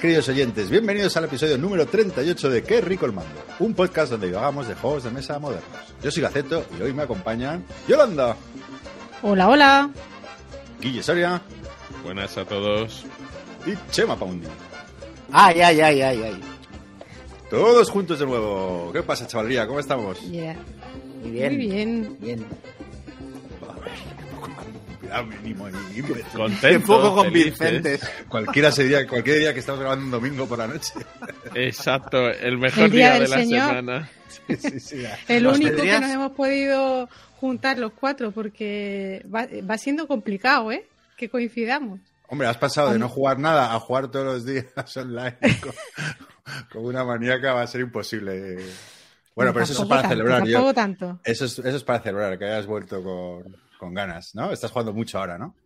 queridos oyentes. Bienvenidos al episodio número 38 de Qué rico el mando, un podcast donde divagamos de juegos de mesa modernos. Yo soy Gaceto y hoy me acompañan Yolanda, Hola, hola. Guille Soria Buenas a todos. y Chema Paundi. Ay, ay, ay, ay, ay. Todos juntos de nuevo. ¿Qué pasa, chavalría? ¿Cómo estamos? Yeah. Muy bien. Muy bien. Bien. Cuidado, mínimo, mínimo. Contento, poco convincentes. Cualquiera se diría, cualquier día que estamos grabando un domingo por la noche. Exacto, el mejor El día día, de del la Señor. semana. Sí, sí, sí. El único tendrías- que nos hemos podido juntar los cuatro porque va, va siendo complicado, ¿eh? Que coincidamos. Hombre, has pasado de no jugar nada a jugar todos los días online con, con una maníaca, va a ser imposible. Bueno, pero eso es para tanto, celebrar. yo- tanto. Eso es, eso es para celebrar, que hayas vuelto con, con ganas, ¿no? Estás jugando mucho ahora, ¿no?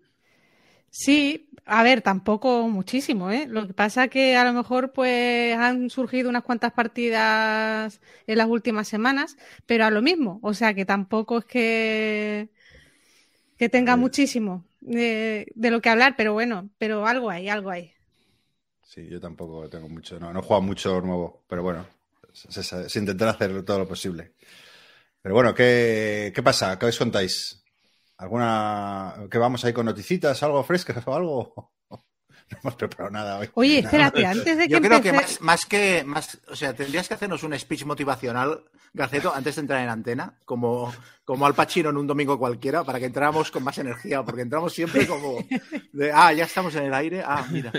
Sí, a ver, tampoco muchísimo, ¿eh? Lo que pasa que a lo mejor pues han surgido unas cuantas partidas en las últimas semanas, pero a lo mismo, o sea que tampoco es que que tenga muchísimo de, de lo que hablar, pero bueno, pero algo hay, algo hay. Sí, yo tampoco tengo mucho, no, no he jugado mucho nuevo, pero bueno, se, se- se intentará hacer todo lo posible. Pero bueno, ¿qué, qué pasa? ¿Qué os contáis? ¿Alguna... que vamos ahí con noticitas, algo frescas o algo? No hemos preparado nada hoy. Oye, Nada. espérate, antes de que Yo creo que más, más que. Más, o sea, tendrías que hacernos un speech motivacional, Gaceto, antes de entrar en antena, como, como Al Pacino en un domingo cualquiera, para que entráramos con más energía, porque entramos siempre como. De, ah, ya estamos en el aire. Ah, mira.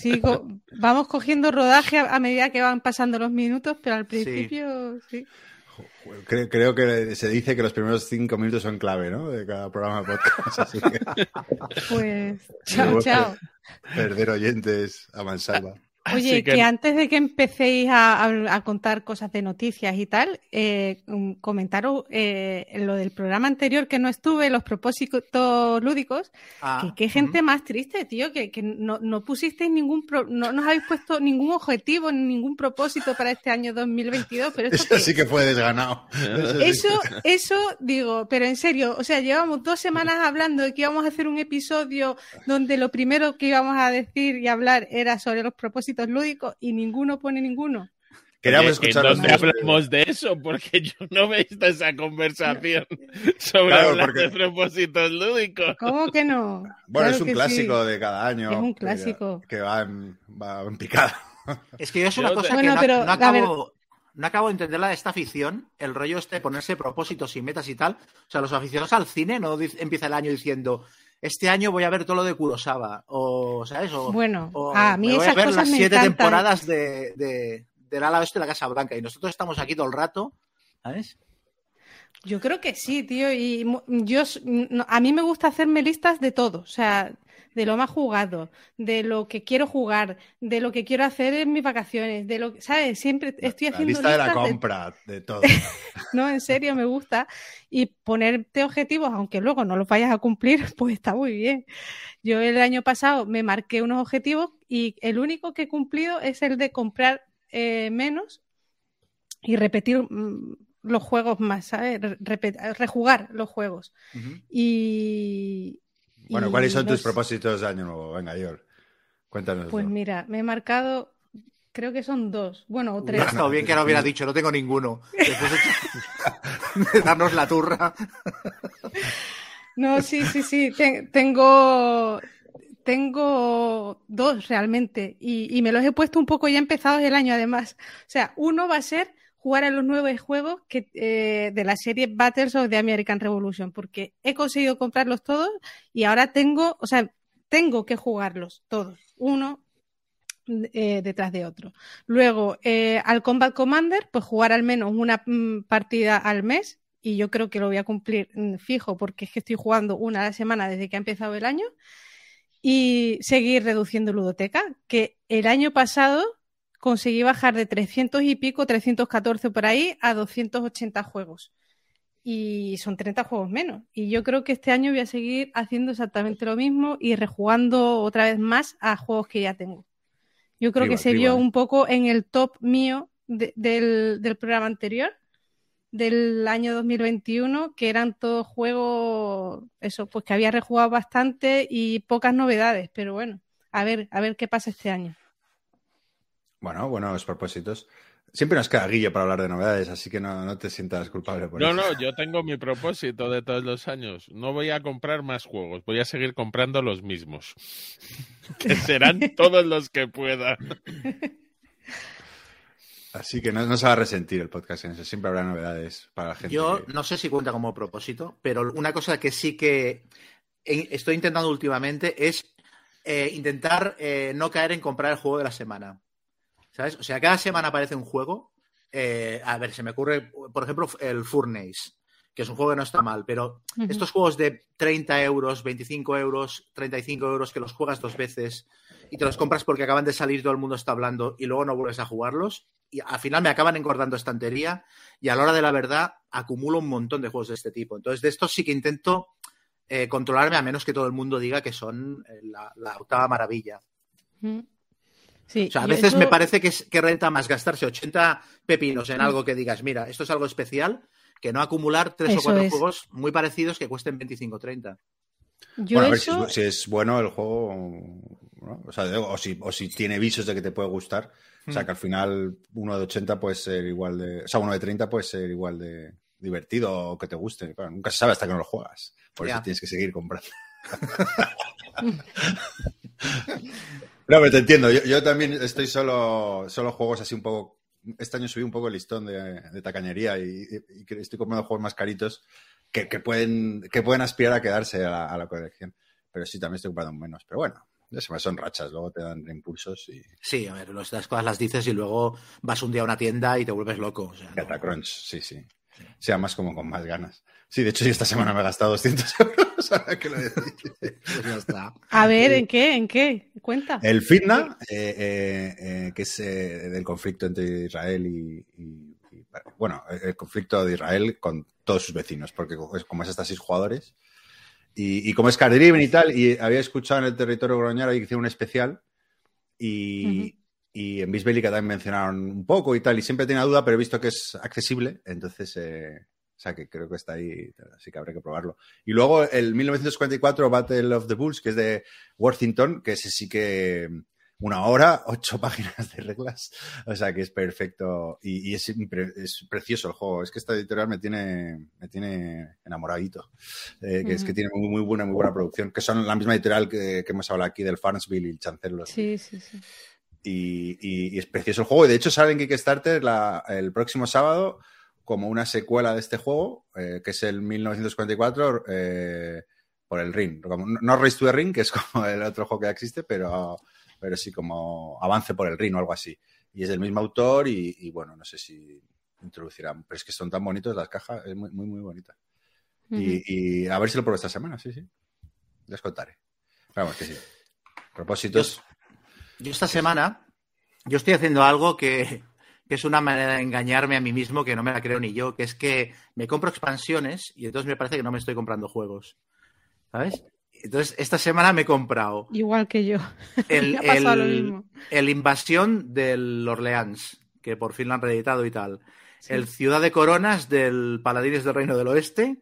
Sí, co- vamos cogiendo rodaje a, a medida que van pasando los minutos, pero al Sí. principio sí. Creo, creo que se dice que los primeros cinco minutos son clave, ¿no? De cada programa de podcast. Así que Pues chao, chao. perder oyentes a mansalva. Oye, Así que... antes de que empecéis a, a- a contar cosas de noticias y tal, eh, mm, comentaros eh, lo del programa anterior que no estuve, los propósitos lúdicos, Ah, que qué gente más triste, tío, que, que no, no pusisteis ningún, pro- no nos habéis puesto ningún objetivo, ningún propósito para este año 2022, pero Eso sí que fue desganado. Eso, eso digo, pero en serio, o sea, llevamos dos semanas hablando de que íbamos a hacer un episodio donde lo primero que íbamos a decir y hablar era sobre los propósitos lúdicos y ninguno pone ninguno. Queríamos escuchar ¿En dónde hablamos de eso? Porque yo no he visto esa conversación sobre Claro, hablar porque- de propósitos lúdicos. ¿Cómo que no? Bueno, Claro es un clásico sí. de cada año. Es un clásico. Que, va, en, va en picada. Es que yo es una Yo cosa te- que Bueno, no, pero, no acabo, no acabo de entenderla de esta afición, el rollo este de ponerse propósitos y metas y tal. O sea, los aficionados al cine no empieza el año diciendo, este año voy a ver todo lo de Kurosawa, o, ¿sabes? O, Bueno, o a mí me voy esas a ver cosas las siete encantan. temporadas de, de, del ala oeste de la Casa Blanca y nosotros estamos aquí todo el rato, ¿sabes? Yo creo que sí, tío. Y yo, a mí me gusta hacerme listas de todo, o sea, de lo más jugado, de lo que quiero jugar, de lo que quiero hacer en mis vacaciones, de lo que, ¿sabes? Siempre estoy la haciendo lista de la de compra, de todo. No, en serio, me gusta. Y ponerte objetivos, aunque luego no los vayas a cumplir, pues está muy bien. Yo el año pasado me marqué unos objetivos y el único que he cumplido es el de comprar eh, menos y repetir mm, los juegos más, ¿sabes? Repet- rejugar los juegos. Y. Bueno, ¿cuáles son no tus propósitos de año nuevo? Venga, Yor. Cuéntanos. Pues mira, me he marcado, creo que son dos, bueno, o tres. Hubiera estado bien que no hubiera dicho, no tengo ninguno. Después de, de darnos la turra. No, sí, sí, sí. Ten- tengo, tengo dos realmente. Y, y me los he puesto un poco ya empezados el año, además. O sea, uno va a ser jugar a los nuevos juegos eh, de la serie Battles of the American Revolution, porque he conseguido comprarlos todos y ahora tengo, o sea, tengo que jugarlos todos, uno eh, detrás de otro. Luego, eh, al Combat Commander, pues jugar al menos una mm, partida al mes y yo creo que lo voy a cumplir mm, fijo porque es que estoy jugando una a la semana desde que ha empezado el año y seguir reduciendo ludoteca, que el año pasado conseguí bajar de 300 y pico, 314 por ahí, a 280 juegos. Y son 30 juegos menos. Y yo creo que este año voy a seguir haciendo exactamente lo mismo y rejugando otra vez más a juegos que ya tengo. Yo creo que se vio un poco en el top mío de- del, del programa anterior, del año 2021, que eran todos juegos, eso, pues que había rejugado bastante y pocas novedades, pero bueno, a ver, a ver qué pasa este año. Bueno, buenos propósitos. Siempre nos queda Guille para hablar de novedades, así que no, no te sientas culpable por No, eso. no, yo tengo mi propósito de todos los años. No voy a comprar más juegos, voy a seguir comprando los mismos. Que serán todos los que pueda. Así que no, no se va a resentir el podcast en eso. Siempre habrá novedades para la gente. Yo que- no sé si cuenta como propósito, pero una cosa que sí que estoy intentando últimamente es eh, intentar eh, no caer en comprar el juego de la semana. ¿Sabes? O sea, cada semana aparece un juego. eh, a ver, se me ocurre, por ejemplo, el Furnace, que es un juego que no está mal, pero estos juegos de 30 euros, 25 euros, 35 euros que los juegas dos veces y te los compras porque acaban de salir, todo el mundo está hablando y luego no vuelves a jugarlos. Y al final me acaban engordando estantería y a la hora de la verdad acumulo un montón de juegos de este tipo. Entonces, de estos sí que intento eh, controlarme a menos que todo el mundo diga que son eh, la, la octava maravilla. Sí, O sea, a veces eso- me parece que, es, que renta más gastarse 80 pepinos en algo que digas, mira, esto es algo especial, que no acumular tres o cuatro es. juegos muy parecidos que cuesten 25 o 30. yo Bueno, a ver si es, si es bueno el juego, ¿no? o, sea, o, si, o si tiene visos de que te puede gustar. O sea, que al final uno de 80 puede ser igual de... O sea, uno de 30 puede ser igual de divertido o que te guste. Claro, nunca se sabe hasta que no lo juegas. Por eso tienes que seguir comprando. No, pero te entiendo. Yo, yo también estoy solo, solo juegos así un poco. Este año subí un poco el listón de, de tacañería y, estoy comprando juegos más caritos que, que pueden, que pueden aspirar a quedarse a la, a la colección. Pero sí, también estoy comprando menos. Pero bueno, son rachas, luego te dan impulsos y Sí, a ver, las cosas las dices y luego vas un día a una tienda y te vuelves loco. O sea, no. Catacrunch, sí, sí. Sea más como con más ganas. Sí, de hecho, yo esta semana me he gastado 200 euros. Que lo. Pues ya está. A ver, ¿en qué? ¿En qué? Cuenta. El Fitna, eh, eh, eh, que es eh, del conflicto entre Israel y, y- y- Bueno, el conflicto de Israel con todos sus vecinos, porque es como es hasta seis jugadores. Y, y como es card driven y tal, y había escuchado en el territorio groñaro y que hicieron un especial. Y, y en Bisbélica también mencionaron un poco y tal, y siempre tenía duda, pero he visto que es accesible, entonces. O sea, que creo que está ahí, así que habrá que probarlo. Y luego el 1944 Battle of the Bulls, que es de Worthington, que ese sí que una hora, ocho páginas de reglas. O sea que es perfecto y, y es, es precioso el juego. Es que esta editorial me tiene, me tiene enamoradito. Eh, que es que tiene muy, muy buena, muy buena producción. Que son la misma editorial que, que hemos hablado aquí del Farnsville y el Chancellor. Sí, sí, sí. Y, y- y es precioso el juego. Y de hecho sale en Kickstarter la- el próximo sábado como una secuela de este juego, eh, que es el 1944 eh, por el Ring. Como- no Race to the Ring, que es como el otro juego que ya existe, pero, pero sí como avance por el Ring o algo así. Y es del mismo autor y, y bueno, no sé si introducirán, pero es que son tan bonitos las cajas, es muy, muy, muy bonita. y, y a ver si lo pruebo esta semana, sí, sí. Les contaré. Vamos, que sí. Propósitos. Yo esta semana, yo estoy haciendo algo que, que es una manera de engañarme a mí mismo que no me la creo ni yo, que es que me compro expansiones y entonces me parece que no me estoy comprando juegos. ¿Sabes? Entonces, esta semana me he comprado Igual que yo. el, Me ha pasado lo el- mismo. el Invasión del Orleans, que por fin lo han reeditado y tal. Sí. El Ciudad de Coronas del Paladines del Reino del Oeste.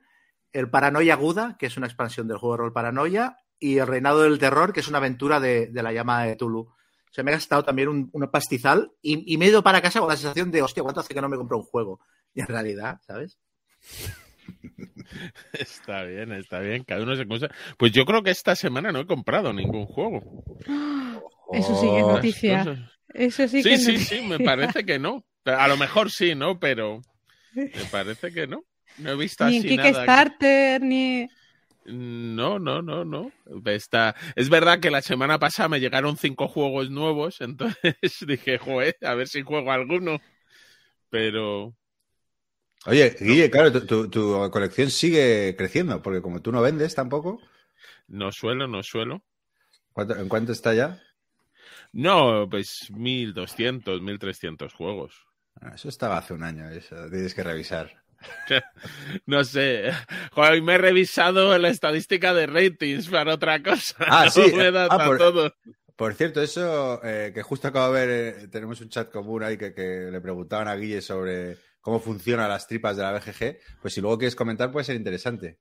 El Paranoia Aguda, que es una expansión del juego de rol Paranoia. Y el Reinado del Terror, que es una aventura de, de la llama de Tulu. O sea, me he gastado también un, un pastizal y, y me he ido para casa con la sensación de, hostia, ¿cuánto hace que no me compro un juego? Y en realidad, ¿sabes? Está bien, está bien. Cada uno se cosa. Pues yo creo que esta semana no he comprado ningún juego. Eso sí que es noticia. Eso sí, Sí, que es sí, noticia. sí, me parece que no. A lo mejor sí, ¿no? Pero me parece que no. No he visto Ni en así nada. Kickstarter, ni... No, no, no, no. Está... Es verdad que la semana pasada me llegaron cinco juegos nuevos, entonces dije, joder, a ver si juego alguno. Pero Oye, Guille, claro, tu, tu- tu colección sigue creciendo, porque como tú no vendes tampoco, no suelo, no suelo. ¿cuánto- ¿en cuánto está ya? No, pues 1200, 1300 juegos. Ah, Eso estaba hace un año, eso tienes que revisar. No sé. Joder, hoy me he revisado la estadística de ratings para otra cosa. Ah, No sí. me da Ah, pa' por- todo. Por cierto, eso eh, que justo acabo de ver, eh, tenemos un chat común ahí que, que le preguntaban a Guille sobre cómo funcionan las tripas de la BGG, pues si luego quieres comentar puede ser interesante.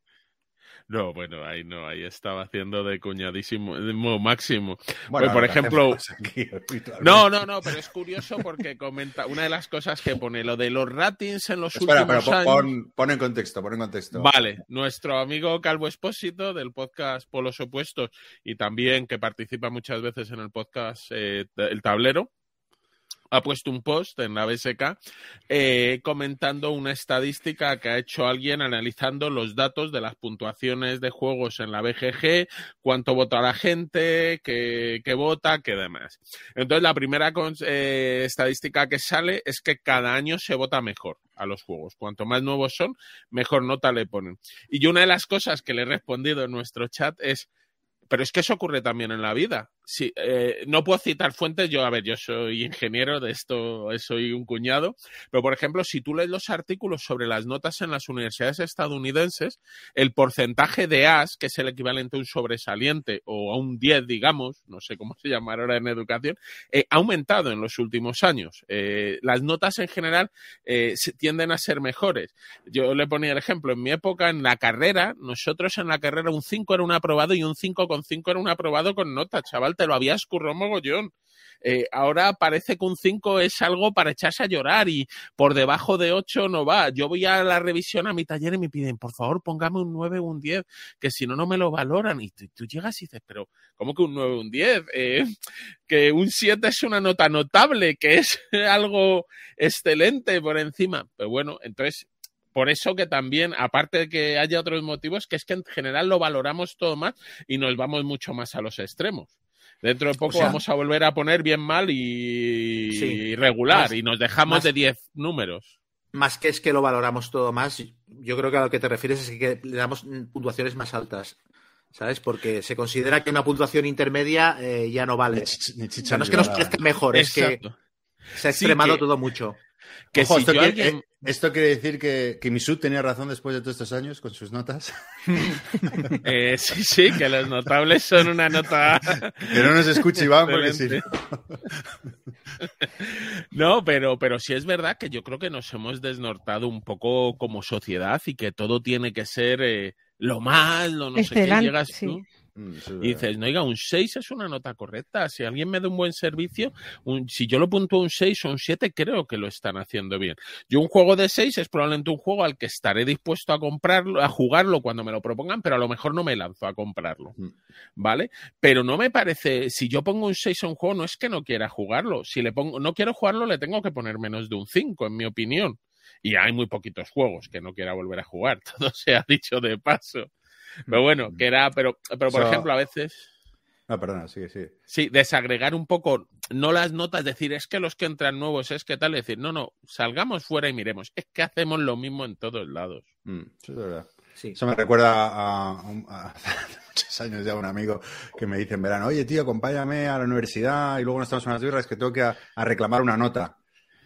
No, bueno, ahí no, ahí estaba haciendo de cuñadísimo máximo. Bueno, Pues, por ejemplo, aquí. No, no, no, pero es curioso porque comenta una de las cosas que pone lo de los ratings en los Espera, pero últimos pon, años. pon- pon en contexto, pon en contexto. Vale, nuestro amigo Calvo Espósito del podcast Polos Opuestos y también que participa muchas veces en el podcast eh, El Tablero, ha puesto un post en la BSK eh, comentando una estadística que ha hecho alguien analizando los datos de las puntuaciones de juegos en la BGG, cuánto vota la gente, qué, qué vota, qué demás. Entonces, la primera eh, estadística que sale es que cada año se vota mejor a los juegos. Cuanto más nuevos son, mejor nota le ponen. Y una de las cosas que le he respondido en nuestro chat es, pero es que eso ocurre también en la vida. Sí, eh, no puedo citar fuentes, yo, a ver, yo soy ingeniero, de esto soy un cuñado, pero por ejemplo, si tú lees los artículos sobre las notas en las universidades estadounidenses, el porcentaje de As, que es el equivalente a un sobresaliente o a un 10, digamos, no sé cómo se llama ahora en educación, eh, ha aumentado en los últimos años. Eh, las notas en general eh, tienden a ser mejores. Yo le ponía el ejemplo, en mi época, en la carrera, nosotros en la carrera un 5 era un aprobado y un 5,5 era un aprobado con nota, chaval, te lo habías currado mogollón. Eh, ahora parece que un 5 es algo para echarse a llorar y por debajo de 8 no va. Yo voy a la revisión a mi taller y me piden, por favor, póngame un 9 o un 10, que si no, no me lo valoran. Y tú, llegas y dices, pero ¿cómo que un 9 o un 10? Eh, que un 7 es una nota notable, que es algo excelente por encima. Pero bueno, entonces por eso que también, aparte de que haya otros motivos, que es que en general lo valoramos todo más y nos vamos mucho más a los extremos. Dentro de poco sea- vamos a volver a poner bien mal y Sí. regular Más- y nos dejamos más- de 10 números. Más que es que lo valoramos todo más, yo creo que a lo que te refieres es que le damos puntuaciones más altas. ¿Sabes? Porque se considera que una puntuación intermedia eh, ya no vale. Ni chich- ni O chicha sea, no es que nos parezca mejor, es que se ha Sí, extremado que- todo mucho. Que Ojo, si esto, yo quiere, alguien- eh, esto quiere decir que, que Misut tenía razón después de todos estos años con sus notas. eh, sí, sí, que los notables son una nota Que no nos escuche Iván porque si Excelente. No, pero, pero sí es verdad que yo creo que nos hemos desnortado un poco como sociedad y que todo tiene que ser eh, lo más, lo no sé qué. Llegas sí. tú es y dices, no, oiga, un 6 es una nota correcta. Si alguien me da un buen servicio, un- si yo lo puntúo un 6 o un 7, creo que lo están haciendo bien. Yo un juego de 6 es probablemente un juego al que estaré dispuesto a comprarlo, a jugarlo cuando me lo propongan, pero a lo mejor no me lanzo a comprarlo. Mm. ¿Vale? Pero no me parece, si yo pongo un 6 a un juego, no es que no quiera jugarlo. Si le pongo, no quiero jugarlo, le tengo que poner menos de un 5, en mi opinión. Y hay muy poquitos juegos que no quiera volver a jugar. Todo se ha dicho de paso. Pero bueno, que era, pero, pero por So- ejemplo, a veces. No, perdona, sigue, sigue. Sí, desagregar un poco, no las notas, decir, es que los que entran nuevos es que tal, decir, no, no, salgamos fuera y miremos, es que hacemos lo mismo en todos lados. Mm, eso es verdad. Sí. Eso me recuerda a, a un- a- hace muchos años ya un amigo que me dice en verano, oye tío, acompáñame a la universidad y luego nos estamos unas birras que tengo que a, a reclamar una nota.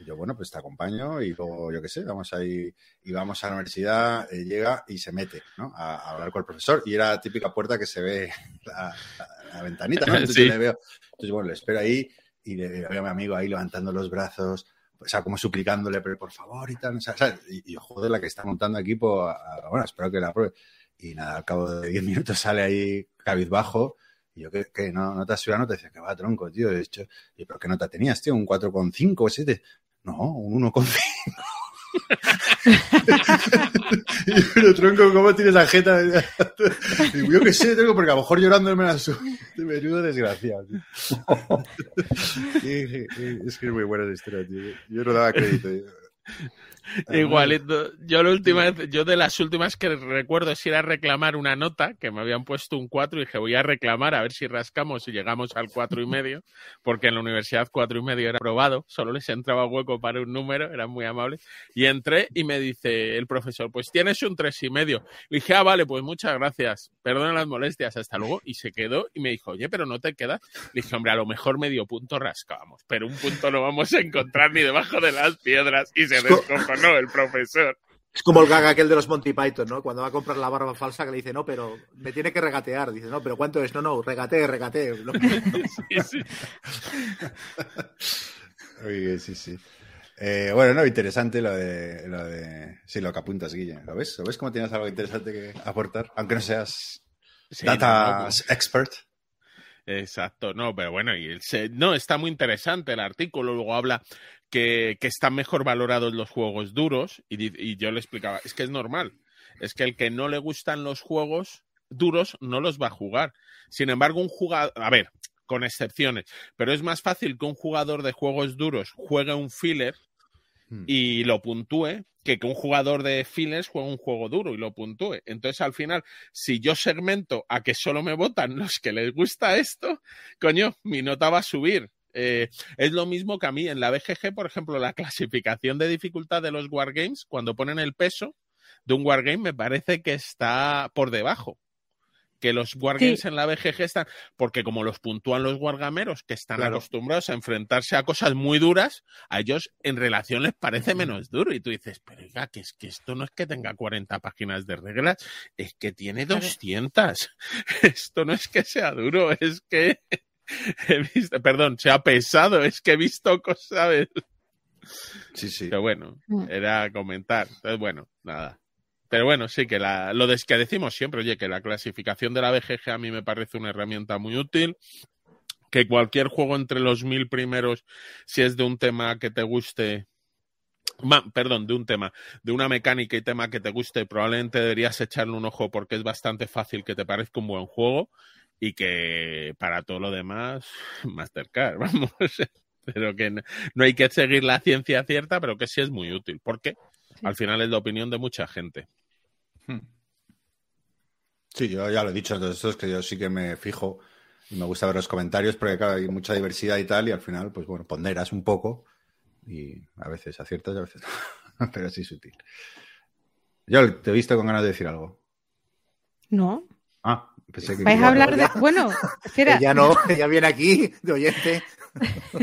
Y yo, bueno, pues te acompaño y luego, yo qué sé, vamos ahí y vamos a la universidad, eh, llega y se mete, ¿no? A, a hablar con el profesor. Y era la típica puerta que se ve la, la- la ventanita, ¿no? Entonces Sí. yo le veo, entonces bueno, le espero ahí y le veo a mi amigo ahí levantando los brazos, o sea, como suplicándole, pero por favor y tal, o sea. Y, y, joder, la que está montando equipo, a- a- bueno, espero que la apruebe. Y nada, al cabo de 10 minutos sale ahí cabizbajo. Y yo, ¿qué? qué? ¿No, ¿No te has subido la nota? Dice, que va, tronco, tío. De hecho, y, ¿pero qué nota tenías, tío? ¿Un 4,5 o 7? No, un 1,5. y yo, tronco, ¿cómo tienes la jeta? Y yo qué sé, tronco, porque a lo mejor llorando me la subo. Menudo desgraciado, es que es muy buena esa historia, tío. Yo no daba crédito. Igualito, yo la última vez, yo de las últimas que recuerdo es ir a reclamar una nota, que me habían puesto un 4 y dije voy a reclamar a ver si rascamos y llegamos al cuatro y medio, porque en la universidad cuatro y medio era aprobado, solo les entraba hueco para un número, eran muy amables, y entré y me dice el profesor, pues tienes un tres y medio. Le dije, ah, vale, pues muchas gracias, perdona las molestias, hasta luego, y se quedó y me dijo, oye, pero no te quedas. Le dije, hombre, a lo mejor medio punto rascábamos, pero un punto no vamos a encontrar ni debajo de las piedras, y se descojonó el profesor. Es como el gag aquel de los Monty Python, ¿no? Cuando va a comprar la barba falsa que le dice, no, pero me tiene que regatear. Dice, no, pero ¿cuánto es? No, no, regatee, regatee. Sí, sí. Oye, sí, sí. Eh, bueno, no, interesante lo de, lo de. Sí, lo que apuntas, Guille. ¿Lo ves? ¿Lo ves cómo tienes algo interesante que aportar? Aunque no seas Sí, data no, no, expert. Exacto, no, pero bueno, y el no, está muy interesante el artículo, luego habla que, que están mejor valorados los juegos duros, y, y yo le explicaba, es que es normal, es que el que no le gustan los juegos duros no los va a jugar. Sin embargo, un jugador, a ver, con excepciones, pero es más fácil que un jugador de juegos duros juegue un filler Hmm. y lo puntúe que que un jugador de fillers juegue un juego duro y lo puntúe. Entonces, al final, si yo segmento a que solo me votan los que les gusta esto, coño, mi nota va a subir. Eh, es lo mismo que a mí en la BGG, por ejemplo, la clasificación de dificultad de los wargames, cuando ponen el peso de un wargame, me parece que está por debajo. Que los wargames Sí. en la BGG están, porque como los puntúan los wargameros que están Claro. acostumbrados a enfrentarse a cosas muy duras, a ellos en relación les parece menos duro. Y tú dices, pero oiga, que es que esto no es que tenga 40 páginas de reglas, es que tiene Claro. 200. Esto no es que sea duro, es que he visto, perdón, sea pesado, es que he visto cosas, ¿sabes? Sí, sí. Pero bueno, Mm. era comentar. Entonces, bueno, nada. Pero bueno, sí que la, lo des- que decimos siempre, oye, que la clasificación de la BGG a mí me parece una herramienta muy útil. Que cualquier juego entre los mil primeros, si es de un tema que te guste, ma- perdón, de un tema, de una mecánica y tema que te guste, probablemente deberías echarle un ojo porque es bastante fácil que te parezca un buen juego y que para todo lo demás, Mastercard, vamos. Pero que no, no hay que seguir la ciencia cierta, pero que sí es muy útil, porque al final es la opinión de mucha gente. Sí, yo ya lo he dicho, entonces es que yo sí que me fijo y me gusta ver los comentarios porque claro, hay mucha diversidad y tal y al final, pues bueno, ponderas un poco y a veces aciertas y a veces no, pero sí es útil. Yo te he visto con ganas de decir algo. No. Ah, pensé que... ¿Vais a hablar de.? ya- Bueno, espera. Ella no, ella viene aquí de oyente.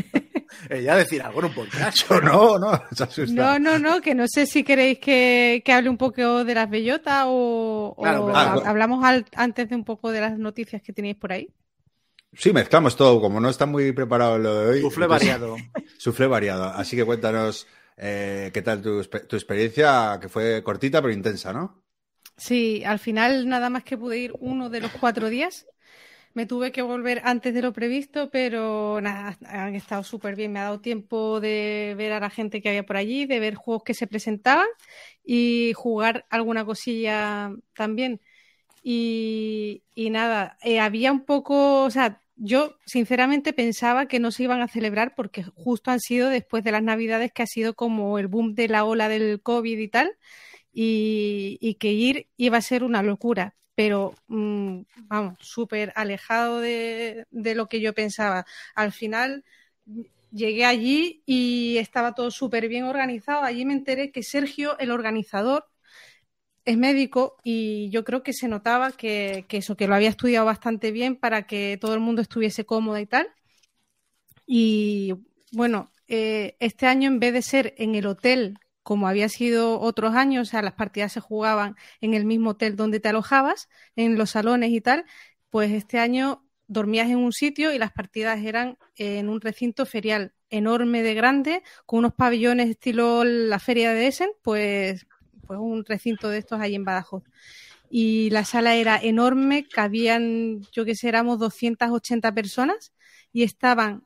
ella a decir algo en un podcast. Yo no, no, se. No, no, no, que no sé si queréis que, que hable un poco de las bellotas o, Claro, hablamos al- antes de un poco de las noticias que tenéis por ahí. Sí, mezclamos todo, como no está muy preparado lo de hoy. Sufle entonces- variado. Suflé variado. Así que cuéntanos eh, qué tal tu, tu experiencia, que fue cortita pero intensa, ¿no? Sí, al final nada más que pude ir uno de los cuatro días. Me tuve que volver antes de lo previsto, pero nada, han estado súper bien. Me ha dado tiempo de ver a la gente que había por allí, de ver juegos que se presentaban y jugar alguna cosilla también. Y, nada, eh, había un poco, o sea, yo sinceramente pensaba que no se iban a celebrar porque justo han sido después de las Navidades que ha sido como el boom de la ola del COVID y tal y, que ir iba a ser una locura, pero mm, vamos, súper alejado de, de lo que yo pensaba. Al final llegué allí y estaba todo súper bien organizado. Allí me enteré que Sergio, el organizador, es médico y yo creo que se notaba que, que eso, que lo había estudiado bastante bien para que todo el mundo estuviese cómodo y tal. Y bueno, eh, este año en vez de ser en el hotel como había sido otros años, o sea, las partidas se jugaban en el mismo hotel donde te alojabas, en los salones y tal, pues este año dormías en un sitio y las partidas eran en un recinto ferial enorme de grande, con unos pabellones estilo la feria de Essen, pues, pues un recinto de estos ahí en Badajoz. Y la sala era enorme, cabían, yo que sé, éramos 280 personas y estaban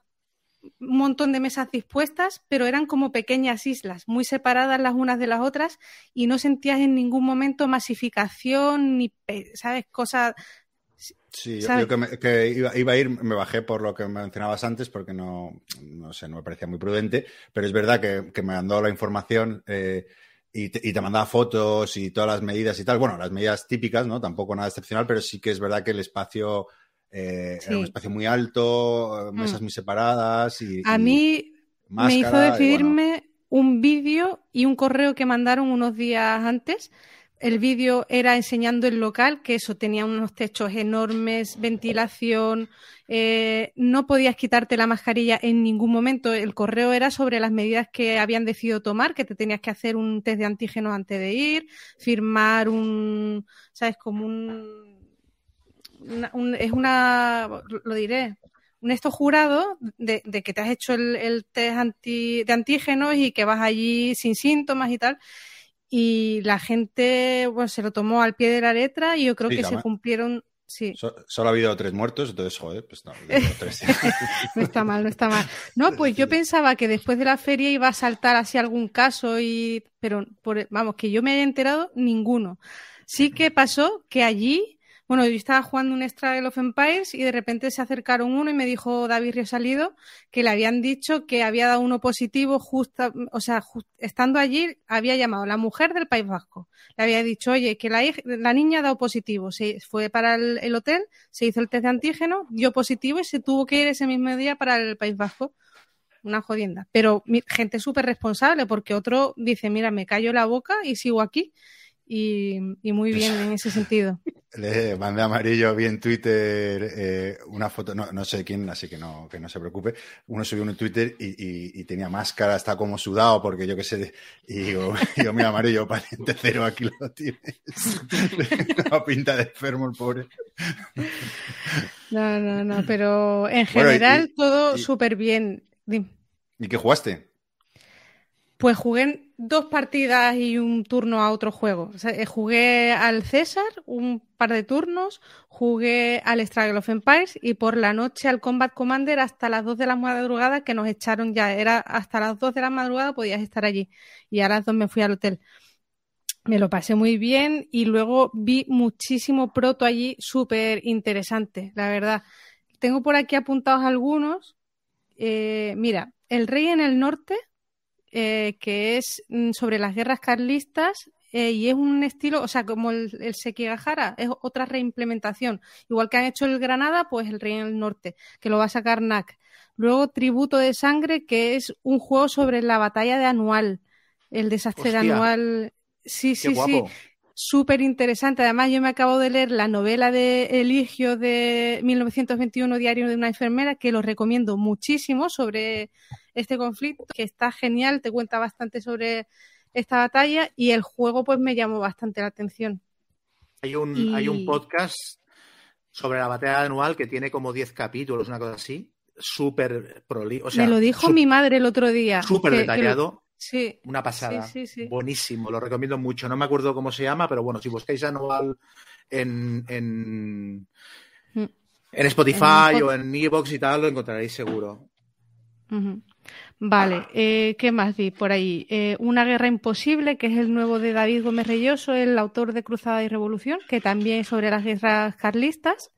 un montón de mesas dispuestas, pero eran como pequeñas islas, muy separadas las unas de las otras, y no sentías en ningún momento masificación ni, ¿sabes? Cosas. Sí, yo, que, me- que iba, iba a ir, me bajé por lo que mencionabas antes, porque no, no sé, no me parecía muy prudente, pero es verdad que, que me mandó la información eh, y, te, y te mandaba fotos y todas las medidas y tal. Bueno, las medidas típicas, ¿no? Tampoco nada excepcional, pero sí que es verdad que el espacio eh, Sí. era un espacio muy alto, eh, mesas Mm. muy separadas y. A y mí me hizo decidirme un vídeo y un correo que mandaron unos días antes. El vídeo era enseñando el local, que eso tenía unos techos enormes, ventilación, eh, no podías quitarte la mascarilla en ningún momento. El correo era sobre las medidas que habían decidido tomar, que te tenías que hacer un test de antígenos antes de ir, firmar un, ¿sabes? Como un, una- un- es una, lo diré, un esto jurado de, de que te has hecho el, el test anti, de antígenos y que vas allí sin síntomas y tal. Y la gente bueno, se lo tomó al pie de la letra y yo creo Sí, que se cumplieron. Sí, So- solo ha habido tres muertos, entonces, joder, pues no, tres. no está mal, no está mal. No, pues yo pensaba que después de la feria iba a saltar así algún caso y, pero por, vamos, que yo me haya enterado, ninguno. Sí que pasó que allí, bueno, yo estaba jugando un Struggle of Empires y de repente se acercaron uno y me dijo David Riosalido que le habían dicho que había dado uno positivo justo, o sea, estando allí había llamado la mujer del País Vasco. Le había dicho, oye, que la, niña ha dado positivo. Se fue para el, el hotel, se hizo el test de antígeno, dio positivo y se tuvo que ir ese mismo día para el País Vasco. Una jodienda. Pero gente súper responsable, porque otro dice, mira, me callo la boca y sigo aquí. Y, y muy bien en ese sentido. Le mandé amarillo, vi en Twitter eh, una foto, no, no sé quién, así que no, que no se preocupe. Uno subió un Twitter y, y- y tenía máscara, está como sudado, porque yo qué sé. Y digo, digo, mira, amarillo, paciente cero, aquí lo tienes. Una pinta de enfermo el pobre. No, no, no, pero en Bueno, y- general todo súper bien. ¿Y qué jugaste? Pues jugué dos partidas y un turno a otro juego. Eh, jugué al César un par de turnos, jugué al Struggle of Empires y por la noche al Combat Commander hasta las 2 de la madrugada que nos echaron ya. Era hasta las 2 de la madrugada podías estar allí. Y a las 2 me fui al hotel. Me lo pasé muy bien y luego vi muchísimo proto allí, súper interesante, la verdad. Tengo por aquí apuntados algunos. Eh, mira, El Rey en el Norte, eh, que es mm, sobre las guerras carlistas eh, y es un estilo, o sea, como el, el Sekigahara, es otra reimplementación. Igual que han hecho el Granada, pues el Rey en el Norte, que lo va a sacar NAC. Luego Tributo de Sangre, que es un juego sobre la batalla de Anual, el desastre de. Anual. Sí, sí, sí. Súper interesante. Además, yo me acabo de leer la novela de Eligio de 1921, Diario de una enfermera, que lo recomiendo muchísimo sobre este conflicto, que está genial, te cuenta bastante sobre esta batalla y el juego pues me llamó bastante la atención. Hay un, Y- hay un podcast sobre la batalla anual que tiene como 10 capítulos, una cosa así. Súper prolijo. Sea, me lo dijo mi madre el otro día. Súper detallado. Sí, Una pasada. Sí, sí, sí. Buenísimo, lo recomiendo mucho. No me acuerdo cómo se llama, pero bueno, si buscáis anual en, en, Mm. en Spotify En o en Evox y tal, lo encontraréis seguro. Vale, eh, ¿qué más vi por ahí? Eh, Una guerra imposible, que es el nuevo de David Gómez Reyoso, el autor de Cruzada y Revolución, que también es sobre las guerras carlistas.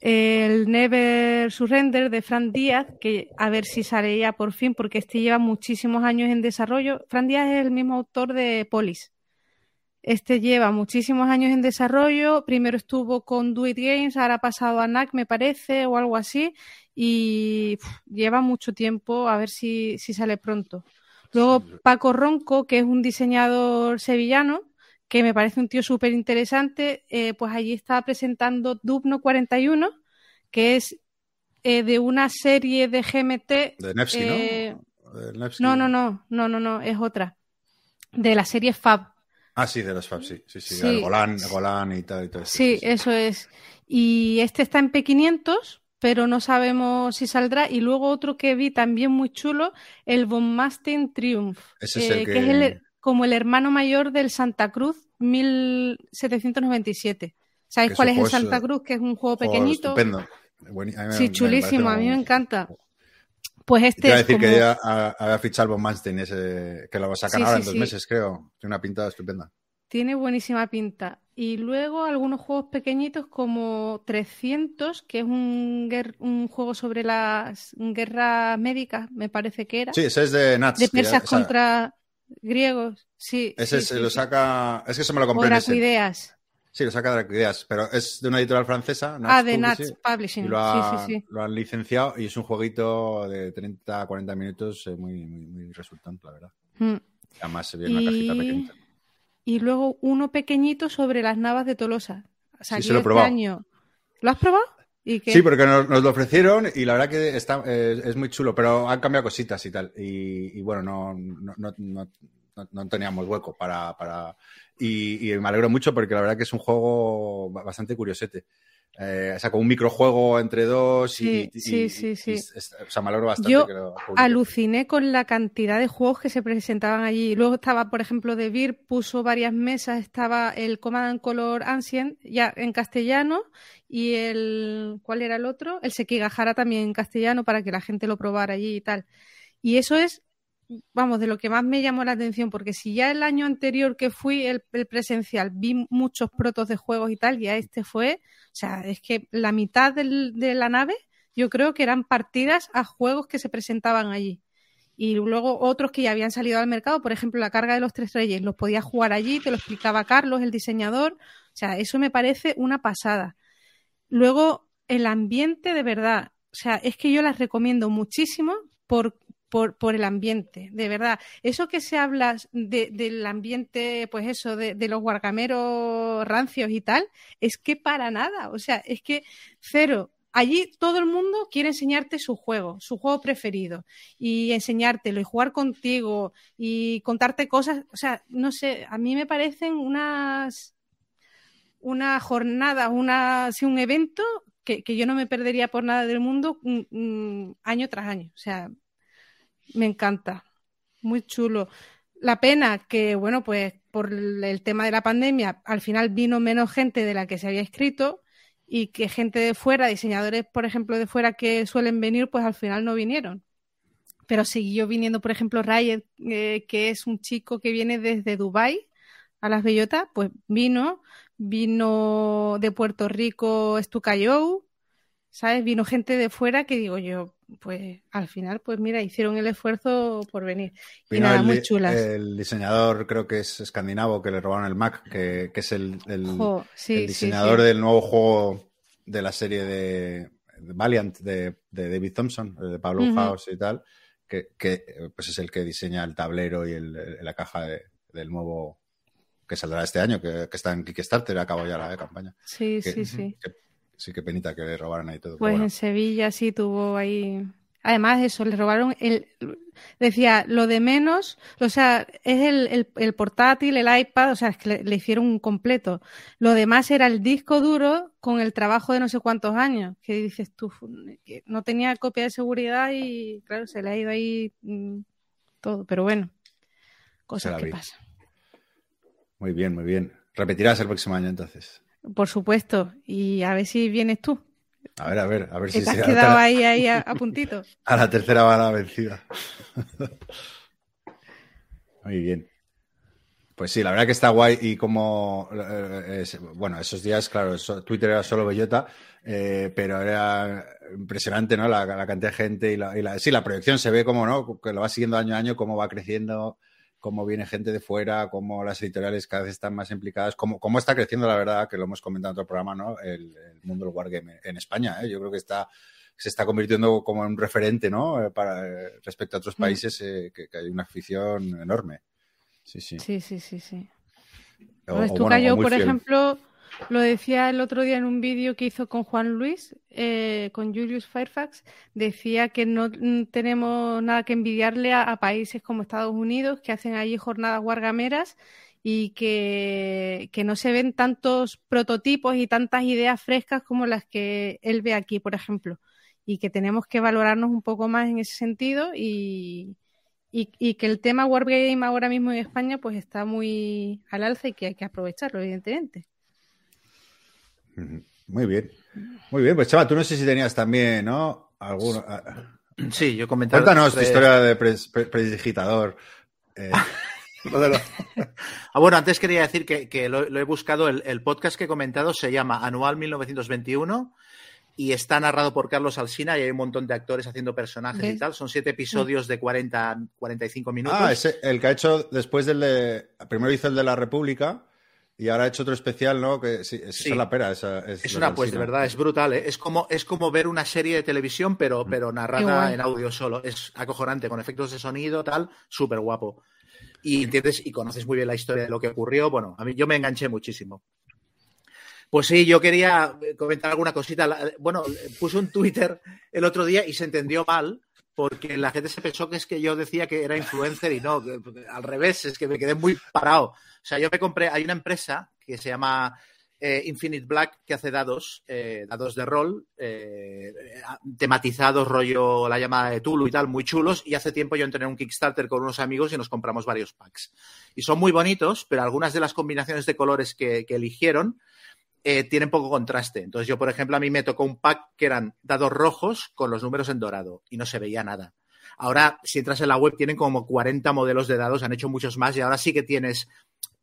El Never Surrender de Fran Díaz, que a ver si sale ya por fin, porque este lleva muchísimos años en desarrollo. Fran Díaz es el mismo autor de Polis. Este lleva muchísimos años en desarrollo. Primero estuvo con Do It Games, ahora ha pasado a NAC, me parece, o algo así. Y lleva mucho tiempo, a ver si, si sale pronto. Luego Paco Ronco, que es un diseñador sevillano, que me parece un tío súper interesante, eh, pues allí está presentando Dubno 41, que es eh, de una serie de GMT. De eh, ¿no? Nevsky. no, no, no, no, no, no, es otra. De la serie Fab. Ah, sí, de los Fab, sí. Sí, sí. Sí. el Golán, Golán y tal. Y todo esto, Sí, eso es. Y este está en P500, pero no sabemos si saldrá. Y luego otro que vi también muy chulo, el Von Masten Triumph, Ese es el eh, que- que es el- como el hermano mayor del Santa Cruz 1797. ¿Sabéis cuál es el Santa Cruz? Que es un juego pequeñito. Estupendo. A mí Sí, me chulísimo, a mí me encanta. Pues Te este iba a decir como... que ya había fichado Von Manstein, ese, que lo sacan Sí, ahora sí, en dos sí. meses, creo. Tiene una pinta estupenda. Tiene buenísima pinta. Y luego algunos juegos pequeñitos como 300, que es un, un juego sobre las guerras médicas, me parece que era. Sí, ese es de Nats. de ya- persas contra griegos. Sí. Ese sí, se sí, lo saca. Es que eso me lo compré en ese. Oracuideas. Sí, lo saca de Arquideas, pero es de una editorial francesa. Ah, de Publishing, Nats Publishing. Y lo, ha- han licenciado y es un jueguito de 30 a 40 minutos eh, muy, muy, muy resultante, la verdad. Mm. Además se viene una cajita pequeñita. y luego uno pequeñito sobre las navas de Tolosa. Salió se lo he este probado. año. ¿Lo has probado? Sí, porque nos, lo ofrecieron y la verdad que está, es muy chulo, pero han cambiado cositas y tal. Y, bueno, no, no, no, no- teníamos hueco para... para y, y me alegro mucho porque la verdad que es un juego ba- bastante curiosete. Eh, sacó un microjuego entre dos y, Sí, sí, sí, sí. y- o sea, me alegro bastante Yo que lo publique. Aluciné con la cantidad de juegos que se presentaban allí. Luego estaba, por ejemplo, De Beer puso varias mesas, estaba el Command and Color Ancient ya en castellano y el ¿cuál era el otro? El Sekigahara también en castellano para que la gente lo probara allí y tal. Y eso es vamos, de lo que más me llamó la atención, porque si ya el año anterior que fui el, presencial vi muchos protos de juegos y tal, ya este fue, o sea, es que la mitad de la nave yo creo que eran partidas a juegos que se presentaban allí. Y luego otros que ya habían salido al mercado, por ejemplo, la carga de los tres reyes, los podías jugar allí, te lo explicaba Carlos, el diseñador. O sea, eso me parece una pasada. Luego, el ambiente de verdad, o sea, es que yo las recomiendo muchísimo por, por, el ambiente, de verdad. Eso que se habla de- del ambiente, pues eso, de, de los guargameros rancios y tal, es que para nada, o sea, es que cero. Allí todo el mundo quiere enseñarte su juego, su juego preferido, y enseñártelo, y jugar contigo, y contarte cosas. O sea, no sé, a mí me parecen unas una jornada, una, sí, un evento que, que yo no me perdería por nada del mundo mm, mm, año tras año. O sea, me encanta. Muy chulo. La pena que, bueno, pues por el tema de la pandemia, al final vino menos gente de la que se había escrito y que gente de fuera, diseñadores, por ejemplo, de fuera que suelen venir, pues al final no vinieron. Pero siguió viniendo, por ejemplo, Riot, eh, que es un chico que viene desde Dubai a las bellotas, pues vino, vino de Puerto Rico Stukayo, ¿sabes? Vino gente de fuera que digo yo, pues al final, pues mira, hicieron el esfuerzo por venir. Y nada, el, muy chulas. el diseñador, creo que es escandinavo, que le robaron el Mac, que, que es el, el- Jo, sí, el sí, diseñador sí. del nuevo juego de la serie de, de Valiant de, de David Thompson, de Pablo Ujú. House y tal, que, que, eh, pues es el que diseña el tablero y el- la caja de- del nuevo que saldrá este año, que, que está en Kickstarter, acabó ya la campaña. Sí, Que- sí, sí. que- sí, qué penita que le robaran ahí todo. Pues en. Sevilla sí tuvo ahí. Además, eso, le robaron el. Decía, lo de menos, o sea, es el, el- el portátil, el iPad, o sea, es que le, le hicieron un completo. Lo demás era el disco duro con el trabajo de no sé cuántos años, que dices tú, que no tenía copia de seguridad y, claro, se le ha ido ahí mm, todo. Pero bueno, cosas que pasan. Muy bien, muy bien. Repetirás el próximo año entonces. Por supuesto, y a ver si vienes tú, A ver, a ver, a ver si te has se- quedado ahí, ahí a, a puntito. A la tercera bala vencida. Muy bien. Pues sí, la verdad que está guay y como, eh, es- bueno, esos días, claro, eso- Twitter era solo bellota, eh, pero era impresionante, ¿no? La, la cantidad de gente y la, y la- sí, la proyección se ve como, ¿no? Que lo va siguiendo año a año, cómo va creciendo, cómo viene gente de fuera, cómo las editoriales cada vez están más implicadas, cómo, cómo está creciendo, la verdad, que lo hemos comentado en otro programa, ¿no? El, el mundo del wargame en España, ¿eh? Yo creo que está, se está convirtiendo como en un referente, ¿no? Eh, Para, eh, respecto a otros Mm. países, eh, que, que hay una afición enorme. Sí, sí. Sí, sí, sí, sí. O- Pues tú bueno, Cayo, por fiel. ejemplo, lo decía el otro día en un vídeo que hizo con Juan Luis, eh, con Julius Fairfax, decía que no tenemos nada que envidiarle a, países como Estados Unidos, que hacen allí jornadas guargameras y que, no se ven tantos prototipos y tantas ideas frescas como las que él ve aquí, por ejemplo. Y que tenemos que valorarnos un poco más en ese sentido y que el tema Wargame ahora mismo en España pues está muy al alza y que hay que aprovecharlo, evidentemente. Muy bien. Muy bien, pues chaval, tú no sé si tenías también, ¿no? Alguno. ah, Sí, yo comentaba. Cuéntanos tu historia de pres- pre- prestidigitador. Eh, Ah, bueno, antes quería decir que, que lo, lo he buscado. El, el podcast que he comentado se llama Anual 1921 y está narrado por Carlos Alsina y hay un montón de actores haciendo personajes y tal. Son siete episodios de 40, 45 minutos. Ah, ese, el que ha hecho después del de. Primero hizo el de la República y ahora ha hecho otro especial, ¿no? Que sí, es, Sí. esa es la pera. esa- es, una, pues de verdad, es brutal. ¿eh? Es, como, es como ver una serie de televisión, pero, pero Qué narrada en audio solo. Es acojonante, con efectos de sonido, tal, súper guapo. Y entiendes y conoces muy bien la historia de lo que ocurrió. Bueno, a mí yo me enganché muchísimo. Pues sí, yo quería eh, comentar alguna cosita. La- Bueno, puse un Twitter el otro día y se entendió mal porque la gente se pensó que es que yo decía que era influencer y no, al revés, es que me quedé muy parado. O sea, yo me compré, hay una empresa que se llama eh, Infinite Black que hace dados, eh, dados de rol, eh, tematizados, rollo la llamada de Tulu y tal, muy chulos. Y hace tiempo yo entré en un Kickstarter con unos amigos y nos compramos varios packs. Y son muy bonitos, pero algunas de las combinaciones de colores que eligieron tienen poco contraste. Entonces yo, por ejemplo, a mí me tocó un pack que eran dados rojos con los números en dorado y no se veía nada. Ahora, si entras en la web, tienen como 40 modelos de dados, han hecho muchos más y ahora sí que tienes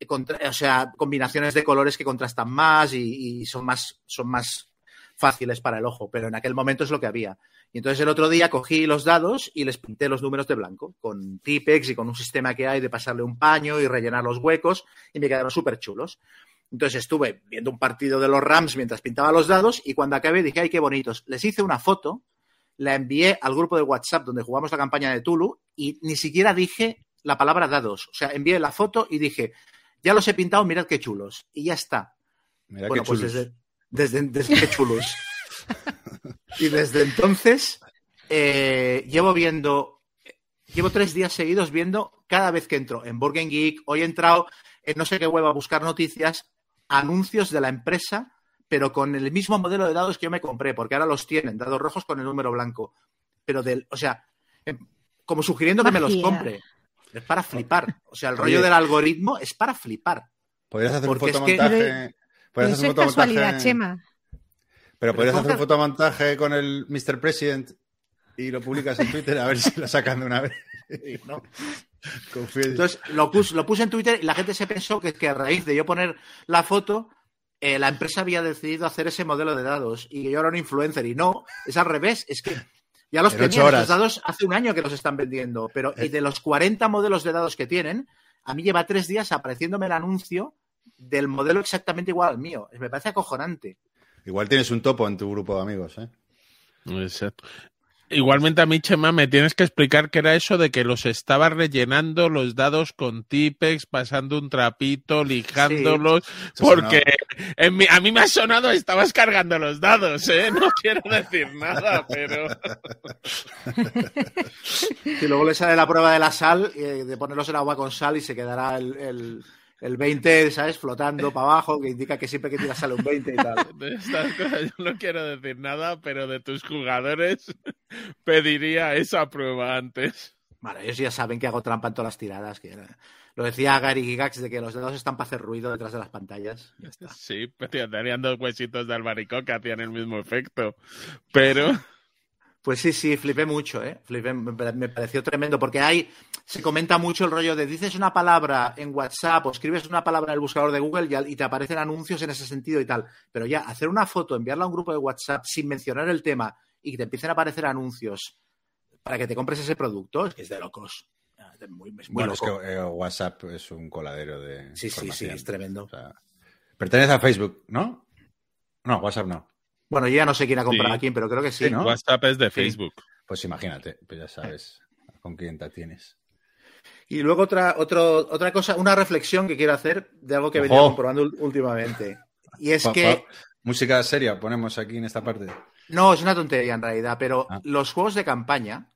o sea, combinaciones de colores que contrastan más y, son más, son más fáciles para el ojo, pero en aquel momento es lo que había. Y entonces el otro día cogí los dados y les pinté los números de blanco, con Tipex y con un sistema que hay de pasarle un paño y rellenar los huecos, y me quedaron súper chulos. Entonces estuve viendo un partido de los Rams mientras pintaba los dados y cuando acabé dije, ay, qué bonitos. Les hice una foto, la envié al grupo de WhatsApp donde jugamos la campaña de Tulu y ni siquiera dije la palabra dados. O sea, envié la foto y dije, ya los he pintado, mirad qué chulos. Y ya está. bueno, pues desde, desde, qué chulos. y desde entonces eh, llevo viendo, llevo tres días seguidos viendo cada vez que entro en Burgen Geek, hoy he entrado en no sé qué web a buscar noticias, anuncios de la empresa, pero con el mismo modelo de dados que yo me compré, porque ahora los tienen, dados rojos con el número blanco. Pero del, o sea, em, como sugiriendo que me los compre. Es para flipar. O sea, el rollo del algoritmo es para flipar. Podrías hacer un fotomontaje. Es hacer un Chema. Pero podrías hacer un fotomontaje con el Mr. President y lo publicas en Twitter a ver si lo sacan de una vez. Entonces lo puse, lo puse en Twitter y la gente se pensó que, que a raíz de yo poner la foto, eh, la empresa había decidido hacer ese modelo de dados y que yo era un influencer. Y no, es al revés. Es que ya los tenían los dados hace un año que los están vendiendo, pero y eh. de los 40 modelos de dados que tienen, a mí lleva tres días apareciéndome el anuncio del modelo exactamente igual al mío. Me parece acojonante. Igual tienes un topo en tu grupo de amigos, ¿eh? Exacto. Igualmente a mí, Chema, me tienes que explicar qué era eso de que los estaba rellenando los dados con Tipex, pasando un trapito, lijándolos, porque a mí me ha sonado estabas cargando los dados, ¿eh? No quiero decir nada, pero... Y luego le sale la prueba de la sal, eh, de ponerlos en agua con sal y se quedará el el 20, ¿sabes? Flotando para abajo, que indica que siempre que tiras sale un 20 y tal. De estas cosas yo no quiero decir nada, pero de tus jugadores pediría esa prueba antes. Vale, ellos ya saben que hago trampa en todas las tiradas. Que Lo decía Gary Gigax de que los dedos están para hacer ruido detrás de las pantallas. Sí, pero tenían dos huesitos de albaricoque que hacían el mismo efecto. Pero. Pues sí, sí, flipé mucho, ¿eh? Flipé, me pareció tremendo, porque hay, se comenta mucho el rollo de dices una palabra en WhatsApp o escribes una palabra en el buscador de Google y, te aparecen anuncios en ese sentido y tal. Pero ya, hacer una foto, enviarla a un grupo de WhatsApp sin mencionar el tema y que te empiecen a aparecer anuncios para que te compres ese producto, es que es de locos. Es muy, bueno, es que eh, WhatsApp es un coladero de. Sí, sí, sí, es tremendo. pertenece a Facebook, ¿no? No, WhatsApp no. Bueno, yo ya no sé quién ha comprado a quién, pero creo que sí. ¿no? WhatsApp es de Facebook. Pues imagínate, pues ya sabes con quién te tienes. Y luego otra, otra cosa, una reflexión que quiero hacer de algo que he venido comprobando últimamente. Y es que. música seria ponemos aquí en esta parte. No, es una tontería en realidad, pero ah. los juegos de campaña,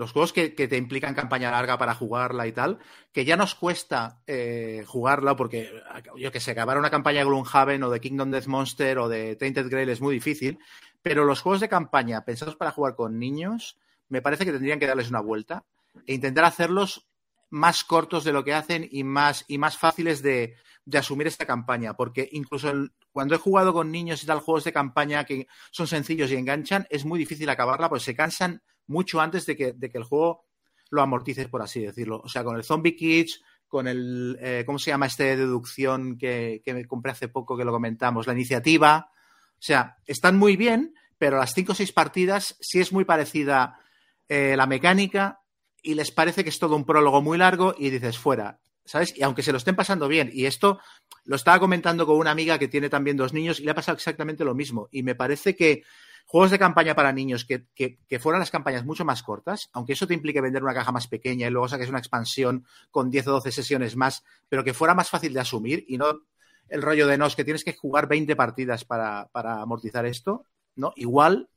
los juegos que, te implican campaña larga para jugarla y tal, que ya nos cuesta eh, jugarla porque, yo que sé, acabar una campaña de Gloomhaven o de Kingdom Death Monster o de Tainted Grail es muy difícil, pero los juegos de campaña pensados para jugar con niños, me parece que tendrían que darles una vuelta e intentar hacerlos más cortos de lo que hacen y más, y más fáciles de, asumir esta campaña. Porque incluso cuando he jugado con niños y tal, juegos de campaña que son sencillos y enganchan, es muy difícil acabarla porque se cansan mucho antes de que, de que el juego lo amortices, por así decirlo. O sea, con el Zombie Kids, con el, eh, ¿cómo se llama este de deducción que, que me compré hace poco que lo comentamos? La iniciativa. O sea, están muy bien, pero las cinco o seis partidas sí es muy parecida eh, la mecánica, y les parece que es todo un prólogo muy largo y dices fuera, ¿sabes? Y aunque se lo estén pasando bien, y esto lo estaba comentando con una amiga que tiene también dos niños y le ha pasado exactamente lo mismo. Y me parece que juegos de campaña para niños que, que, fueran las campañas mucho más cortas, aunque eso te implique vender una caja más pequeña y luego saques una expansión con 10 o 12 sesiones más, pero que fuera más fácil de asumir y no el rollo de nos que tienes que jugar 20 partidas para, para amortizar esto, ¿no? Igual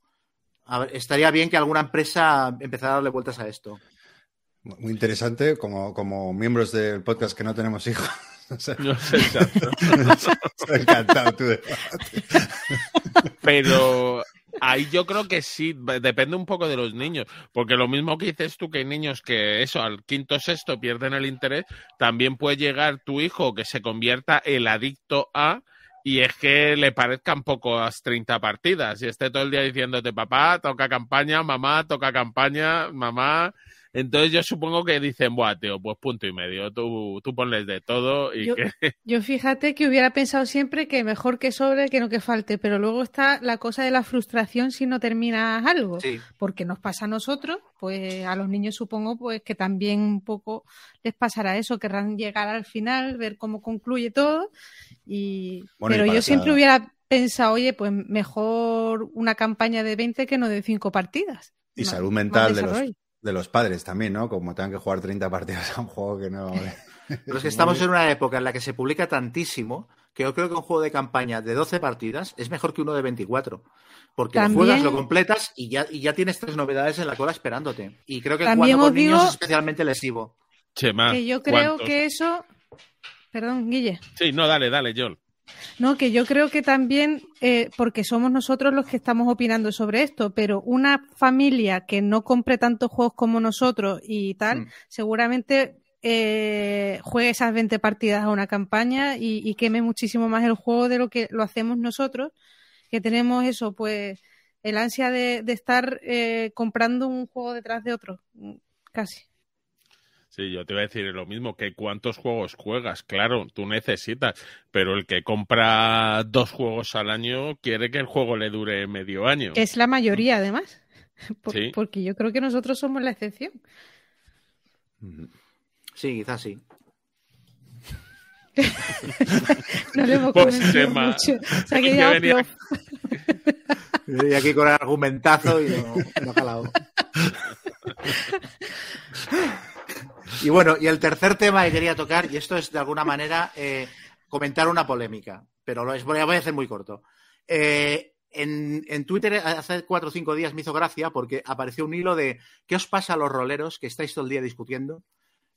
estaría bien que alguna empresa empezara a darle vueltas a esto. Muy interesante, como, como miembros del podcast que no tenemos hijos, No sé, exacto. Me ha encantado tu debate. Pero ahí yo creo que sí, depende un poco de los niños, porque lo mismo que dices tú que hay niños que eso, al quinto sexto pierden el interés, también puede llegar tu hijo que se convierta el adicto a y es que le parezcan pocas 30 partidas y esté todo el día diciéndote papá, toca campaña, mamá, toca campaña, mamá. Entonces yo supongo que dicen, buah, tío, pues punto y medio, tú, tú ponles de todo y Yo- que... Yo fíjate que hubiera pensado siempre que mejor que sobre que no que falte, pero luego está la cosa de la frustración si no terminas algo. Sí. porque nos pasa a nosotros, pues a los niños supongo pues que también un poco les pasará eso, querrán llegar al final, ver cómo concluye todo y Bueno, pero yo siempre hubiera pensado, oye, pues mejor una campaña de 20 que no de 5 partidas. Y Más- salud mental de los. De los padres también, ¿no? Como tengan que jugar 30 partidas a un juego que no... Pero es que estamos en una época en la que se publica tantísimo que yo creo que un juego de campaña de 12 partidas es mejor que uno de 24. Porque lo juegas, lo completas y ya, y ya tienes tres novedades en la cola esperándote. Y creo que También jugando con niños digo- es especialmente lesivo. Chema, Que yo creo ¿cuántos? que eso Perdón, Guille. Sí, no, dale, dale, Joel. No, que yo creo que también, eh, porque somos nosotros los que estamos opinando sobre esto, pero una familia que no compre tantos juegos como nosotros y tal, Mm. seguramente eh, juegue esas 20 partidas a una campaña y, y queme muchísimo más el juego de lo que lo hacemos nosotros, que tenemos eso, pues el ansia de, de estar eh, comprando un juego detrás de otro, mm, casi. Sí, yo te iba a decir lo mismo, que cuántos juegos juegas, claro, tú necesitas, pero el que compra dos juegos al año quiere que el juego le dure medio año. Es la mayoría, además, Por- Sí. porque yo creo que nosotros somos la excepción. Sí, quizás sí. No le hemos Pues, mucho. Se ha que quedado venía-. Y aquí con el argumentazo y no, no ha calado. Y bueno, y el tercer tema que quería tocar, y esto es de alguna manera eh, comentar una polémica, pero lo es, voy a hacer muy corto. Eh, en, en Twitter hace cuatro o cinco días me hizo gracia porque apareció un hilo de ¿qué os pasa a los roleros que estáis todo el día discutiendo?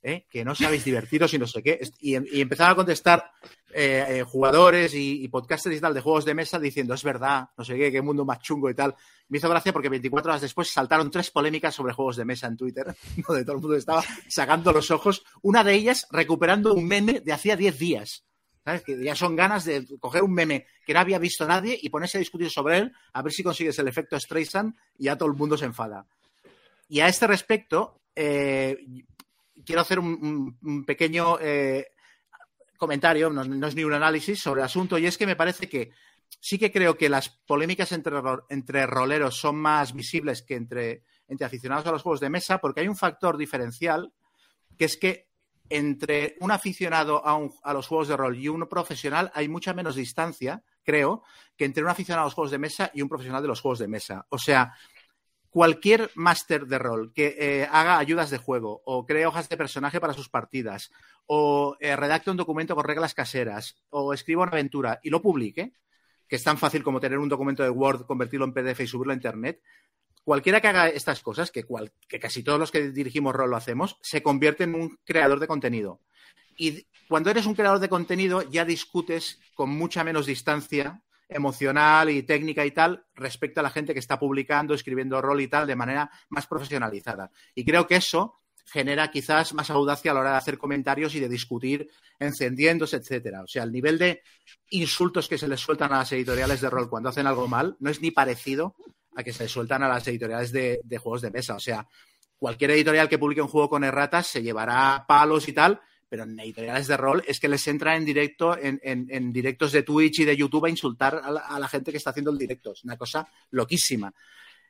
¿Eh? Que no sabéis divertiros y no sé qué. Y, y empezaron a contestar eh, eh, jugadores y, y podcasters y tal de juegos de mesa diciendo es verdad, no sé qué, qué mundo más chungo y tal. Me hizo gracia porque 24 horas después saltaron tres polémicas sobre juegos de mesa en Twitter, donde todo el mundo estaba sacando los ojos. Una de ellas recuperando un meme de hacía 10 días. ¿Sabes? Ya son ganas de coger un meme que no había visto nadie y ponerse a discutir sobre él, a ver si consigues el efecto Streisand y ya todo el mundo se enfada. Y a este respecto, quiero hacer un, pequeño eh, comentario, no, es ni un análisis sobre el asunto, y es que me parece que sí que creo que las polémicas entre, entre roleros son más visibles que entre, entre aficionados a los juegos de mesa, porque hay un factor diferencial, que es que entre un aficionado a, un- a los juegos de rol y un profesional hay mucha menos distancia, creo, que entre un aficionado a los juegos de mesa y un profesional de los juegos de mesa. O sea, cualquier máster de rol que eh, haga ayudas de juego o cree hojas de personaje para sus partidas o eh, redacte un documento con reglas caseras o escriba una aventura y lo publique, que es tan fácil como tener un documento de Word, convertirlo en PDF y subirlo a Internet, cualquiera que haga estas cosas, que, cual- que casi todos los que dirigimos rol lo hacemos, se convierte en un creador de contenido. Y cuando eres un creador de contenido ya discutes con mucha menos distancia emocional y técnica y tal respecto a la gente que está publicando, escribiendo rol y tal de manera más profesionalizada. Y creo que eso genera quizás más audacia a la hora de hacer comentarios y de discutir encendiéndose, etcétera. O sea, el nivel de insultos que se les sueltan a las editoriales de rol cuando hacen algo mal no es ni parecido a que se les sueltan a las editoriales de, de juegos de mesa. O sea, cualquier editorial que publique un juego con erratas se llevará palos y tal, pero en editoriales de rol es que les entra en directo, en, en- directos de Twitch y de YouTube a insultar a la, a la gente que está haciendo el directo. Es una cosa loquísima.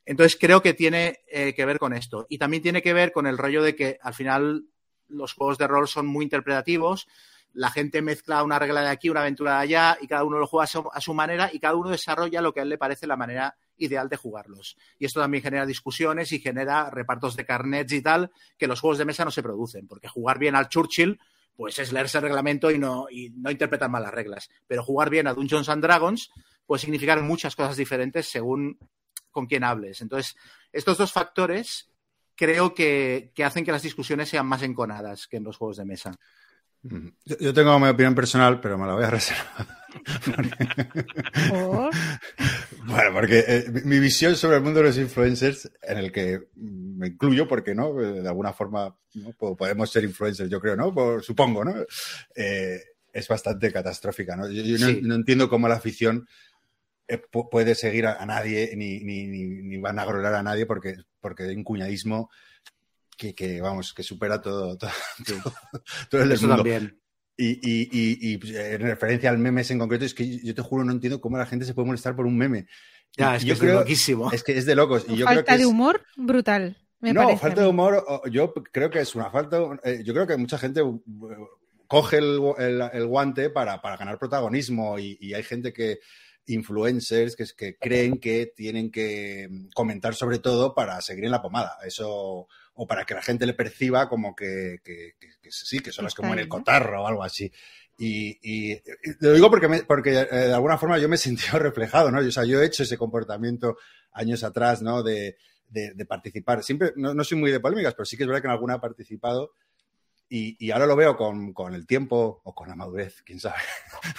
Entonces creo que tiene eh, que ver con esto. Y también tiene que ver con el rollo de que al final los juegos de rol son muy interpretativos. La gente mezcla una regla de aquí, una aventura de allá, y cada uno lo juega a su, a su manera y cada uno desarrolla lo que a él le parece la manera ideal de jugarlos. Y esto también genera discusiones y genera repartos de carnets y tal, que los juegos de mesa no se producen, porque jugar bien al Churchill pues es leerse el reglamento y no, y no interpretar mal las reglas. Pero jugar bien a Dungeons and Dragons puede significar muchas cosas diferentes según con quién hables. Entonces, estos dos factores creo que, que hacen que las discusiones sean más enconadas que en los juegos de mesa. Yo tengo mi opinión personal, pero me la voy a reservar. ¿Por? Bueno, porque eh, mi- visión sobre el mundo de los influencers, en el que me incluyo, porque no, Eh, de alguna forma podemos ser influencers, yo creo, ¿no? Por- supongo, ¿no? Eh, es bastante catastrófica, ¿no? Yo, yo no, Sí. no entiendo cómo la afición pu- puede seguir a, a nadie ni, ni, ni, ni van a agrorar a nadie porque, porque hay un cuñadismo que, que, vamos, que supera todo, todo, todo, todo el Eso mundo. también. Y, y, y, y, pues, en referencia al meme en concreto, es que yo te juro no entiendo cómo la gente se puede molestar por un meme. Ya, es que yo es creo- loquísimo. Es que es de locos. Y yo creo Falta que de es- humor brutal. Me no, parece falta de humor, yo creo que es una falta. eh, yo creo que mucha gente uh, coge el, el- el guante para, para ganar protagonismo y, y hay gente que, influencers, que, que creen que tienen que mm, comentar sobre todo para seguir en la pomada. Eso, o para que la gente le perciba como que, que- que- que sí, que son los que ahí, el cotarro o algo así. Y, y- y lo digo porque, me- porque eh, de alguna forma yo me he sentido reflejado, ¿no? O sea, yo he hecho ese comportamiento años atrás, ¿no? De, de, de participar. Siempre, no, no soy muy de polémicas, pero sí que es verdad que en alguna he participado y, y ahora lo veo con, con el tiempo o con la madurez, quién sabe.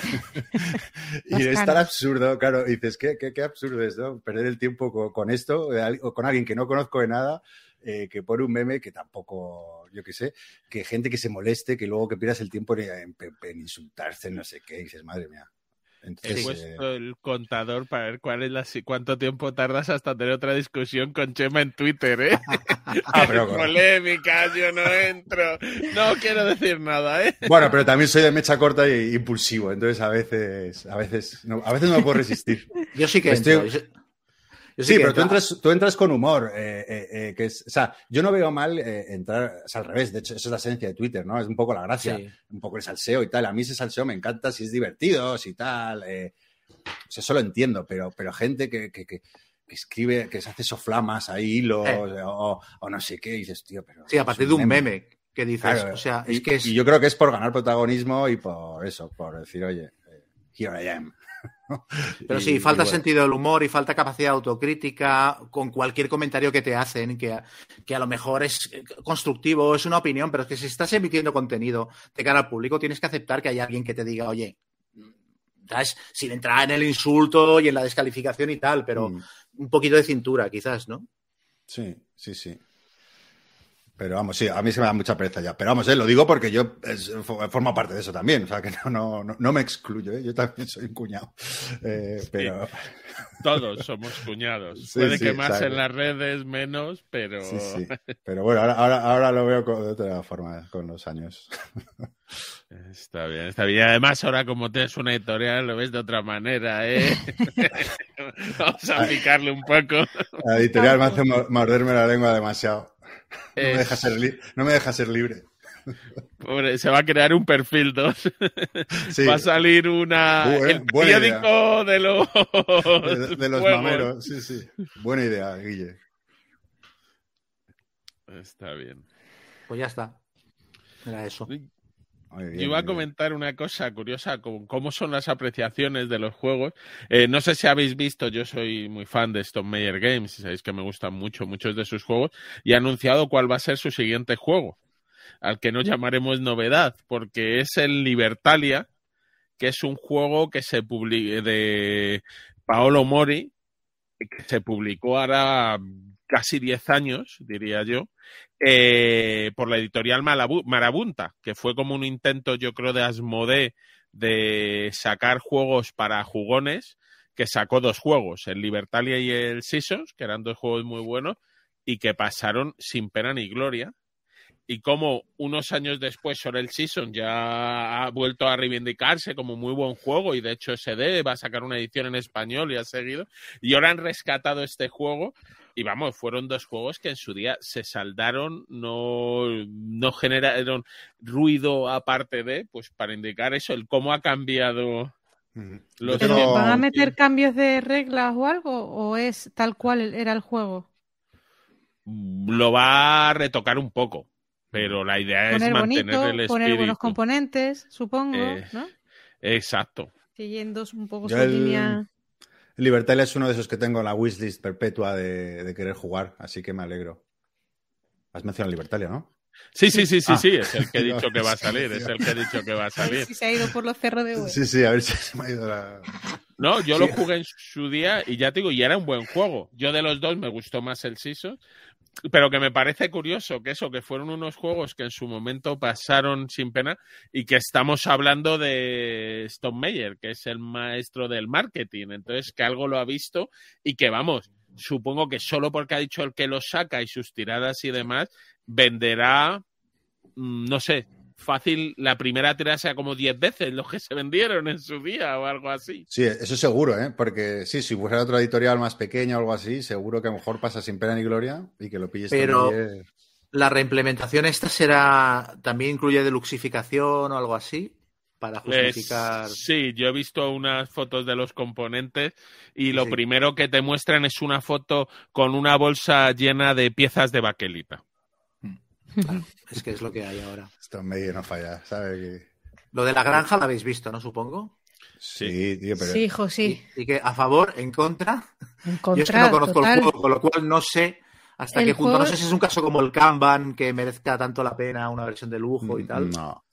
y Las es tan absurdo, claro, dices, qué, qué, qué absurdo es, ¿no? Perder el tiempo con, con esto al- o con alguien que no conozco de nada, eh, que pone un meme que tampoco, yo qué sé, que gente que se moleste, que luego que pierdas el tiempo en, en- en insultarse, no sé qué, y dices, madre mía. He Entonces, eh, puesto el contador para ver cuál es la, cuánto tiempo tardas hasta tener otra discusión con Chema en Twitter, ¿eh? ah, pero- Polémicas, yo no entro. No quiero decir nada, ¿eh? Bueno, pero también soy de mecha corta y impulsivo, entonces a veces, a veces, no, a veces no me puedo resistir. Yo sí que Estoy- entro. Sí, pero tú entras, tú entras con humor, eh, eh, eh, que es, o sea, yo no veo mal eh, entrar, es al revés, de hecho, eso es la esencia de Twitter, ¿no? Es un poco la gracia, Sí. un poco el salseo y tal. A mí ese salseo me encanta si es divertido, si tal. eh, o sea, eso lo entiendo, pero, pero gente que, que, que- que escribe, que se hace soflamas ahí, hilos, Eh. o, o no sé qué, y dices, tío, pero. Sí, a partir de un meme que dices. Claro, o sea, y, es que es. y yo creo que es por ganar protagonismo y por eso, por decir, oye, here I am. Pero Y- sí, falta bueno. sentido del humor y falta capacidad de autocrítica con cualquier comentario que te hacen, que, que a lo mejor es eh, constructivo, es una opinión, pero es que si estás emitiendo contenido de cara al público, tienes que aceptar que hay alguien que te diga, oye, ¿sabes? sin entrar en el insulto y en la descalificación y tal, pero Mm. un poquito de cintura, quizás, ¿no? Sí, sí, sí. Pero vamos, sí, a mí se me da mucha pereza ya. Pero vamos, eh, lo digo porque yo es- fo- formo parte de eso también. O sea, que no, no, no, me excluyo, ¿eh? yo también soy un cuñado. Eh, pero Todos somos cuñados. Sí, Puede sí, que más en las redes, menos, pero. Pero bueno, ahora, ahora, ahora lo veo con- de otra forma con los años. Está bien, está bien. Y además, ahora como tienes una editorial, lo ves de otra manera, ¿eh? Vamos a picarle un poco. La editorial me hace mo- morderme la lengua demasiado. No me Eh, deja ser, li- no me deja ser libre. pobre, se va a crear un perfil 2. Sí, Va a salir una. Bu- el buena periódico de los. de, de los mameros. Sí, sí. Buena idea, Guille. Está bien. Pues ya está. Era eso. Muy bien, Yo iba a comentar una cosa curiosa, con cómo son las apreciaciones de los juegos. Eh, no sé si habéis visto, yo soy muy fan de Stone Meyer Games, y sabéis que me gustan mucho muchos de sus juegos, y ha anunciado cuál va a ser su siguiente juego, al que no llamaremos novedad, porque es el Libertalia, que es un juego que se publica de Paolo Mori, que se publicó ahora casi 10 años, diría yo, eh, por la editorial Malabu- Marabunta, que fue como un intento, yo creo, de Asmodee de sacar juegos para jugones, que sacó dos juegos, el Libertalia y el Seasons, que eran dos juegos muy buenos, y que pasaron sin pena ni gloria. Y como unos años después sobre el Season ya ha vuelto a reivindicarse como muy buen juego y de hecho SD va a sacar una edición en español y ha seguido. Y ahora han rescatado este juego y vamos, fueron dos juegos que en su día se saldaron, no, no generaron ruido aparte de, pues para indicar eso, el cómo ha cambiado Ujú. Los ¿Pero van a meter cambios de reglas o algo? ¿O es tal cual era el juego? lo va a retocar un poco, pero la idea es Poner mantener bonito, el poner buenos espíritu. componentes, supongo, Eh, ¿no? Exacto. Siguiendo un poco Yo su el- línea. Libertalia es uno de esos que tengo en la wishlist perpetua de, de querer jugar, así que me alegro. Has mencionado Libertalia, ¿no? Sí, sí, sí, sí, Ah. sí, es el que he dicho que va a salir, es el que he dicho que va a A ver salir. si se ha ido por los cerros de. Sí, sí, a ver si se me ha ido la. No, yo lo jugué en su día y ya te digo, y era un buen juego. Yo de los dos me gustó más el Season, pero que me parece curioso que eso, que fueron unos juegos que en su momento pasaron sin pena y que estamos hablando de Stone Meyer, que es el maestro del marketing. Entonces, que algo lo ha visto y que vamos, supongo que solo porque ha dicho el que lo saca y sus tiradas y demás, venderá, mm, no sé, fácil, la primera tirada sea como 10 veces los que se vendieron en su día o algo así. Sí, eso seguro, ¿eh? Porque sí, si fuera otra editorial más pequeña o algo así, seguro que a lo mejor pasa sin pena ni gloria y que lo pilles Pero- también. La reimplementación esta será también incluye deluxificación o algo así para Pues, justificar. sí, yo he visto unas fotos de los componentes y lo Sí. primero que te muestran es una foto con una bolsa llena de piezas de baquelita. Claro, es que es lo que hay ahora. Esto medio no falla, ¿sabes? Que- Lo de la granja lo habéis visto, ¿no? Supongo. Sí, tío, pero. Sí, hijo, sí. Y, y que a favor, en contra. En Yo es que no conozco total. el juego, con lo cual no sé hasta El qué punto. juego- No sé si es un caso como el Kanban que merezca tanto la pena una versión de lujo y tal. No,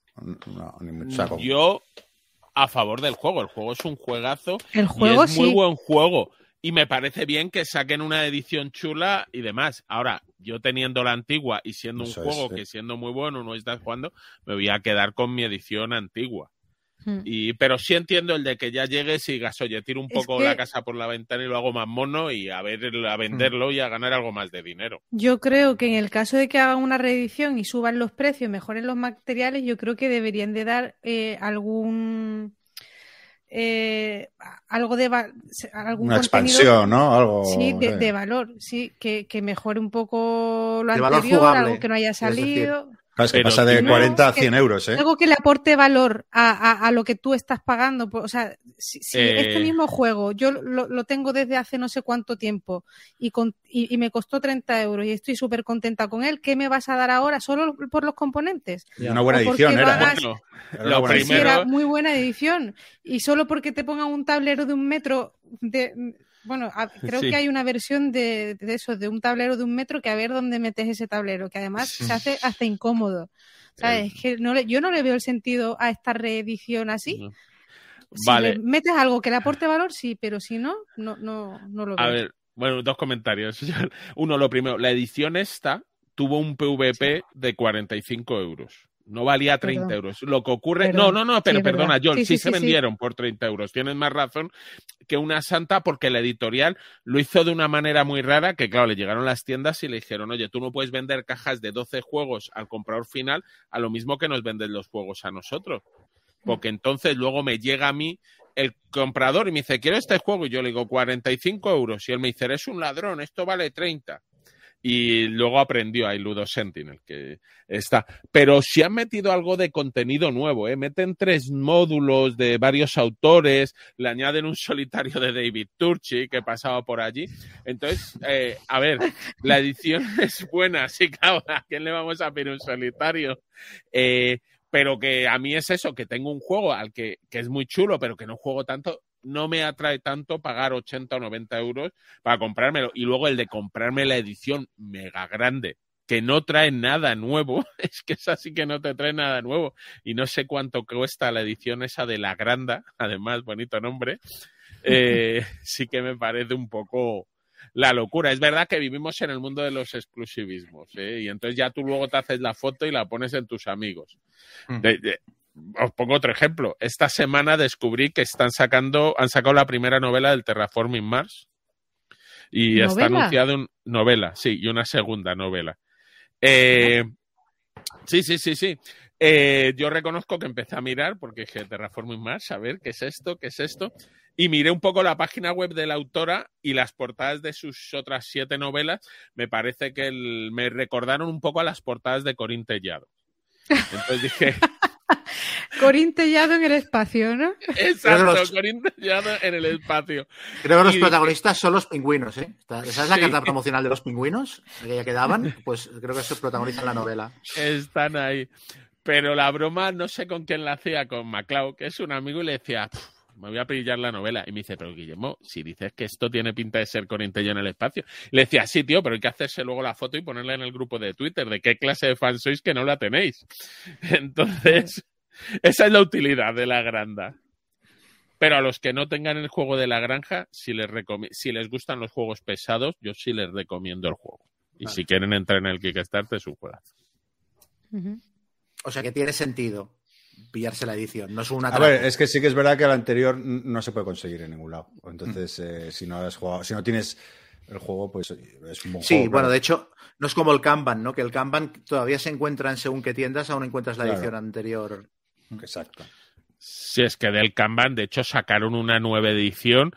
no, ni mucho. O sea, como- Yo a favor del juego, el juego es un juegazo El juego y es muy sí. buen juego. Y me parece bien que saquen una edición chula y demás. Ahora, yo teniendo la antigua y siendo un Eso juego que siendo muy bueno no estás jugando, me voy a quedar con mi edición antigua. Mm. Y, pero sí entiendo el de que ya llegues y digas, oye, tiro un Es poco que- la casa por la ventana y lo hago más mono y a ver a venderlo y a ganar algo más de dinero. Yo creo que en el caso de que hagan una reedición y suban los precios, mejoren los materiales, yo creo que deberían de dar eh, algún eh, algo de algún una expansión, ¿no? Algo. sí, de, sí. de valor, sí, que, que mejore un poco lo De valor anterior, jugable, algo que no haya es decir, salido, Claro, es que Pero pasa de no, 40 a que- 100 euros, ¿eh? algo que le aporte valor a, a- a lo que tú estás pagando. O sea, si, si Eh. este mismo juego yo lo, lo tengo desde hace no sé cuánto tiempo y, con- y, y me costó 30 euros y estoy súper contenta con él, ¿qué me vas a dar ahora solo por los componentes? Una buena edición era. vagas- Bueno, lo buena primero- edición. era muy buena edición. Y solo porque te pongan un tablero de un metro de... Bueno, a- creo Sí. que hay una versión de, de eso, de un tablero de un metro, que a ver dónde metes ese tablero, que además se hace hasta incómodo. ¿Sabes? Es que no le- yo no le veo el sentido a esta reedición así. no. Si Vale. le metes algo que le aporte valor, sí, pero si no, no, no, no lo veo. A ver, bueno, dos comentarios. Uno, lo primero, la edición esta tuvo un PVP de 45 euros. No valía 30 Perdón. euros. Lo que ocurre. Perdón. No, no, no, pero Sí, perdona, John, sí, Sí, sí, se vendieron por 30 euros. Tienes más razón que una santa porque la editorial lo hizo de una manera muy rara que, claro, le llegaron las tiendas y le dijeron, oye, tú no puedes vender cajas de 12 juegos al comprador final a lo mismo que nos venden los juegos a nosotros. Porque entonces luego me llega a mí el comprador y me dice, quiero este juego. Y yo le digo, 45 euros. Y él me dice, eres un ladrón, esto vale 30. Y luego aprendió ahí Ludo Sentinel, que está. Pero si han metido algo de contenido nuevo, ¿eh? Meten tres módulos de varios autores, le añaden un solitario de David Turchi que pasaba por allí. Entonces, eh, a ver, la edición es buena, sí, claro, ¿a quién le vamos a pedir un solitario? Eh, pero que a mí es eso, que tengo un juego al que, que es muy chulo, pero que no juego tanto, no me atrae tanto pagar 80 o 90 euros para comprármelo. Y luego el de comprarme la edición mega grande, que no trae nada nuevo, es que esa sí que no te trae nada nuevo. Y no sé cuánto cuesta la edición esa de la granda, además, bonito nombre, eh, sí que me parece un poco la locura. Es verdad que vivimos en el mundo de los exclusivismos, ¿eh? y entonces ya tú luego te haces la foto y la pones en tus amigos. Mm. De- de- os pongo otro ejemplo. Esta semana descubrí que están sacando, han sacado la primera novela del Terraforming Mars. Y está ¿Novela? anunciado un novela, sí, y una segunda novela. Eh, sí, sí, sí, sí. Eh, yo reconozco que empecé a mirar porque dije Terraforming Mars, a ver qué es esto, qué es esto. Y miré un poco la página web de la autora y las portadas de sus otras siete novelas. Me parece que el- me recordaron un poco a las portadas de Corín Tellado. Entonces dije, Corín Tellado en el espacio, ¿no? exacto, los- Corín Tellado en el espacio. Creo que los Y- protagonistas son los pingüinos, ¿eh? Esta- ¿Esa es la Sí. carta promocional de los pingüinos? Que daban. Pues creo que eso protagoniza en la novela. Están ahí. Pero la broma no sé con quién la hacía, con MacLeod, que es un amigo, y le decía, "Pf, me voy a pillar la novela. Y me dice, pero Guillermo, si dices que esto tiene pinta de ser con Intello en el espacio. Le decía, sí, tío, pero hay que hacerse luego la foto y ponerla en el grupo de Twitter. ¿De qué clase de fan sois que no la tenéis? Entonces, esa es la utilidad de la granda. Pero a los que no tengan el juego de la granja, si les, si les gustan los juegos pesados, yo sí les recomiendo el juego. Y si quieren entrar en el Kickstarter, es un juegazo. O sea que tiene sentido pillarse la edición, no es una A ver, es que sí que es verdad que el anterior no se puede conseguir en ningún lado. Entonces, eh, si no has jugado, si no tienes el juego, pues es un buen Sí, bueno, de hecho, no es como el Kanban, ¿no? Que el Kanban todavía se encuentra en según qué tiendas, aún encuentras la edición anterior. Exacto. Si es que del Kanban, de hecho, sacaron una nueva edición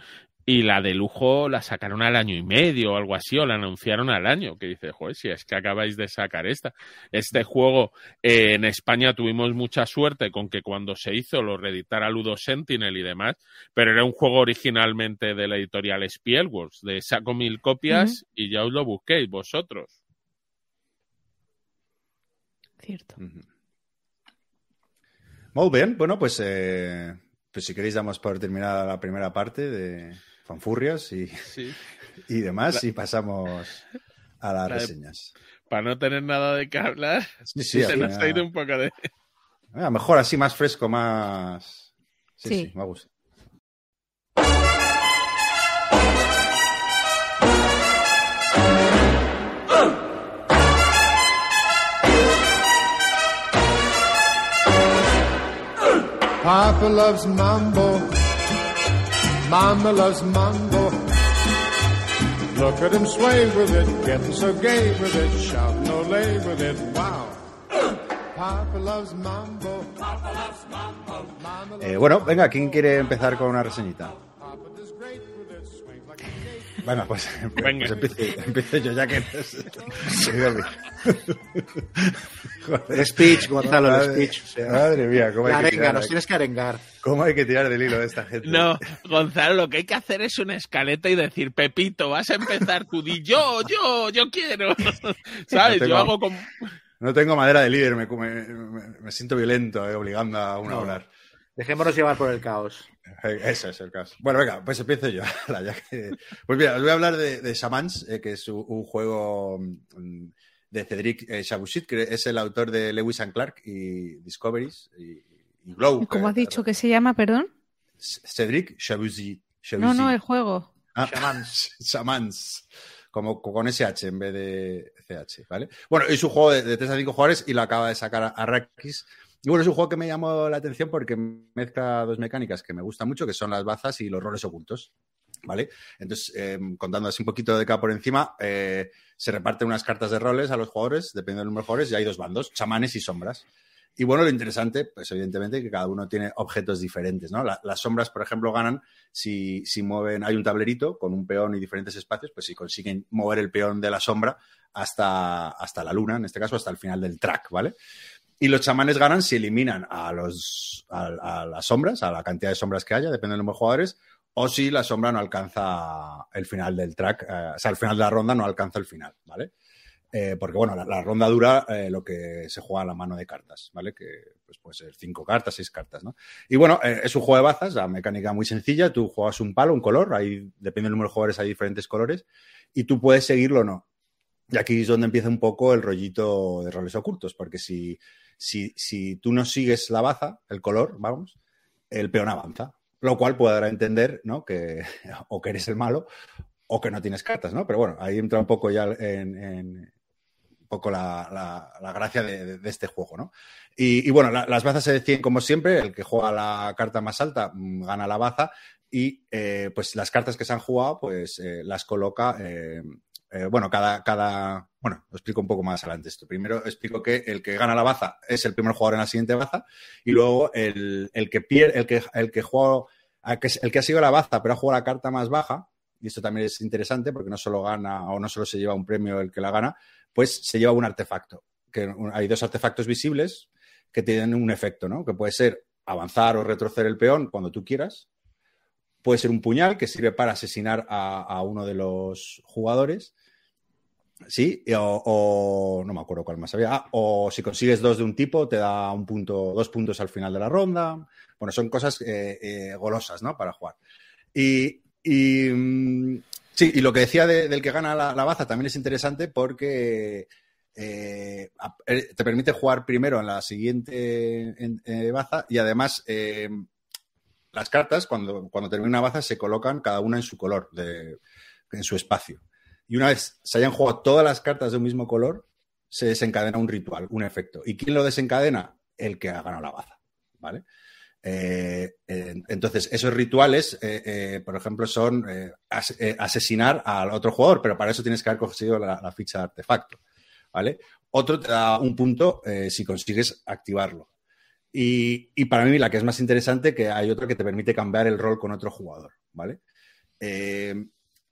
y la de lujo la sacaron al año y medio o algo así, o la anunciaron al año, que dice, joder, si es que acabáis de sacar esta. Este juego eh, en España tuvimos mucha suerte con que cuando se hizo lo reeditara Ludo Sentinel y demás, pero era un juego originalmente de la editorial Spielworks, de saco mil copias y ya os lo busquéis vosotros. Cierto. Muy bien, bueno, pues, eh, pues si queréis damos por terminada la primera parte de fanfurrias y, y demás y pasamos a las reseñas. Para no tener nada de que hablar, se nos ha ido un poco de... A ah, mejor así, más fresco, más... Sí, sí, me gusta. Papa loves mambo. Mama loves mambo. Look at him sway with it, getting so gay with it, shout no lay with it, wow. Papa loves mambo. Papa loves mambo. Eh, bueno, venga, ¿quién quiere empezar con una reseñita? Bueno, pues, Venga. pues empiezo, yo ya que... el speech, Gonzalo, el speech. madre mía, cómo hay que tirar, nos tienes que arengar. ¿Cómo hay que tirar del hilo de esta gente? No, Gonzalo, lo que hay que hacer es una escaleta y decir, Pepito, vas a empezar tú, di yo, yo, yo quiero. ¿Sabes? yo hago como... No tengo madera de líder, me, me, me siento violento eh, obligando a uno a hablar. Dejémonos llevar por el caos. Eh, ese es el caso. Bueno, venga, pues empiezo yo. Pues mira, os voy a hablar de, de Shamans, eh, que es un, juego mm, de Cedric eh, que es el autor de Lewis and Clark y Discoveries y, Glow. ¿Cómo has dicho que se llama, perdón? Cedric Chabusit. No, no, el juego. Ah, Shamans. Shamans. Como con SH en vez de CH, ¿vale? Bueno, es un juego de, de 3 a 5 jugadores y lo acaba de sacar Arrakis y bueno, es un juego que me llamó la atención porque mezcla dos mecánicas que me gustan mucho, que son las bazas y los roles ocultos. ¿Vale? Entonces, em, contando así un poquito de acá por encima, eh, se reparten unas cartas de roles a los jugadores, dependiendo del número de jugadores, y hay dos bandos, chamanes y sombras. Y bueno, lo interesante, pues evidentemente que cada uno tiene objetos diferentes, ¿no? las sombras, por ejemplo, ganan si, si, mueven, hay un tablerito con un peón y diferentes espacios, pues si consiguen mover el peón de la sombra hasta, hasta la luna, en este caso hasta el final del track, ¿vale? Y los chamanes ganan si eliminan a, los, a, las sombras, a la cantidad de sombras que haya, depende de jugadores, o si la sombra no alcanza el final del track, eh, o sea, el final de la ronda no alcanza el final, ¿vale? Eh, porque, bueno, la, ronda dura eh, lo que se juega a la mano de cartas, ¿vale? Que pues, puede ser cinco cartas, seis cartas, ¿no? Y bueno, es un juego de bazas, la mecánica muy sencilla, tú juegas un palo, un color, ahí, depende del número de jugadores, hay diferentes colores, y tú puedes seguirlo o no. Y aquí es donde empieza un poco el rollito de roles ocultos, porque si si, si tú no sigues la baza, el color, vamos, el peón avanza. Lo cual puede dar a entender, ¿no? Que o que eres el malo o que no tienes cartas, ¿no? Pero bueno, ahí entra un poco ya en, un poco la, gracia de, este juego, ¿no? Y, bueno, las bazas se deciden como siempre, el que juega la carta más alta mm, gana la baza y eh, pues las cartas que se han jugado pues eh, las coloca eh, eh, bueno, cada, cada, bueno, lo explico un poco más adelante esto. Primero explico que el que gana la baza es el primer jugador en la siguiente baza y luego el, que pierde, el que, el que el que ha sido la baza pero ha jugado la carta más baja, y esto también es interesante porque no solo gana o no solo se lleva un premio el que la gana, pues se lleva un artefacto. Que hay dos artefactos visibles que tienen un efecto, ¿no? Que puede ser avanzar o retroceder el peón cuando tú quieras, Puede ser un puñal que sirve para asesinar a, uno de los jugadores. Sí, o, no me acuerdo cuál más había. Ah, o si consigues dos de un tipo, te da un punto, dos puntos al final de la ronda. Bueno, son cosas eh, eh, golosas, ¿no? Para jugar. Y, mm, sí, y lo que decía de- del que gana la, baza también es interesante porque eh, te permite jugar primero en la siguiente en- baza y además las cartas, cuando, cuando termina una baza, se colocan cada una en su color, de- en su espacio. Y una vez se hayan jugado todas las cartas de un mismo color, se desencadena un ritual, un efecto. ¿Y quién lo desencadena? El que ha ganado la baza. ¿Vale? Eh, entonces, esos rituales, eh, eh, por ejemplo, son as- asesinar al otro jugador, pero para eso tienes que haber conseguido la, ficha de artefacto. ¿Vale? Otro te da un punto si consigues activarlo. Y, y para mí la que es más interesante, que hay otro que te permite cambiar el rol con otro jugador, ¿vale?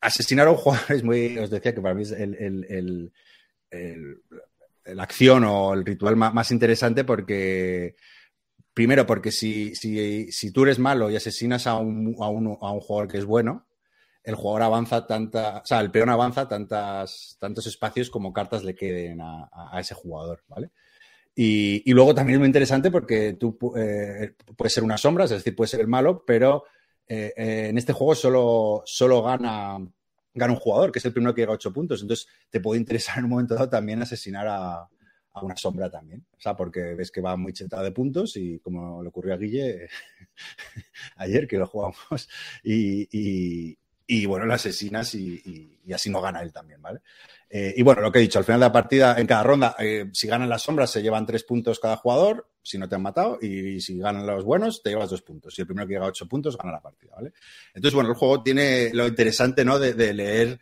Asesinar a un jugador es muy, os decía que para mí es el, el- el- el- acción o el ritual más, interesante porque, primero, porque si, si, si tú eres malo y asesinas a un, a, un, a un jugador que es bueno, el jugador avanza tanta, o sea, el peón avanza tantas, tantos espacios como cartas le queden a, ese jugador, ¿vale? Y, y luego también es muy interesante porque tú eh, puedes ser una sombra, es decir, puedes ser el malo, pero eh, eh, en este juego solo, solo gana, gana un jugador, que es el primero que llega a 8 puntos. Entonces te puede interesar en un momento dado también asesinar a, a una sombra también. O sea, porque ves que va muy chetado de puntos y como le ocurrió a Guille ayer que lo jugamos y- y, bueno, lo asesinas y, así no gana él también, ¿vale? Eh, y bueno, lo que he dicho, al final de la partida, en cada ronda, eh, si ganan las sombras, se llevan tres puntos cada jugador, si no te han matado, y, si ganan los buenos, te llevas dos puntos. Y el primero que llega a ocho puntos gana la partida, ¿vale? Entonces, bueno, el juego tiene lo interesante, ¿no? De, leer,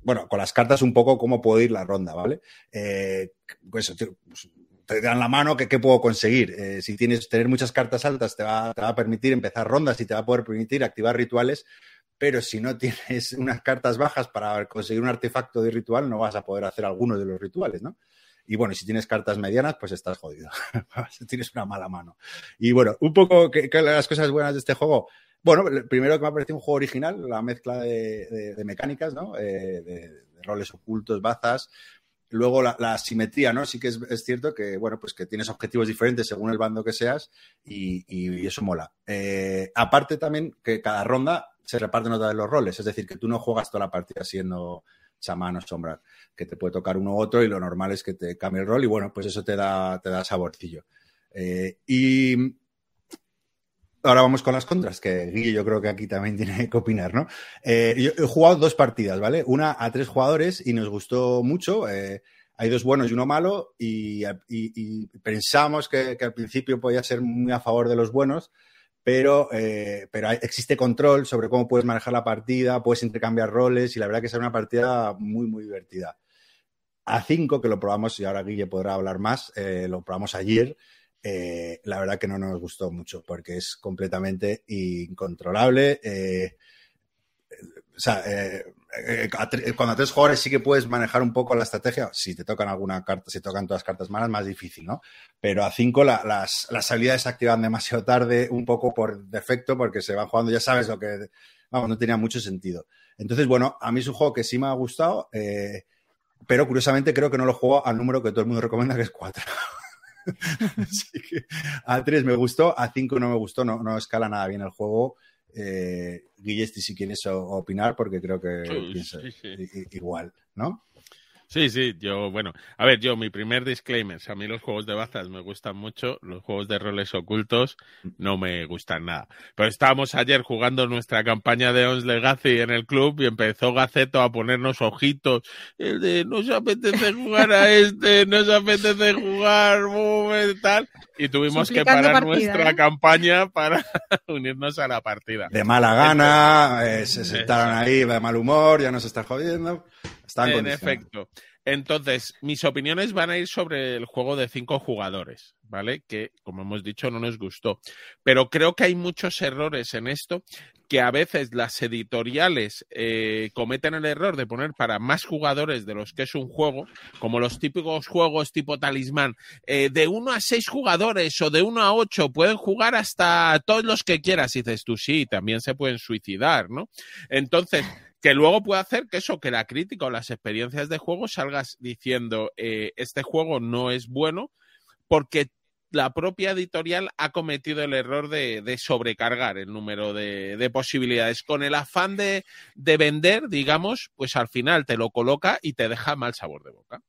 bueno, con las cartas un poco cómo puedo ir la ronda, ¿vale? Eh, pues, te pues, te dan la mano que qué puedo conseguir. Si tienes tener muchas cartas altas, te va, te va a permitir empezar rondas y te va a poder permitir activar rituales pero si no tienes unas cartas bajas para conseguir un artefacto de ritual, no vas a poder hacer alguno de los rituales, ¿no? Y bueno, si tienes cartas medianas, pues estás jodido. tienes una mala mano. Y bueno, un poco que, las cosas buenas de este juego. Bueno, primero que me ha parecido un juego original, la mezcla de mecánicas, ¿no? Eh, de, de, roles ocultos, bazas. Luego la, la simetría, ¿no? Sí que es, cierto que, bueno, pues que tienes objetivos diferentes según el bando que seas y, eso mola. Eh, aparte también que cada ronda se reparten otra vez los roles, es decir, que tú no juegas toda la partida siendo chamán o sombra, que te puede tocar uno u otro y lo normal es que te cambie el rol y bueno, pues eso te da, te da saborcillo. Eh, y ahora vamos con las contras, que Guille yo creo que aquí también tiene que opinar, ¿no? Eh, yo he jugado dos partidas, ¿vale? Una a tres jugadores y nos gustó mucho. Eh, hay dos buenos y uno malo y, y, y pensamos que, que, al principio podía ser muy a favor de los buenos, pero, eh, pero hay, existe control sobre cómo puedes manejar la partida, puedes intercambiar roles y la verdad que es una partida muy, muy divertida. A 5, que lo probamos y ahora Guille podrá hablar más, eh, lo probamos ayer, eh, la verdad que no nos gustó mucho porque es completamente incontrolable. Eh, o sea, eh, a cuando a tres jugadores sí que puedes manejar un poco la estrategia. Si te tocan alguna carta, si tocan todas las cartas malas, más difícil, ¿no? Pero a cinco la, las, las habilidades se activan demasiado tarde, un poco por defecto, porque se van jugando, ya sabes lo que. Vamos, no tenía mucho sentido. Entonces, bueno, a mí es un juego que sí me ha gustado, eh, pero curiosamente creo que no lo juego al número que todo el mundo recomienda, que es cuatro. Así que a tres me gustó, a cinco no me gustó, no, no escala nada bien el juego. Eh, Guillesti, si quieres opinar, porque creo que Sí, piensa sí, sí. igual, ¿no? Sí, sí, yo, bueno, a ver, yo, mi primer disclaimer, a mí los juegos de bazas me gustan mucho, los juegos de roles ocultos no me gustan nada. Pero estábamos ayer jugando nuestra campaña de Ons Legacy en el club y empezó Gaceto a ponernos ojitos, el de no se apetece jugar a este, no se apetece jugar, boom, tal, y tuvimos que parar partida, nuestra ¿eh? campaña para unirnos a la partida. De mala gana, eh, se sentaron ahí de mal humor, ya nos están jodiendo. En efecto. Entonces, mis opiniones van a ir sobre el juego de cinco jugadores, ¿vale? Que, como hemos dicho, no nos gustó. Pero creo que hay muchos errores en esto que a veces las editoriales eh, cometen el error de poner para más jugadores de los que es un juego, como los típicos juegos tipo talismán, eh, de uno a seis jugadores o de uno a ocho pueden jugar hasta todos los que quieras. Y dices tú, sí, también se pueden suicidar, ¿no? Entonces, que luego puede hacer que eso, que la crítica o las experiencias de juego salgas diciendo eh, este juego no es bueno porque la propia editorial ha cometido el error de, sobrecargar el número de, posibilidades. Con el afán de, vender, digamos, pues al final te lo coloca y te deja mal sabor de boca.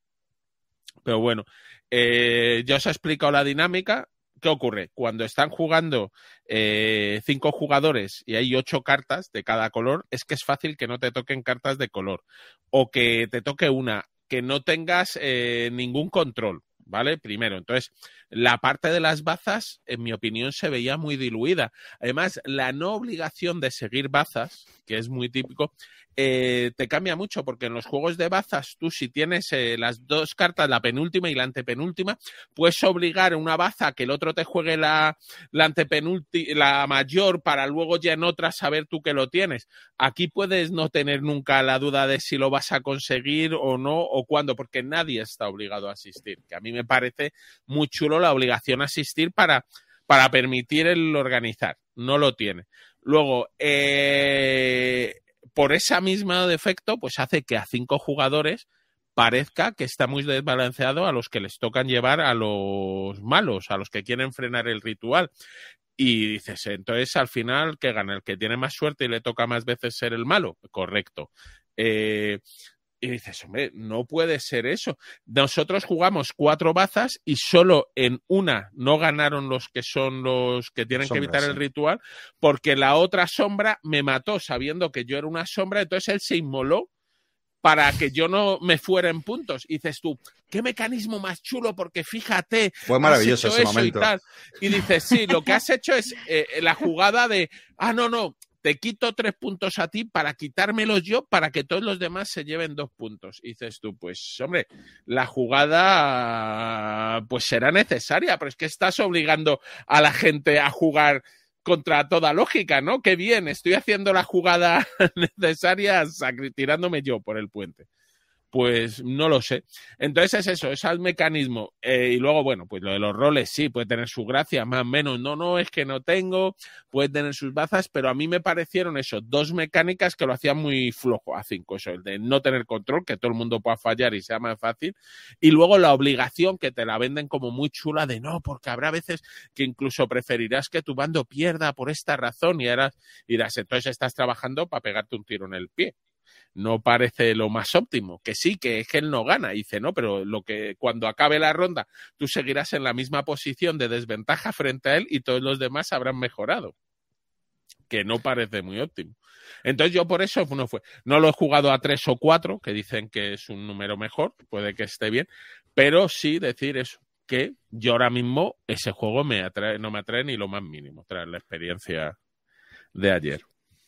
Pero bueno, eh, ya os he explicado la dinámica. ¿Qué ocurre? Cuando están jugando eh, cinco jugadores y hay ocho cartas de cada color, es que es fácil que no te toquen cartas de color o que te toque una, que no tengas eh, ningún control. ¿vale? Primero, entonces, la parte de las bazas, en mi opinión, se veía muy diluida. Además, la no obligación de seguir bazas, que es muy típico, eh, te cambia mucho porque en los juegos de bazas tú si tienes eh, las dos cartas, la penúltima y la antepenúltima, puedes obligar una baza a que el otro te juegue la, la antepenúltima, la mayor para luego ya en otra saber tú que lo tienes. Aquí puedes no tener nunca la duda de si lo vas a conseguir o no o cuándo, porque nadie está obligado a asistir. Que a mí me parece muy chulo la obligación a asistir para, para permitir el organizar. No lo tiene. Luego, eh, por esa misma defecto, pues hace que a cinco jugadores parezca que está muy desbalanceado a los que les tocan llevar a los malos, a los que quieren frenar el ritual. Y dices, entonces al final, ¿qué gana? ¿El que tiene más suerte y le toca más veces ser el malo? Correcto. Eh, y dices, hombre, no puede ser eso. Nosotros jugamos cuatro bazas y solo en una no ganaron los que son los que tienen que evitar el ritual, porque la otra sombra me mató sabiendo que yo era una sombra, entonces él se inmoló para que yo no me fuera en puntos. Y dices tú, qué mecanismo más chulo, porque fíjate. Fue maravilloso ese momento. Y, dices, sí, lo que has hecho es eh, la jugada de, ah, no, no, te quito tres puntos a ti para quitármelos yo para que todos los demás se lleven dos puntos. Dices tú, pues hombre, la jugada pues será necesaria, pero es que estás obligando a la gente a jugar contra toda lógica, ¿no? Qué bien, estoy haciendo la jugada necesaria tirándome yo por el puente. Pues no lo sé. Entonces es eso, es el mecanismo. Eh, y luego, bueno, pues lo de los roles sí, puede tener su gracia, más o menos. No, no, es que no tengo, puede tener sus bazas, pero a mí me parecieron eso, dos mecánicas que lo hacían muy flojo a cinco. Eso, el de no tener control, que todo el mundo pueda fallar y sea más fácil. Y luego la obligación, que te la venden como muy chula de no, porque habrá veces que incluso preferirás que tu bando pierda por esta razón y ahora dirás, entonces estás trabajando para pegarte un tiro en el pie no parece lo más óptimo. Que sí, que es que él no gana. dice, no, pero lo que cuando acabe la ronda tú seguirás en la misma posición de desventaja frente a él y todos los demás habrán mejorado. Que no parece muy óptimo. Entonces yo por eso no fue. No lo he jugado a tres o cuatro, que dicen que es un número mejor, puede que esté bien, pero sí decir eso, que yo ahora mismo ese juego me atrae, no me atrae ni lo más mínimo, trae la experiencia de ayer.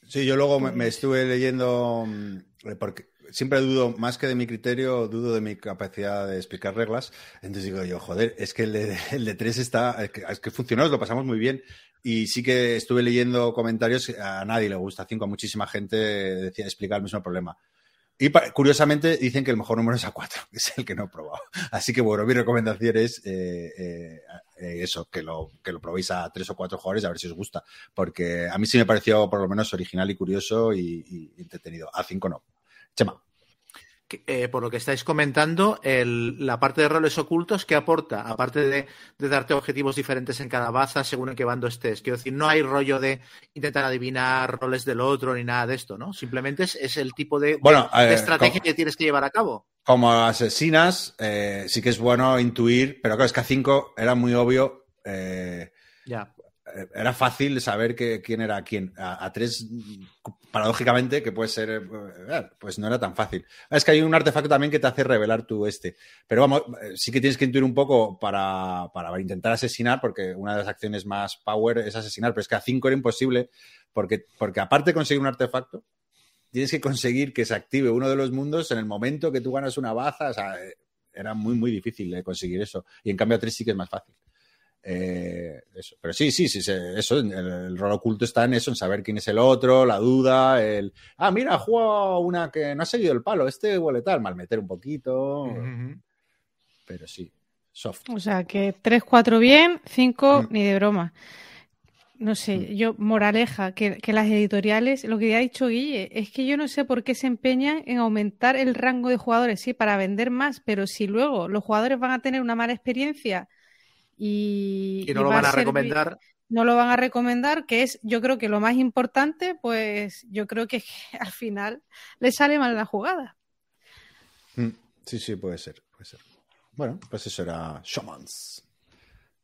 Sí, yo luego me, estuve leyendo, mm, porque siempre dudo, más que de mi criterio, dudo de mi capacidad de explicar reglas. Entonces digo yo, joder, es que el de, tres está, es que, funcionó, lo pasamos muy bien. Y sí que estuve leyendo comentarios, a nadie le gusta, cinco, a muchísima gente decía explicar el mismo problema. Y curiosamente dicen que el mejor número es a 4, que es el que no he probado. Así que bueno, mi recomendación es eh, eh, eh, eso, que lo, que lo probéis a tres o cuatro jugadores a ver si os gusta. Porque a mí sí me pareció por lo menos original y curioso y, y entretenido. A 5 no. Chema. Eh, por lo que estáis comentando, la parte de roles ocultos, ¿qué aporta? Aparte de, darte objetivos diferentes en cada baza según en qué bando estés. Quiero decir, no hay rollo de intentar adivinar roles del otro ni nada de esto, ¿no? Simplemente es, el tipo de, estrategia que tienes que llevar a cabo. Como asesinas, eh, sí que es bueno intuir, pero claro, es que a 5 era muy obvio. Eh, ya era fácil saber que, quién era quién. A, tres, paradójicamente, que puede ser, eh, pues no era tan fácil. Es que hay un artefacto también que te hace revelar tu este. Pero vamos, eh, sí que tienes que intuir un poco para, para intentar asesinar, porque una de las acciones más power es asesinar, pero es que a cinco era imposible, porque, porque aparte de conseguir un artefacto, tienes que conseguir que se active uno de los mundos en el momento que tú ganas una baza. O sea, eh, era muy, muy difícil conseguir eso. Y en cambio a tres sí que es más fácil. Eh, eso. Pero sí, sí, sí, eso, el, rol oculto está en eso, en saber quién es el otro, la duda, el, ah, mira, ha jugado una que no ha seguido el palo, este huele tal, mal meter un poquito, pero sí, soft. O sea, que 3, 4 bien, 5 mm. ni de broma. no sé, yo, moraleja, que, que, las editoriales, lo que ya ha dicho Guille, es que yo no sé por qué se empeñan en aumentar el rango de jugadores, sí, para vender más, pero si luego los jugadores van a tener una mala experiencia y, y no lo van a, recomendar. No lo van a recomendar, que es, yo creo que lo más importante, pues yo creo que al final le sale mal la jugada. Mm, sí, sí, puede ser, puede ser. Bueno, pues eso era Showmans.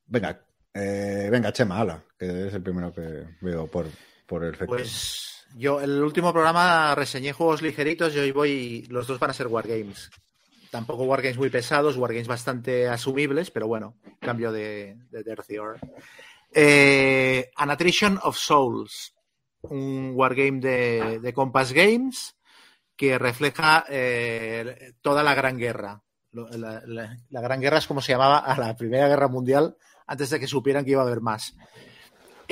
Venga, eh, venga, Chema, ala, que es el primero que veo por, por el efecto. Pues yo, el último programa reseñé juegos ligeritos y hoy voy, los dos van a ser Wargames. Tampoco Wargames muy pesados, Wargames bastante asumibles, pero bueno, cambio de, de tercio. Eh, of Souls, un Wargame de, de Compass Games que refleja eh, toda la Gran Guerra. La, la, Gran Guerra es como se llamaba a la Primera Guerra Mundial antes de que supieran que iba a haber más.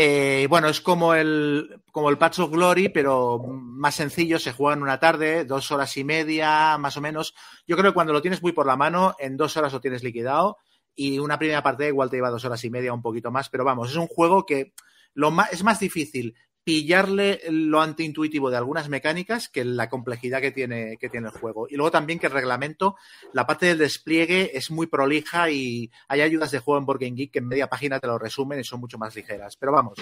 Eh, bueno, es como el, como el Patch of Glory, pero más sencillo, se juega en una tarde, dos horas y media, más o menos. Yo creo que cuando lo tienes muy por la mano, en dos horas lo tienes liquidado y una primera parte igual te lleva dos horas y media, un poquito más, pero vamos, es un juego que lo más, es más difícil pillarle lo antiintuitivo de algunas mecánicas que la complejidad que tiene, que tiene el juego. Y luego también que el reglamento, la parte del despliegue es muy prolija y hay ayudas de juego en Board Game Geek que en media página te lo resumen y son mucho más ligeras. Pero vamos,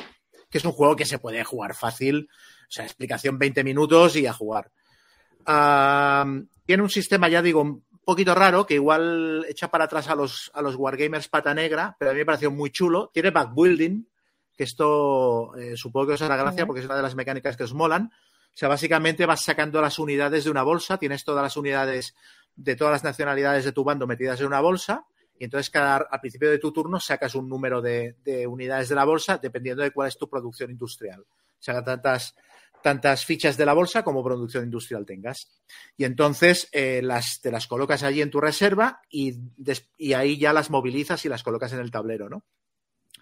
que es un juego que se puede jugar fácil, o sea, explicación 20 minutos y a jugar. Tiene un sistema, ya digo, un poquito raro, que igual echa para atrás a los, a los Wargamers pata negra, pero a mí me pareció muy chulo. Tiene backbuilding, que esto eh, supongo que os hará gracia porque es una de las mecánicas que os molan. O sea, básicamente vas sacando las unidades de una bolsa, tienes todas las unidades de todas las nacionalidades de tu bando metidas en una bolsa, y entonces cada, al principio de tu turno sacas un número de, de unidades de la bolsa dependiendo de cuál es tu producción industrial. O sea, tantas, tantas fichas de la bolsa como producción industrial tengas. Y entonces eh, las, te las colocas allí en tu reserva y, des, y ahí ya las movilizas y las colocas en el tablero, ¿no?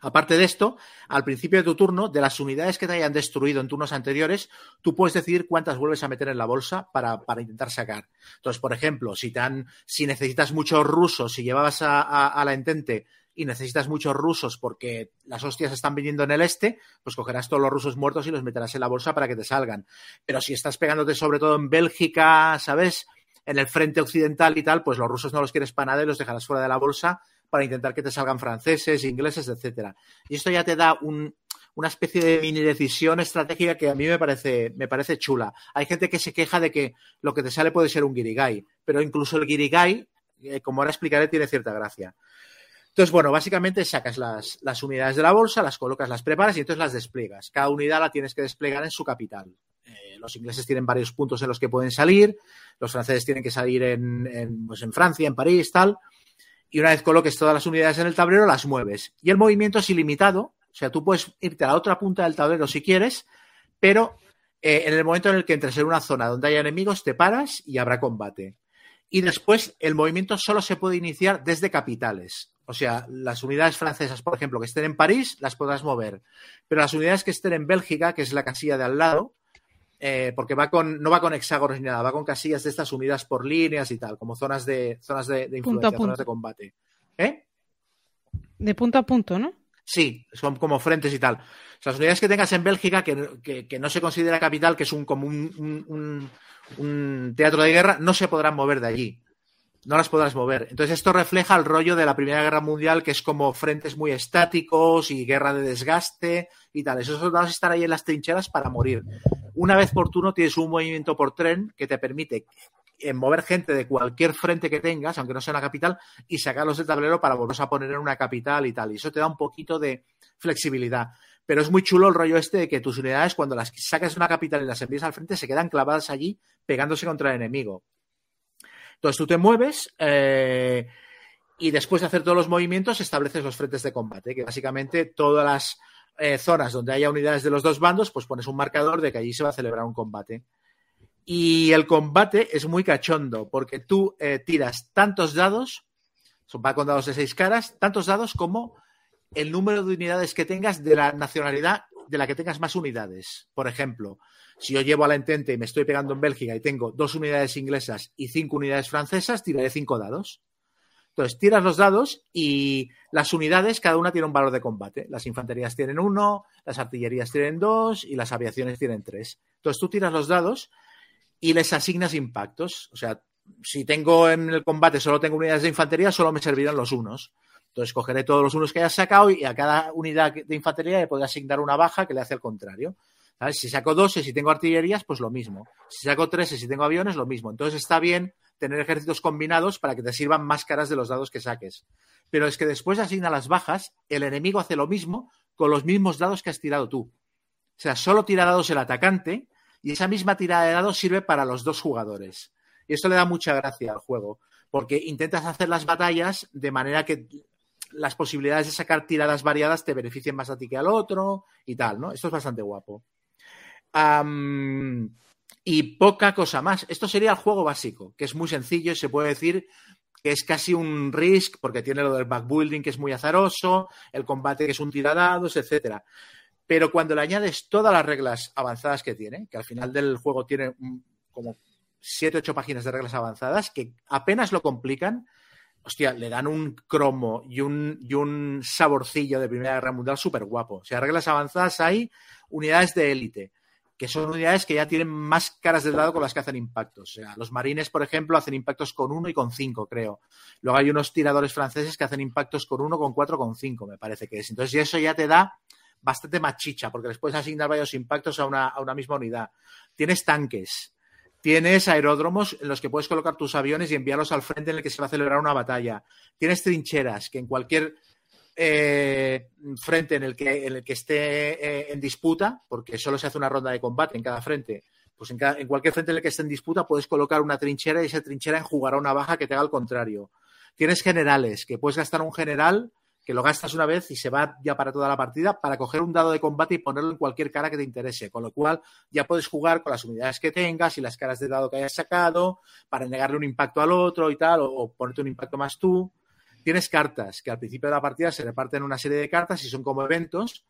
Aparte de esto, al principio de tu turno, de las unidades que te hayan destruido en turnos anteriores, tú puedes decidir cuántas vuelves a meter en la bolsa para, para intentar sacar. Entonces, por ejemplo, si, te si necesitas muchos rusos, si llevabas a, a, a la entente y necesitas muchos rusos porque las hostias están viniendo en el este, pues cogerás todos los rusos muertos y los meterás en la bolsa para que te salgan. Pero si estás pegándote sobre todo en Bélgica, ¿sabes? En el frente occidental y tal, pues los rusos no los quieres para nada y los dejarás fuera de la bolsa para intentar que te salgan franceses, ingleses, etcétera. Y esto ya te da un, una especie de mini decisión estratégica que a mí me parece, me parece chula. Hay gente que se queja de que lo que te sale puede ser un guirigay, pero incluso el guirigay, eh, como ahora explicaré, tiene cierta gracia. Entonces, bueno, básicamente sacas las, unidades de la bolsa, las colocas, las preparas y entonces las despliegas. Cada unidad la tienes que desplegar en su capital. Eh, los ingleses tienen varios puntos en los que pueden salir, los franceses tienen que salir en, en, pues en Francia, en París, tal y una vez coloques todas las unidades en el tablero, las mueves. Y el movimiento es ilimitado, o sea, tú puedes irte a la otra punta del tablero si quieres, pero eh, en el momento en el que entres en una zona donde haya enemigos, te paras y habrá combate. Y después el movimiento solo se puede iniciar desde capitales. O sea, las unidades francesas, por ejemplo, que estén en París, las podrás mover. Pero las unidades que estén en Bélgica, que es la casilla de al lado, eh, porque va con, no va con hexágonos ni nada, va con casillas de estas unidas por líneas y tal, como zonas de, zonas de, de influencia, punto zonas de combate. ¿Eh? De punto a punto, ¿no? Sí, son como frentes y tal. O sea, las unidades que tengas en Bélgica, que, que, que no se considera capital, que es un, como un, un, un, teatro de guerra, no se podrán mover de allí. No las podrás mover. Entonces, esto refleja el rollo de la Primera Guerra Mundial, que es como frentes muy estáticos y guerra de desgaste y tal. Esos soldados están ahí en las trincheras para morir. Una vez por turno tienes un movimiento por tren que te permite mover gente de cualquier frente que tengas, aunque no sea una capital, y sacarlos del tablero para volverlos a poner en una capital y tal. Y eso te da un poquito de flexibilidad. Pero es muy chulo el rollo este de que tus unidades, cuando las sacas de una capital y las envías al frente, se quedan clavadas allí pegándose contra el enemigo. Entonces tú te mueves eh, y después de hacer todos los movimientos estableces los frentes de combate, que básicamente todas las eh, zonas donde haya unidades de los dos bandos, pues pones un marcador de que allí se va a celebrar un combate. Y el combate es muy cachondo, porque tú eh, tiras tantos dados, son con dados de seis caras, tantos dados como el número de unidades que tengas de la nacionalidad de la que tengas más unidades. Por ejemplo, si yo llevo a la entente y me estoy pegando en Bélgica y tengo dos unidades inglesas y cinco unidades francesas, tiraré cinco dados. Entonces, tiras los dados y las unidades, cada una tiene un valor de combate. Las infanterías tienen uno, las artillerías tienen dos y las aviaciones tienen tres. Entonces, tú tiras los dados y les asignas impactos. O sea, si tengo en el combate solo tengo unidades de infantería, solo me servirán los unos. Entonces cogeré todos los unos que hayas sacado y a cada unidad de infantería le podré asignar una baja que le hace el contrario. Si saco dos y si tengo artillerías, pues lo mismo. Si saco tres y si tengo aviones, lo mismo. Entonces está bien tener ejércitos combinados para que te sirvan más caras de los dados que saques. Pero es que después de asignar las bajas, el enemigo hace lo mismo con los mismos dados que has tirado tú. O sea, solo tira dados el atacante y esa misma tirada de dados sirve para los dos jugadores. Y esto le da mucha gracia al juego, porque intentas hacer las batallas de manera que las posibilidades de sacar tiradas variadas te beneficien más a ti que al otro y tal, ¿no? Esto es bastante guapo. Y poca cosa más. Esto sería el juego básico, que es muy sencillo y se puede decir que es casi un risk, porque tiene lo del backbuilding que es muy azaroso, el combate que es un tiradados, etcétera. Pero cuando le añades todas las reglas avanzadas que tiene, que al final del juego tiene como siete, ocho páginas de reglas avanzadas, que apenas lo complican, hostia, le dan un cromo y un, y un saborcillo de Primera Guerra Mundial súper guapo. O sea, reglas avanzadas hay unidades de élite, que son unidades que ya tienen más caras del lado con las que hacen impactos. O sea, los marines, por ejemplo, hacen impactos con uno y con cinco, creo. Luego hay unos tiradores franceses que hacen impactos con uno, con cuatro, con cinco, me parece que es. Entonces, eso ya te da bastante machicha, porque les puedes asignar varios impactos a una, a una misma unidad. Tienes tanques, Tienes aeródromos en los que puedes colocar tus aviones y enviarlos al frente en el que se va a celebrar una batalla. Tienes trincheras que en cualquier eh, frente en el que, en el que esté eh, en disputa, porque solo se hace una ronda de combate en cada frente, pues en, en, cualquier frente en el que esté en disputa puedes colocar una trinchera y esa trinchera enjugará una baja que te haga al contrario. Tienes generales, que puedes gastar un general que lo gastas una vez y se va ya para toda la partida para coger un dado de combate y ponerlo en cualquier cara que te interese. Con lo cual ya puedes jugar con las unidades que tengas y las caras de dado que hayas sacado para negarle un impacto al otro y tal, o, ponerte un impacto más tú. Tienes cartas que al principio de la partida se reparten una serie de cartas y son como eventos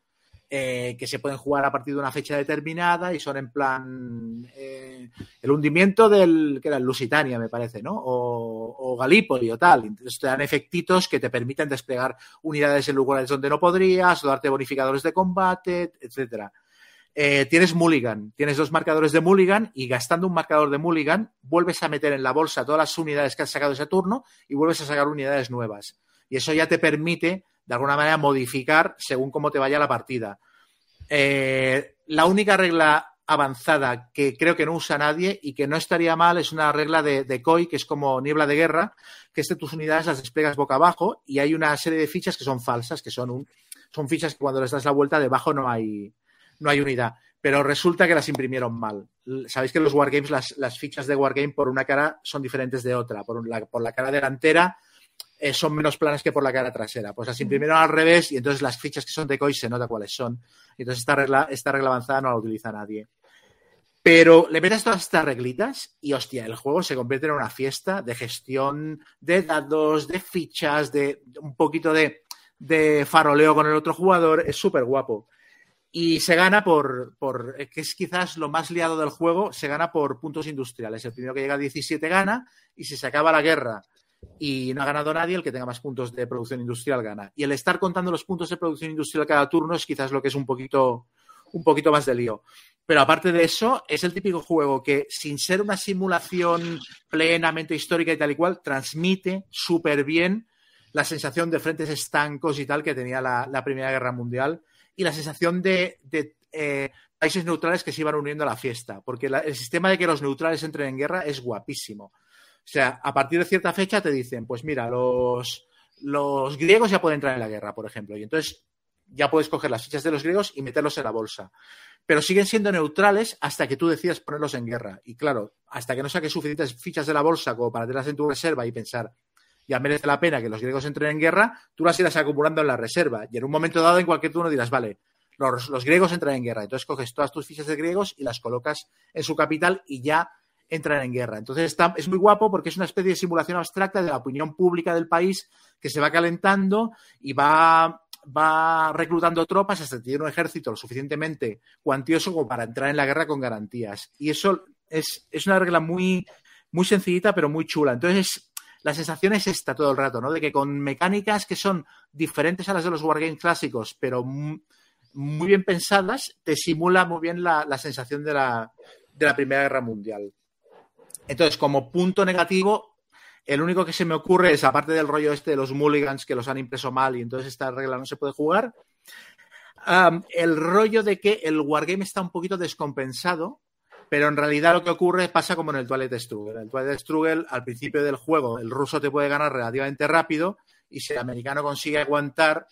eh, que se pueden jugar a partir de una fecha determinada y son en plan eh, el hundimiento del que era el Lusitania, me parece, ¿no? O, o Gallipoli o tal. Entonces te dan efectitos que te permiten desplegar unidades en lugares donde no podrías, darte bonificadores de combate, etcétera. Eh, tienes Mulligan, tienes dos marcadores de Mulligan y gastando un marcador de Mulligan vuelves a meter en la bolsa todas las unidades que has sacado ese turno y vuelves a sacar unidades nuevas. Y eso ya te permite de alguna manera modificar según cómo te vaya la partida. Eh, la única regla avanzada que creo que no usa nadie y que no estaría mal es una regla de, de COI, que es como niebla de guerra, que es de tus unidades las desplegas boca abajo y hay una serie de fichas que son falsas, que son, un, son fichas que cuando les das la vuelta debajo no hay, no hay unidad. Pero resulta que las imprimieron mal. Sabéis que los Wargames las, las fichas de Wargame por una cara son diferentes de otra. Por, la, por la cara delantera eh, son menos planas que por la cara trasera. Pues las imprimieron al revés y entonces las fichas que son de COI se nota cuáles son. Entonces esta regla, esta regla avanzada no la utiliza nadie. Pero le metes todas estas reglitas y hostia, el juego se convierte en una fiesta de gestión de dados, de fichas, de un poquito de, de faroleo con el otro jugador. Es súper guapo. Y se gana por, por, que es quizás lo más liado del juego, se gana por puntos industriales. El primero que llega a 17 gana y si se acaba la guerra y no ha ganado nadie, el que tenga más puntos de producción industrial gana. Y el estar contando los puntos de producción industrial cada turno es quizás lo que es un poquito, un poquito más de lío. Pero aparte de eso, es el típico juego que, sin ser una simulación plenamente histórica y tal y cual, transmite súper bien la sensación de frentes estancos y tal que tenía la, la Primera Guerra Mundial y la sensación de, eh, países neutrales que se iban uniendo a la fiesta. Porque el sistema de que los neutrales entren en guerra es guapísimo. O sea, a partir de cierta fecha te dicen, pues mira, los, los griegos ya pueden entrar en la guerra, por ejemplo, y entonces ya puedes coger las fichas de los griegos y meterlos en la bolsa. Pero siguen siendo neutrales hasta que tú decidas ponerlos en guerra. Y claro, hasta que no saques suficientes fichas de la bolsa como para tenerlas en tu reserva y pensar, ya merece la pena que los griegos entren en guerra, tú las irás acumulando en la reserva. Y en un momento dado, en cualquier turno dirás, vale, los, los griegos entran en guerra. Entonces coges todas tus fichas de griegos y las colocas en su capital y ya entran en guerra. Entonces está, es muy guapo porque es una especie de simulación abstracta de la opinión pública del país que se va calentando y va, va reclutando tropas hasta tiene un ejército lo suficientemente cuantioso como para entrar en la guerra con garantías. Y eso es, es una regla muy, muy sencillita pero muy chula. Entonces la sensación es esta todo el rato, ¿no? De que con mecánicas que son diferentes a las de los Wargames clásicos, pero muy bien pensadas, te simula muy bien la, sensación de la, de la Primera Guerra Mundial. Entonces, como punto negativo, el único que se me ocurre es, aparte del rollo este de los mulligans que los han impreso mal y entonces esta regla no se puede jugar, el rollo de que el wargame está un poquito descompensado, pero en realidad lo que ocurre pasa como en el Toilet Struggle. El Toilet Struggle, al principio del juego, el ruso te puede ganar relativamente rápido y si el americano consigue aguantar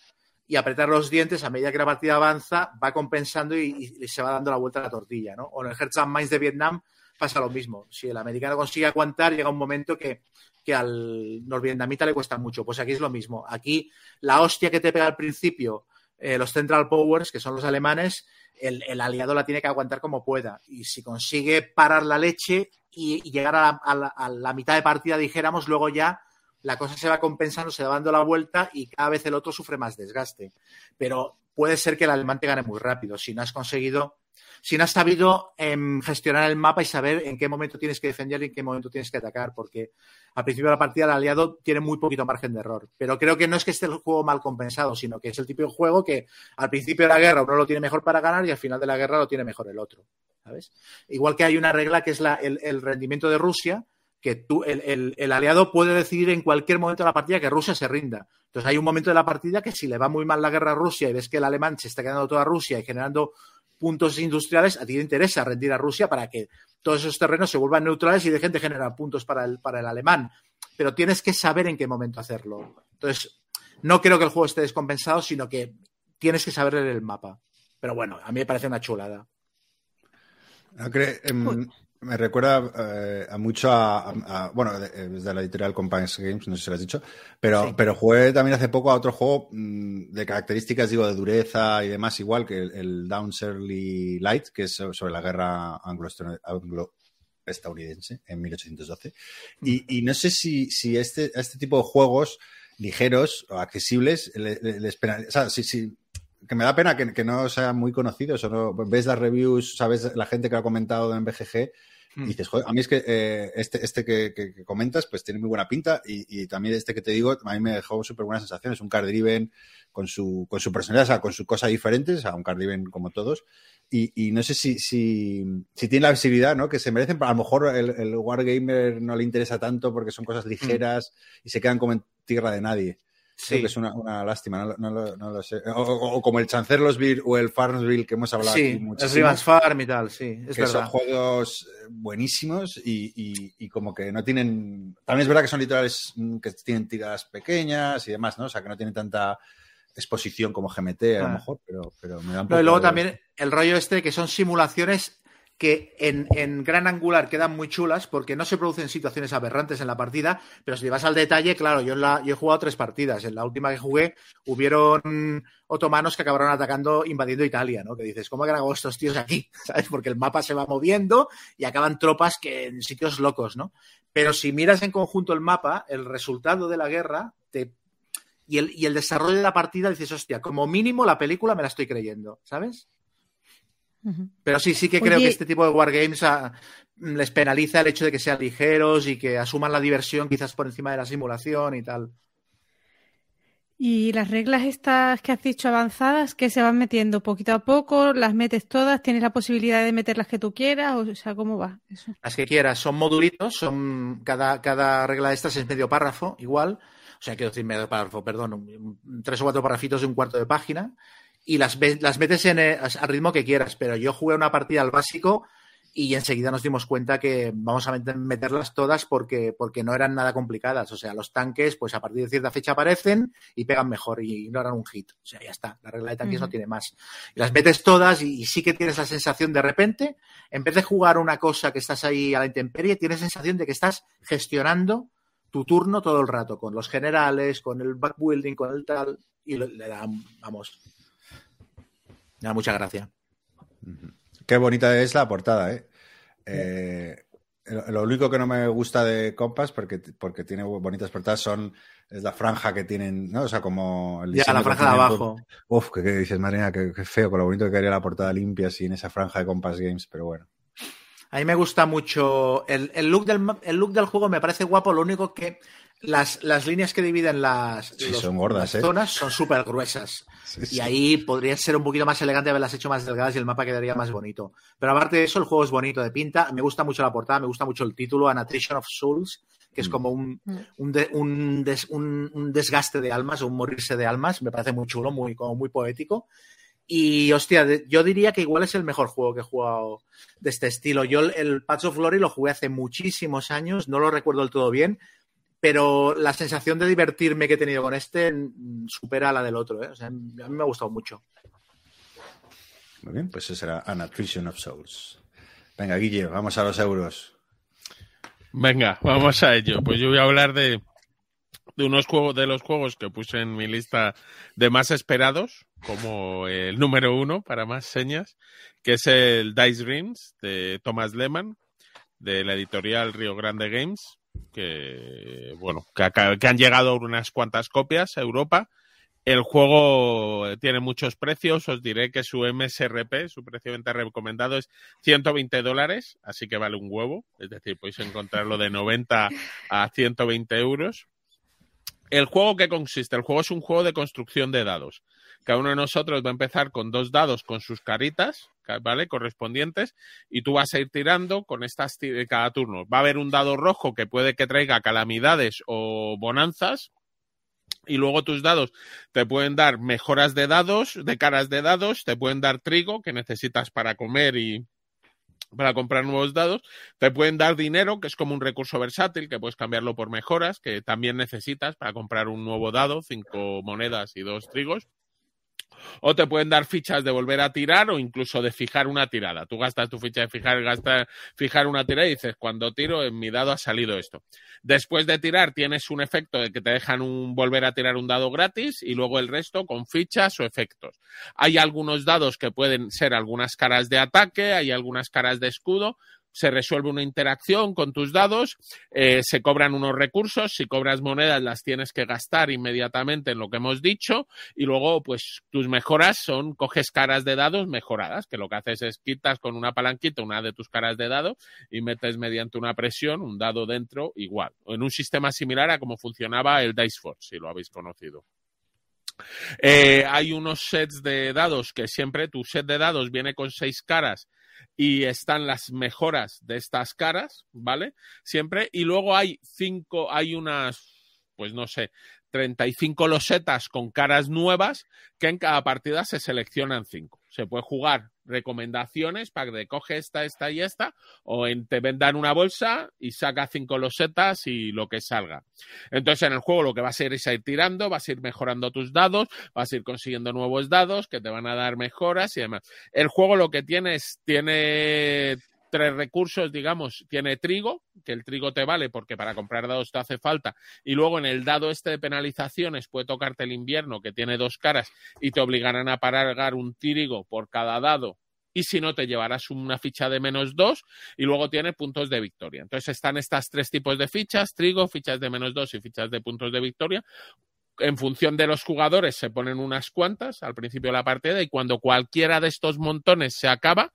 y apretar los dientes, a medida que la partida avanza, va compensando y, se va dando la vuelta a la tortilla, ¿no? O en el Hearts and Minds de Vietnam pasa lo mismo. Si el americano consigue aguantar, llega un momento que, que al norvietnamita le cuesta mucho. Pues aquí es lo mismo. Aquí la hostia que te pega al principio eh, los Central Powers, que son los alemanes, el, aliado la tiene que aguantar como pueda. Y si consigue parar la leche y, llegar a la, mitad de partida, dijéramos, luego ya la cosa se va compensando, se va dando la vuelta y cada vez el otro sufre más desgaste. Pero puede ser que el alemán te gane muy rápido. Si no has conseguido si no has sabido em, gestionar el mapa y saber en qué momento tienes que defender y en qué momento tienes que atacar, porque al principio de la partida el aliado tiene muy poquito margen de error. Pero creo que no es que esté el juego mal compensado, sino que es el tipo de juego que al principio de la guerra uno lo tiene mejor para ganar y al final de la guerra lo tiene mejor el otro. ¿Sabes? Igual que hay una regla que es el, rendimiento de Rusia, que tú, el, el, aliado puede decidir en cualquier momento de la partida que Rusia se rinda. Entonces hay un momento de la partida que si le va muy mal la guerra a Rusia y ves que el alemán se está quedando toda Rusia y generando puntos industriales, a ti te interesa rendir a Rusia para que todos esos terrenos se vuelvan neutrales y dejen de generar puntos para el, para el alemán. Pero tienes que saber en qué momento hacerlo. Entonces, no creo que el juego esté descompensado, sino que tienes que saber el mapa. Pero bueno, a mí me parece una chulada. No, me recuerda eh, a mucho a, bueno, desde la editorial Companions Games, no sé si lo has dicho, pero, pero jugué también hace poco a otro juego mm, de características, digo, de dureza y demás, igual que el, Down Surly Light, que es sobre la guerra anglo-estadounidense en 1812. Y, y no sé si, si este, este tipo de juegos ligeros o accesibles les, o sea, si, que me da pena que, que, no sean muy conocidos o no ves las reviews, sabes la gente que ha comentado en BGG y hmm. dices, joder, a mí es que eh, este, este que, comentas, pues tiene muy buena pinta y, también este que te digo, a mí me dejó súper buenas sensaciones. Un car driven con su, con su personalidad, o sea, con su cosa diferente, o sea, un car driven como todos. Y, no sé si, si, si, tiene la visibilidad ¿no? que se merecen. A lo mejor el, el Wargamer no le interesa tanto porque son cosas hmm. ligeras y se quedan como en tierra de nadie. Sí. que es una, una lástima, no, no, lo sé. O, como el Chancellorsville o el Farmsville que hemos hablado sí, aquí muchísimo. Es Farm y tal, sí. Es que son juegos eh, buenísimos y, y, y, como que no tienen. También es verdad que son literales mm, que tienen tiradas pequeñas y demás, ¿no? O sea, que no tienen tanta exposición como GMT a lo ah. mejor, pero, pero me dan Y luego también el rollo este que son simulaciones que en, gran angular quedan muy chulas porque no se producen situaciones aberrantes en la partida, pero si vas al detalle, claro, yo, la, yo he jugado tres partidas. En la última que jugué hubieron otomanos que acabaron atacando, invadiendo Italia, ¿no? Que dices, ¿cómo han estos tíos aquí? ¿Sabes? Porque el mapa se va moviendo y acaban tropas que en sitios locos, ¿no? Pero si miras en conjunto el mapa, el resultado de la guerra te... y, el, y el desarrollo de la partida, dices, hostia, como mínimo la película me la estoy creyendo, ¿sabes? Pero sí, sí que creo que este tipo de wargames ah, les penaliza el hecho de que sean ligeros y que asuman la diversión quizás por encima de la simulación y tal. Y las reglas estas que has dicho avanzadas, que se van metiendo poquito a poco, las metes todas, tienes la posibilidad de meter las que tú quieras, o sea, ¿cómo va? Las que quieras, son modulitos, son cada, cada regla de estas es medio párrafo, igual, o sea, quiero decir medio párrafo, perdón, tres o cuatro párrafitos de un cuarto de página, y las, las metes en eh, al ritmo que quieras, pero yo jugué una partida al básico y enseguida nos dimos cuenta que vamos a meterlas todas porque, porque no eran nada complicadas. O sea, los tanques, pues a partir de cierta fecha aparecen y pegan mejor y no eran un hit. O sea, ya está. La regla de tanques no tiene más. Y las metes todas y, sí que tienes la sensación de repente, en vez de jugar una cosa que estás ahí a la intemperie, tienes sensación de que estás gestionando tu turno todo el rato, con los generales, con el backbuilding, con el tal, y le dan, vamos, da mucha gracia. Qué bonita es la portada, ¿eh? eh lo único que no me gusta de Compass, porque, porque tiene bonitas portadas, son es la franja que tienen, ¿no? O sea, como el Ya, la franja de abajo. Uf, que, dices, madre qué, feo, con lo bonito que quedaría la portada limpia sin esa franja de Compass Games, pero bueno. A mí me gusta mucho el, look del, el look del juego, me parece guapo. Lo único que las, las líneas que dividen las, Sí, los- son gordas, las ¿eh? zonas son súper gruesas. Sí, Y sí. ahí podría ser un poquito más elegante haberlas hecho más delgadas y el mapa quedaría más bonito. Pero aparte de eso, el juego es bonito de pinta. Me gusta mucho la portada, me gusta mucho el título, An Attrition of Souls, que es Mm. como un, Mm. un, de- un des- un- un desgaste de almas o un morirse de almas. Me parece muy chulo, muy, como muy poético. Y hostia, yo diría que igual es el mejor juego que he jugado de este estilo. Yo el, el Paths of Glory lo jugué hace muchísimos años, no lo recuerdo del todo bien, pero la sensación de divertirme que he tenido con este mm, supera la del otro. ¿eh? O sea, a mí me ha gustado mucho. Muy bien, pues eso será An Attrition of Souls. Venga, Guille, vamos a los euros. Venga, vamos a ello. Pues yo voy a hablar de, de unos juegos, de los juegos que puse en mi lista de más esperados, como el número uno para más señas, que es el Dice Rings de Thomas Lehman, de la editorial Rio Grande Games, que bueno, que, han llegado unas cuantas copias a Europa. El juego tiene muchos precios, os diré que su MSRP, su precio de venta recomendado es 120 dólares, así que vale un huevo, es decir, podéis encontrarlo de 90 a 120 euros. El juego que consiste, el juego es un juego de construcción de dados. Cada uno de nosotros va a empezar con dos dados con sus caritas, ca- ¿vale? Correspondientes, y tú vas a ir tirando con estas ti- cada turno. Va a haber un dado rojo que puede que traiga calamidades o bonanzas, y luego tus dados te pueden dar mejoras de dados, de caras de dados, te pueden dar trigo que necesitas para comer y para comprar nuevos dados, te pueden dar dinero, que es como un recurso versátil, que puedes cambiarlo por mejoras, que también necesitas para comprar un nuevo dado, cinco monedas y dos trigos. O te pueden dar fichas de volver a tirar o incluso de fijar una tirada. Tú gastas tu ficha de fijar, gastas, fijar una tirada y dices, cuando tiro, en mi dado ha salido esto. Después de tirar tienes un efecto de que te dejan un, volver a tirar un dado gratis y luego el resto con fichas o efectos. Hay algunos dados que pueden ser algunas caras de ataque, hay algunas caras de escudo. Se resuelve una interacción con tus dados, eh, se cobran unos recursos, si cobras monedas las tienes que gastar inmediatamente en lo que hemos dicho y luego pues tus mejoras son coges caras de dados mejoradas, que lo que haces es quitas con una palanquita una de tus caras de dado y metes mediante una presión un dado dentro igual, en un sistema similar a cómo funcionaba el Dice Force, si lo habéis conocido. Eh, hay unos sets de dados que siempre tu set de dados viene con seis caras y están las mejoras de estas caras, ¿vale? Siempre. Y luego hay cinco, hay unas, pues no sé, 35 losetas con caras nuevas que en cada partida se seleccionan cinco. Se puede jugar recomendaciones para que coge esta, esta y esta, o en, te vendan una bolsa y saca cinco losetas y lo que salga. Entonces en el juego lo que vas a ir es a ir tirando, vas a ir mejorando tus dados, vas a ir consiguiendo nuevos dados que te van a dar mejoras y demás. El juego lo que tiene es, tiene tres recursos, digamos, tiene trigo, que el trigo te vale porque para comprar dados te hace falta, y luego en el dado este de penalizaciones puede tocarte el invierno, que tiene dos caras, y te obligarán a pagar un trigo por cada dado, y si no te llevarás una ficha de menos dos, y luego tiene puntos de victoria. Entonces están estas tres tipos de fichas, trigo, fichas de menos dos y fichas de puntos de victoria, en función de los jugadores se ponen unas cuantas al principio de la partida y cuando cualquiera de estos montones se acaba,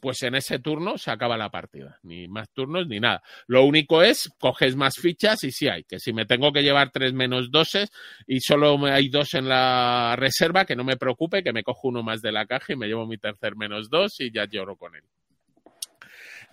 pues en ese turno se acaba la partida. Ni más turnos ni nada. Lo único es, coges más fichas y sí hay. Que si me tengo que llevar tres menos doses y solo hay dos en la reserva, que no me preocupe, que me cojo uno más de la caja y me llevo mi tercer menos dos y ya lloro con él.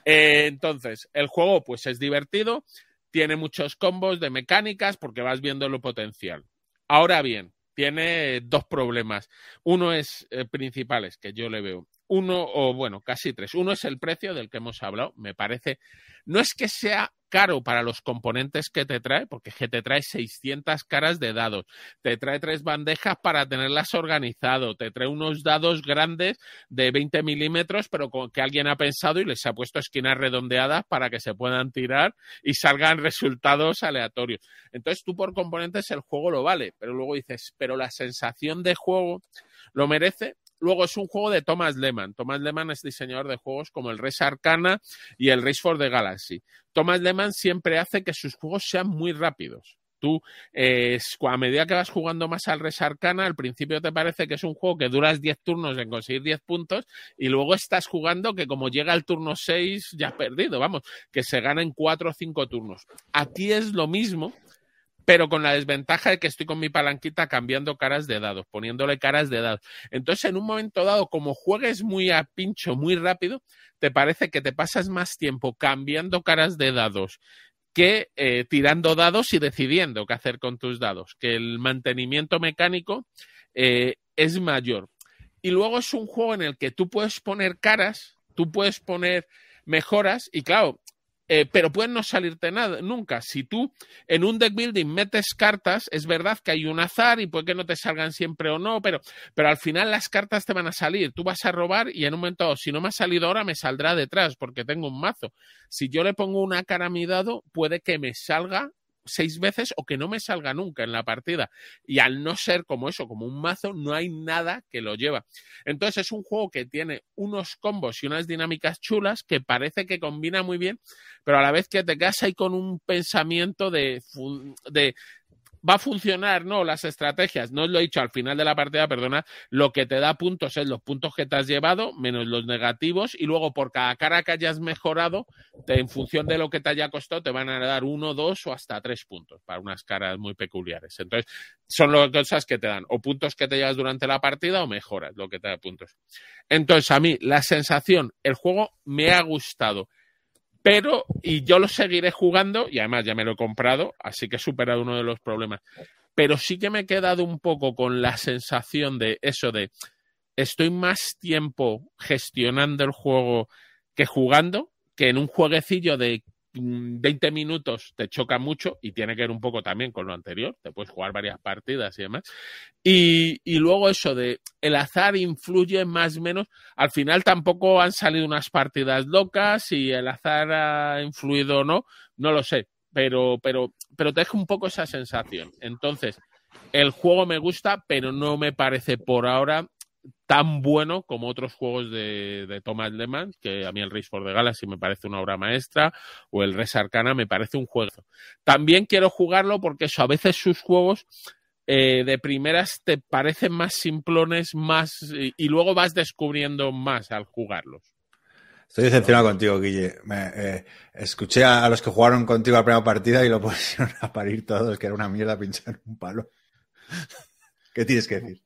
Eh, entonces, el juego pues es divertido, tiene muchos combos de mecánicas porque vas viendo lo potencial. Ahora bien, tiene dos problemas. Uno es eh, principales que yo le veo. Uno, o bueno, casi tres. Uno es el precio del que hemos hablado. Me parece, no es que sea caro para los componentes que te trae, porque que te trae 600 caras de dados, te trae tres bandejas para tenerlas organizado, te trae unos dados grandes de 20 milímetros, pero con que alguien ha pensado y les ha puesto esquinas redondeadas para que se puedan tirar y salgan resultados aleatorios. Entonces tú por componentes el juego lo vale, pero luego dices, pero la sensación de juego lo merece. Luego es un juego de Thomas Lehman. Thomas Lehman es diseñador de juegos como el Res Arcana y el Race for the Galaxy. Thomas Lehman siempre hace que sus juegos sean muy rápidos. Tú, eh, a medida que vas jugando más al Res Arcana, al principio te parece que es un juego que duras 10 turnos en conseguir 10 puntos y luego estás jugando que como llega el turno 6 ya has perdido, vamos, que se gana en 4 o 5 turnos. Aquí es lo mismo, pero con la desventaja de que estoy con mi palanquita cambiando caras de dados, poniéndole caras de dados. Entonces, en un momento dado, como juegues muy a pincho, muy rápido, te parece que te pasas más tiempo cambiando caras de dados que eh, tirando dados y decidiendo qué hacer con tus dados, que el mantenimiento mecánico eh, es mayor. Y luego es un juego en el que tú puedes poner caras, tú puedes poner mejoras y claro, eh, pero pueden no salirte nada, nunca. Si tú en un deck building metes cartas, es verdad que hay un azar y puede que no te salgan siempre o no, pero, pero al final las cartas te van a salir. Tú vas a robar y en un momento, si no me ha salido ahora, me saldrá detrás porque tengo un mazo. Si yo le pongo una cara a mi dado, puede que me salga seis veces o que no me salga nunca en la partida. Y al no ser como eso, como un mazo, no hay nada que lo lleva. Entonces es un juego que tiene unos combos y unas dinámicas chulas que parece que combina muy bien, pero a la vez que te quedas ahí con un pensamiento de, de va a funcionar, no, las estrategias, no os lo he dicho al final de la partida, perdona, lo que te da puntos es los puntos que te has llevado, menos los negativos, y luego por cada cara que hayas mejorado, en función de lo que te haya costado, te van a dar uno, dos o hasta tres puntos para unas caras muy peculiares. Entonces, son las cosas que te dan, o puntos que te llevas durante la partida o mejoras lo que te da puntos. Entonces, a mí, la sensación, el juego me ha gustado pero, y yo lo seguiré jugando, y además ya me lo he comprado, así que he superado uno de los problemas. Pero sí que me he quedado un poco con la sensación de eso de estoy más tiempo gestionando el juego que jugando, que en un jueguecillo de 20 mm, minutos te choca mucho y tiene que ver un poco también con lo anterior, te puedes jugar varias partidas y demás. Y, luego eso de el azar influye más o menos, al final tampoco han salido unas partidas locas y el azar ha influido o no, no lo sé, pero, pero, pero te deja un poco esa sensación. Entonces, el juego me gusta, pero no me parece por ahora tan bueno como otros juegos de, Thomas Lehmann, que a mí el Race for the Galaxy me parece una obra maestra, o el Res Arcana me parece un juego. También quiero jugarlo porque eso, a veces sus juegos eh, de primeras te parecen más simplones, más y, luego vas descubriendo más al jugarlos. Estoy decepcionado contigo, Guille. Me, eh, escuché a, los que jugaron contigo la primera partida y lo pusieron a parir todos, que era una mierda pinchar un palo. ¿Qué tienes que decir?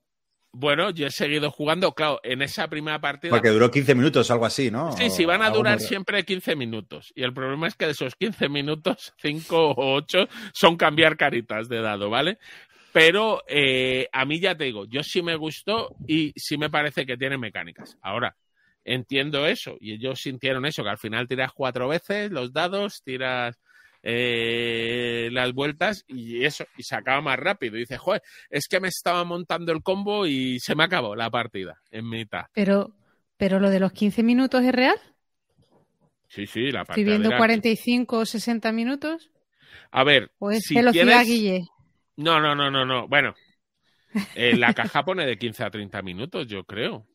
Bueno, yo he seguido jugando, claro, en esa primera partida. Porque duró 15 minutos, algo así, ¿no? Sí, sí, van a durar siempre 15 minutos. Y el problema es que de esos 15 minutos, 5 o 8 son cambiar caritas de dado, ¿vale? Pero eh, a mí ya te digo, yo sí me gustó y sí me parece que tiene mecánicas. Ahora, entiendo eso y ellos sintieron eso, que al final tiras cuatro veces los dados, tiras eh, las vueltas y eso, y se acaba más rápido. Y dice, joder, es que me estaba montando el combo y se me acabó la partida en mitad. Pero, pero lo de los 15 minutos es real. Sí, sí, la partida. Estoy viendo 45 o 60 minutos. A ver, o es si velocidad Guille. No, no, no, no, no. Bueno, eh, la caja pone de 15 a 30 minutos, yo creo.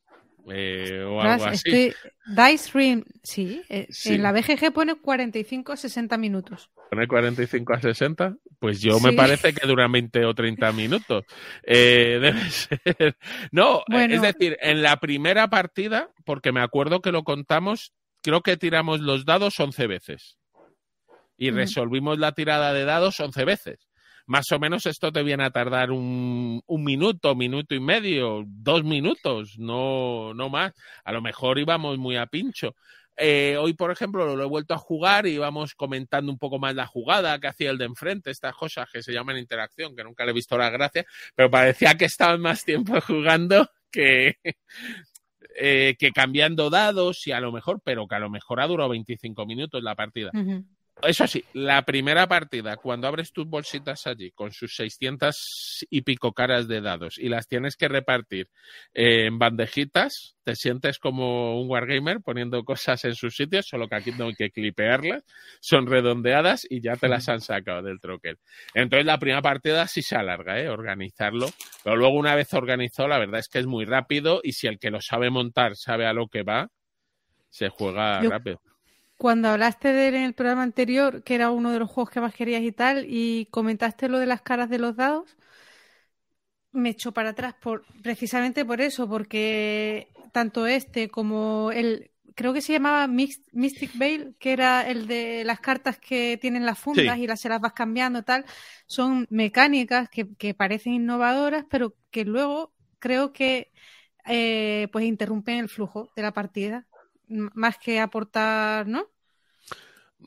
Eh, o algo así. Dice Rim, eh, sí, En la BGG pone 45 a 60 minutos. ¿Pone 45 a 60? Pues yo me parece que duran 20 o 30 minutos. Eh, debe ser. No, es decir, en la primera partida, porque me acuerdo que lo contamos, creo que tiramos los dados 11 veces. Y resolvimos la tirada de dados 11 veces más o menos esto te viene a tardar un, minuto, minuto y medio, dos minutos, no, no más. A lo mejor íbamos muy a pincho. Eh, hoy, por ejemplo, lo he vuelto a jugar y íbamos comentando un poco más la jugada que hacía el de enfrente, estas cosas que se llaman interacción, que nunca le he visto la gracia, pero parecía que estaban más tiempo jugando que, eh, que cambiando dados y a lo mejor, pero que a lo mejor ha durado 25 minutos la partida. Eso sí, la primera partida, cuando abres tus bolsitas allí con sus 600 y pico caras de dados y las tienes que repartir en bandejitas, te sientes como un wargamer poniendo cosas en sus sitios, solo que aquí no hay que clipearlas, son redondeadas y ya te las han sacado del troquel. Entonces la primera partida sí se alarga, ¿eh? organizarlo, pero luego una vez organizado, la verdad es que es muy rápido y si el que lo sabe montar sabe a lo que va, se juega rápido cuando hablaste de él en el programa anterior, que era uno de los juegos que más querías y tal, y comentaste lo de las caras de los dados, me echó para atrás por, precisamente por eso, porque tanto este como el creo que se llamaba Mystic Veil, que era el de las cartas que tienen las fundas y las, se las vas cambiando tal. Son mecánicas que, parecen innovadoras, pero que luego creo que eh, pues interrumpen el flujo de la partida, más que aportar, ¿no?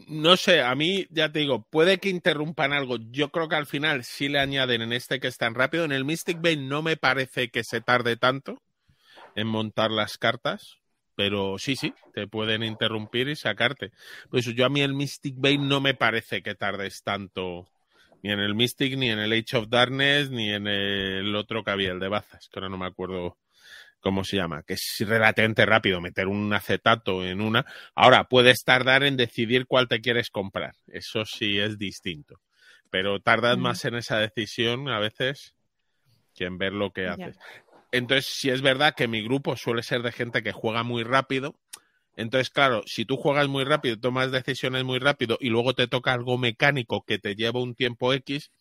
No sé, a mí ya te digo, puede que interrumpan algo. Yo creo que al final sí le añaden en este que es tan rápido. En el Mystic Veil no me parece que se tarde tanto en montar las cartas, pero sí, sí, te pueden interrumpir y sacarte. Pues yo a mí el Mystic Veil no me parece que tardes tanto, ni en el Mystic, ni en el Age of Darkness, ni en el otro que había, el de Bazas, que ahora no me acuerdo cómo se llama, que es relativamente rápido meter un acetato en una. Ahora, puedes tardar en decidir cuál te quieres comprar, eso sí es distinto, pero tardas mm. más en esa decisión a veces que en ver lo que haces. Entonces, si es verdad que mi grupo suele ser de gente que juega muy rápido. Entonces, claro, si tú juegas muy rápido, tomas decisiones muy rápido y luego te toca algo mecánico que te lleva un tiempo X,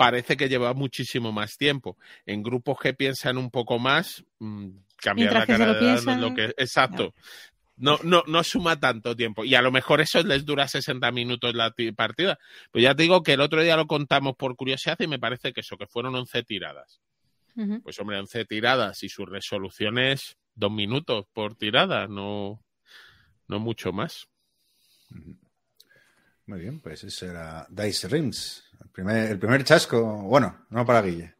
parece que lleva muchísimo más tiempo. En grupos que piensan un poco más, mm, cambiar la cara de es lo que. Exacto. No, no, no suma tanto tiempo. Y a lo mejor eso les dura 60 minutos la partida. Pues ya te digo que el otro día lo contamos por curiosidad y me parece que eso, que fueron 11 tiradas. Pues hombre, 11 tiradas y su resolución es dos minutos por tirada, no, no mucho más. Muy bien, pues ese era Dice Rings. El primer, el primer chasco, bueno, no para Guille.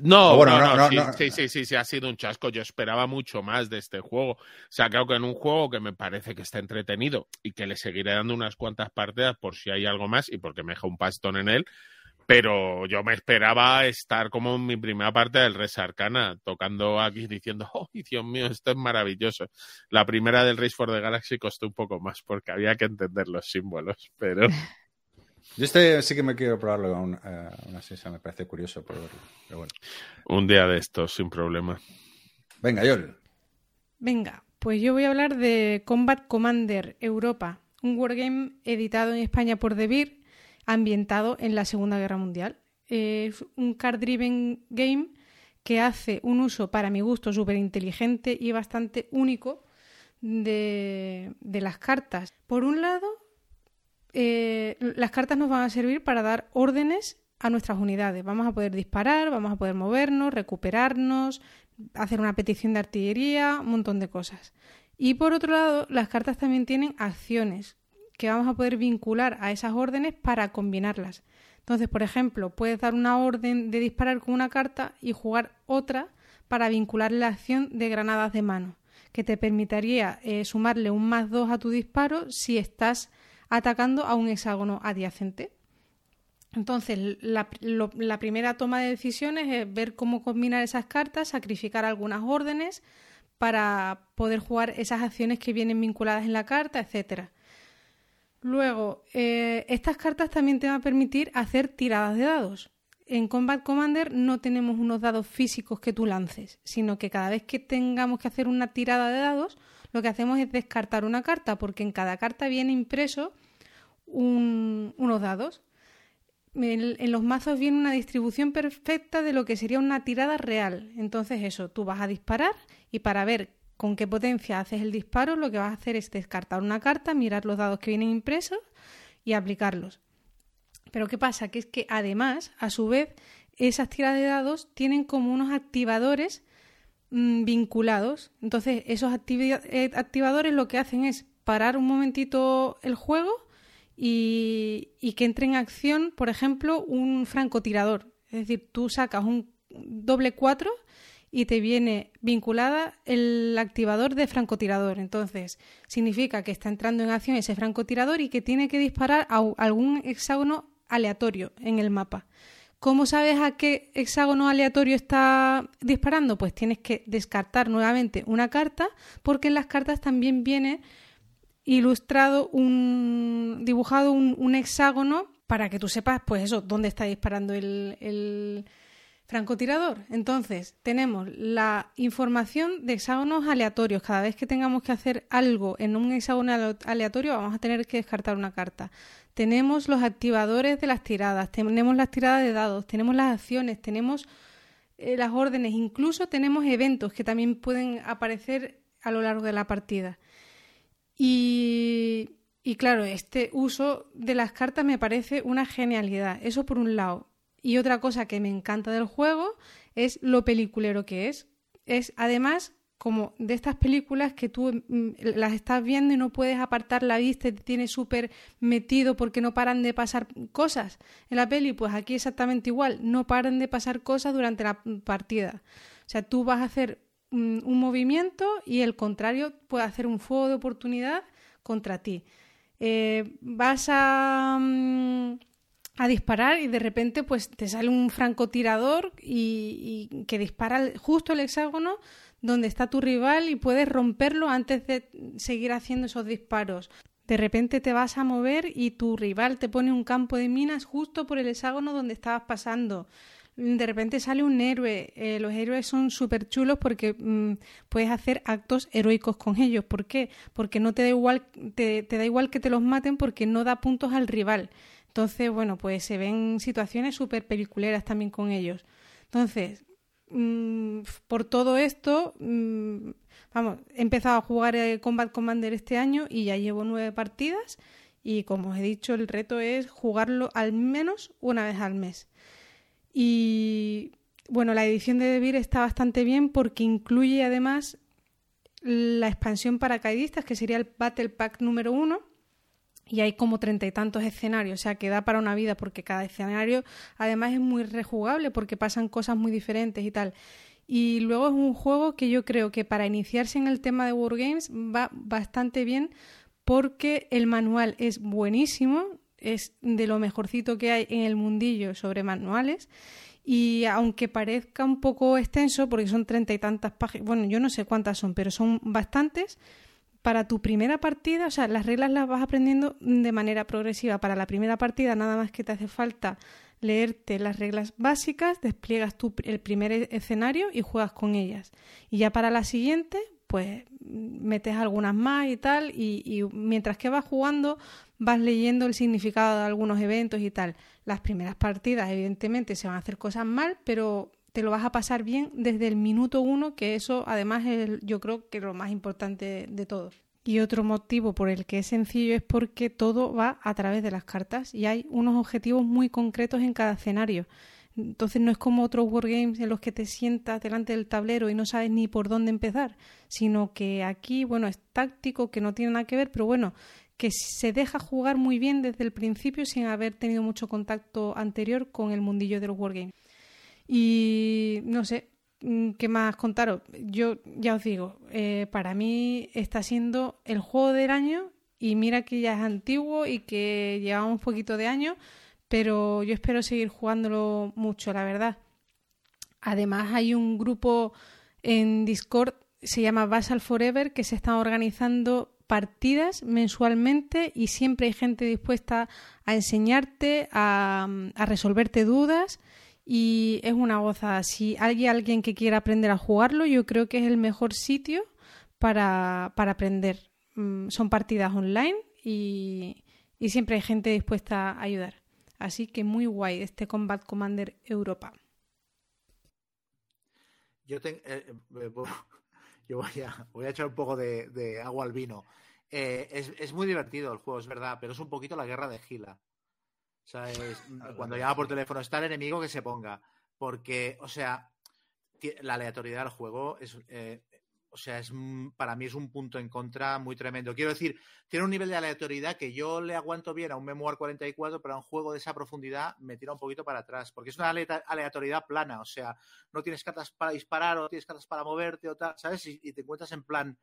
No, bueno, no, no, sí, sí, sí, sí, ha sido un chasco. Yo esperaba mucho más de este juego. O sea, creo que en un juego que me parece que está entretenido y que le seguiré dando unas cuantas partidas por si hay algo más y porque me deja un pastón en él, pero yo me esperaba estar como en mi primera parte del Res Arcana, tocando aquí diciendo, ¡oh, Dios mío, esto es maravilloso! La primera del Race for the Galaxy costó un poco más porque había que entender los símbolos, pero... Yo este sí que me quiero probarlo aún, uh, así, me parece curioso por verlo, pero bueno. Un día de estos, sin problema. Venga, Yol. Venga, pues yo voy a hablar de Combat Commander Europa, un wargame editado en España por Debir ambientado en la Segunda Guerra Mundial. Es un card-driven game que hace un uso, para mi gusto, súper inteligente y bastante único de, las cartas. Por un lado, eh, las cartas nos van a servir para dar órdenes a nuestras unidades. Vamos a poder disparar, vamos a poder movernos, recuperarnos, hacer una petición de artillería, un montón de cosas. Y por otro lado, las cartas también tienen acciones que vamos a poder vincular a esas órdenes para combinarlas. Entonces, por ejemplo, puedes dar una orden de disparar con una carta y jugar otra para vincular la acción de granadas de mano, que te permitiría eh, sumarle un más 2 a tu disparo si estás atacando a un hexágono adyacente. Entonces, la, la, primera toma de decisiones es ver cómo combinar esas cartas, sacrificar algunas órdenes para poder jugar esas acciones que vienen vinculadas en la carta, etcétera. Luego, eh, estas cartas también te van a permitir hacer tiradas de dados. En Combat Commander no tenemos unos dados físicos que tú lances, sino que cada vez que tengamos que hacer una tirada de dados, lo que hacemos es descartar una carta, porque en cada carta viene impreso unos dados. en, los mazos viene una distribución perfecta de lo que sería una tirada real. Entonces eso, tú vas a disparar y para ver con qué potencia haces el disparo, lo que vas a hacer es descartar una carta, mirar los dados que vienen impresos y aplicarlos. Pero ¿qué pasa? Que es que además, a su vez, esas tiras de dados tienen como unos activadores mm, vinculados. Entonces, esos eh, activadores lo que hacen es parar un momentito el juego y, y que entre en acción, por ejemplo, un francotirador. Es decir, tú sacas un doble 4 y te viene vinculada el activador de francotirador. Entonces, significa que está entrando en acción ese francotirador y que tiene que disparar a algún hexágono aleatorio en el mapa. ¿Cómo sabes a qué hexágono aleatorio está disparando? Pues tienes que descartar nuevamente una carta, porque en las cartas también viene ilustrado un dibujado un, hexágono para que tú sepas, pues eso, dónde está disparando el francotirador. Entonces, tenemos la información de hexágonos aleatorios. Cada vez que tengamos que hacer algo en un hexágono aleatorio, vamos a tener que descartar una carta. Tenemos los activadores de las tiradas, tenemos las tiradas de dados, tenemos las acciones, tenemos eh, las órdenes, incluso tenemos eventos que también pueden aparecer a lo largo de la partida. Y, y claro, este uso de las cartas me parece una genialidad. Eso por un lado. Y otra cosa que me encanta del juego es lo peliculero que es. Es además como de estas películas que tú mm, las estás viendo y no puedes apartar la vista y te tienes súper metido porque no paran de pasar cosas en la peli, pues aquí exactamente igual, no paran de pasar cosas durante la partida. O sea, tú vas a hacer mm, un movimiento y el contrario puede hacer un fuego de oportunidad contra ti. Eh, vas a, mm, a disparar y de repente pues te sale un francotirador y, que dispara justo el hexágono donde está tu rival y puedes romperlo antes de seguir haciendo esos disparos. De repente te vas a mover y tu rival te pone un campo de minas justo por el hexágono donde estabas pasando. De repente sale un héroe. Eh, los héroes son súper chulos porque mm, puedes hacer actos heroicos con ellos. ¿Por qué? Porque no te da igual, te da igual que te los maten porque no da puntos al rival. Entonces, bueno, pues se ven situaciones súper peliculeras también con ellos. Entonces, Mm, por todo esto, mm, vamos, he empezado a jugar el Combat Commander este año y ya llevo nueve partidas y como os he dicho, el reto es jugarlo al menos una vez al mes. Y bueno, la edición de Devir está bastante bien porque incluye además la expansión paracaidistas, que sería el Battle Pack número uno, y hay como treinta y tantos escenarios, o sea que da para una vida porque cada escenario además es muy rejugable porque pasan cosas muy diferentes y tal. Y luego es un juego que yo creo que para iniciarse en el tema de Wargames va bastante bien porque el manual es buenísimo, es de lo mejorcito que hay en el mundillo sobre manuales y aunque parezca un poco extenso porque son treinta y tantas páginas, bueno, yo no sé cuántas son, pero son bastantes, para tu primera partida, o sea, las reglas las vas aprendiendo de manera progresiva. Para la primera partida nada más que te hace falta leerte las reglas básicas, despliegas tú el primer e-, escenario y juegas con ellas. Y ya para la siguiente, pues metes algunas más y tal, y, y mientras que vas jugando vas leyendo el significado de algunos eventos y tal. Las primeras partidas, evidentemente, se van a hacer cosas mal, pero te lo vas a pasar bien desde el minuto uno, que eso además es yo creo que lo más importante de todo. Y otro motivo por el que es sencillo es porque todo va a través de las cartas y hay unos objetivos muy concretos en cada escenario. Entonces no es como otros wargames en los que te sientas delante del tablero y no sabes ni por dónde empezar, sino que aquí, bueno, es táctico, que no tiene nada que ver, pero bueno, que se deja jugar muy bien desde el principio sin haber tenido mucho contacto anterior con el mundillo de los. Y no sé, mm, ¿qué más contaros? Yo ya os digo, eh, para mí está siendo el juego del año y mira que ya es antiguo y que llevamos un poquito de años, pero yo espero seguir jugándolo mucho, la verdad. Además hay un grupo en Discord, se llama Basal Forever, que se está organizando partidas mensualmente y siempre hay gente dispuesta a enseñarte, a, a resolverte dudas y es una gozada. Si hay alguien que quiera aprender a jugarlo, yo creo que es el mejor sitio para, para aprender. Mm, son partidas online y, y, siempre hay gente dispuesta a ayudar. Así que muy guay este Combat Commander Europa. Yo, eh, eh, yo voy, a, voy, a, echar un poco de, de agua al vino. Eh, es, es, muy divertido el juego, es verdad, pero es un poquito la guerra de Gila. ¿Sabes? Cuando llama por teléfono está el enemigo que se ponga. Porque, o sea, la aleatoriedad del juego es. Eh, o sea, es para mí es un punto en contra muy tremendo. Quiero decir, tiene un nivel de aleatoriedad que yo le aguanto bien a un Memoir 44, pero a un juego de esa profundidad me tira un poquito para atrás. Porque es una aleatoriedad plana. O sea, no tienes cartas para disparar o tienes cartas para moverte o tal, ¿sabes? Y, y te encuentras en plan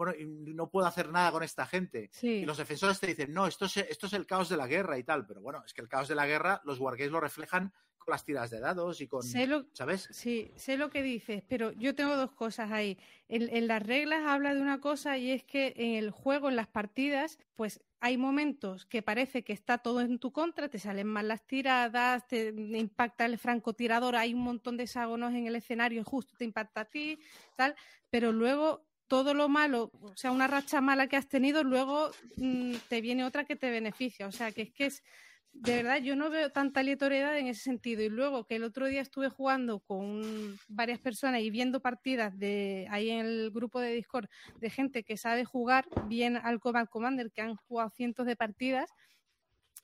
bueno, no puedo hacer nada con esta gente. Sí. Y los defensores te dicen, no, esto es, esto es el caos de la guerra y tal. Pero bueno, es que el caos de la guerra, los wargames lo reflejan con las tiras de dados y con. Lo, ¿Sabes? Sí, sé lo que dices, pero yo tengo dos cosas ahí. En, en, las reglas habla de una cosa y es que en el juego, en las partidas, pues hay momentos que parece que está todo en tu contra, te salen mal las tiradas, te impacta el francotirador, hay un montón de hexágonos en el escenario, justo te impacta a ti, tal, pero luego todo lo malo, o sea, una racha mala que has tenido, luego mmm, te viene otra que te beneficia. O sea, que es que es de verdad, yo no veo tanta aleatoriedad en ese sentido. Y luego que el otro día estuve jugando con varias personas y viendo partidas de ahí en el grupo de Discord de gente que sabe jugar bien al Command Commander, que han jugado cientos de partidas,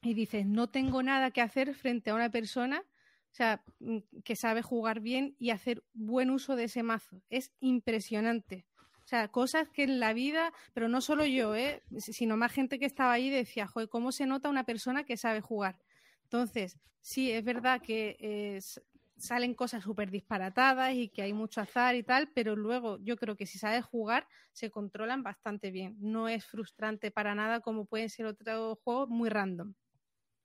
y dices, no tengo nada que hacer frente a una persona o sea, mm, que sabe jugar bien y hacer buen uso de ese mazo. Es impresionante. O sea, cosas que en la vida, pero no solo yo, ¿eh? sino más gente que estaba ahí decía, joder, ¿cómo se nota una persona que sabe jugar? Entonces, sí, es verdad que eh, salen cosas súper disparatadas y que hay mucho azar y tal, pero luego yo creo que si sabes jugar, se controlan bastante bien. No es frustrante para nada como pueden ser otros juegos muy random.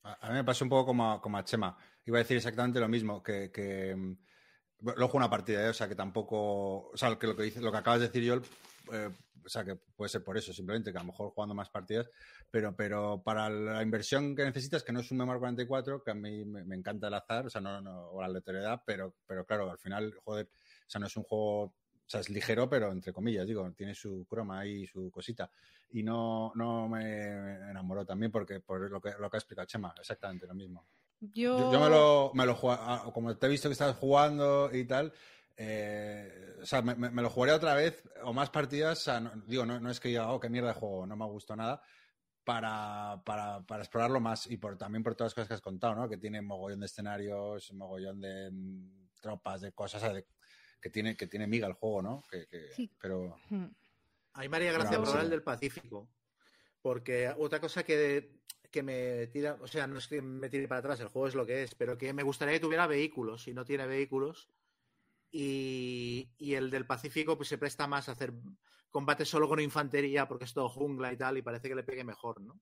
A, mí me pasó un poco como a, como a Chema. Iba a decir exactamente lo mismo, que, que mm, Luego una partida, ¿eh? o sea, que tampoco. O sea, que lo que, dice, lo que acabas de decir yo, eh, o sea, que puede ser por eso, simplemente, que a lo mejor jugando más partidas, pero, pero para la inversión que necesitas, que no es un Memor 44, que a mí me, encanta el azar, o sea, no, no o la aleatoriedad, pero, pero claro, al final, joder, o sea, no es un juego o sea, es ligero, pero entre comillas, digo, tiene su croma y su cosita. Y no, no me enamoró también porque por lo que, lo que ha explicado Chema, exactamente lo mismo. Yo, me lo, me lo ah, como te he visto que estás jugando y tal, eh, o sea, me, lo jugaré otra vez o más partidas, digo, no, no, es que diga, oh, qué mierda de juego, no me gustó nada, para, para, para, explorarlo más y por, también por todas las cosas que has contado, ¿no? Que tiene mogollón de escenarios, mogollón de mm, tropas, de cosas, que tiene, que tiene miga el juego, ¿no? Que, sí. Pero... Hay María Gracia Rural del Pacífico. Porque otra cosa que que me tira, o sea, no es que me tire para atrás, el juego es lo que es, pero que me gustaría que tuviera vehículos y no tiene vehículos. Y, el del Pacífico pues se presta más a hacer combate solo con infantería porque es todo jungla y tal y parece que le pegue mejor, ¿no?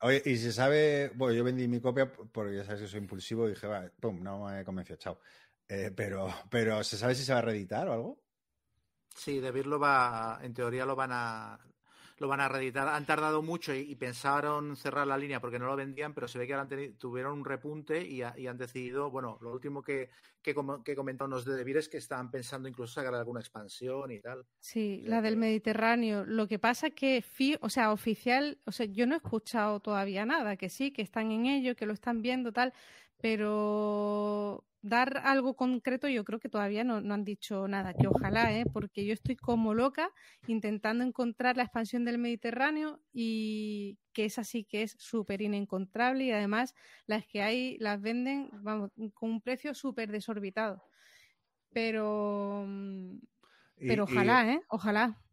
Oye, y se sabe, bueno, yo vendí mi copia porque ya sabes que soy impulsivo y dije, va, pum, no me convenció, chao. Eh, pero, pero ¿se sabe si se va a reeditar o algo? Sí, De lo va, en teoría lo van a, lo van a reeditar. Han tardado mucho y, pensaron cerrar la línea porque no lo vendían, pero se ve que ahora tuvieron un repunte y, han decidido, bueno, lo último que, que, que comentaron los de Devir es que estaban pensando incluso sacar alguna expansión y tal. Sí, la del Mediterráneo. Lo que pasa es que, o sea, oficial, o sea, yo no he escuchado todavía nada, que sí, que están en ello, que lo están viendo, tal, pero dar algo concreto, yo creo que todavía no, han dicho nada, que ojalá, ¿eh? porque yo estoy como loca intentando encontrar la expansión del Mediterráneo y que es así que es súper inencontrable y además las que hay las venden vamos, con un precio súper desorbitado. Pero, pero ojalá, ¿eh? Ojalá.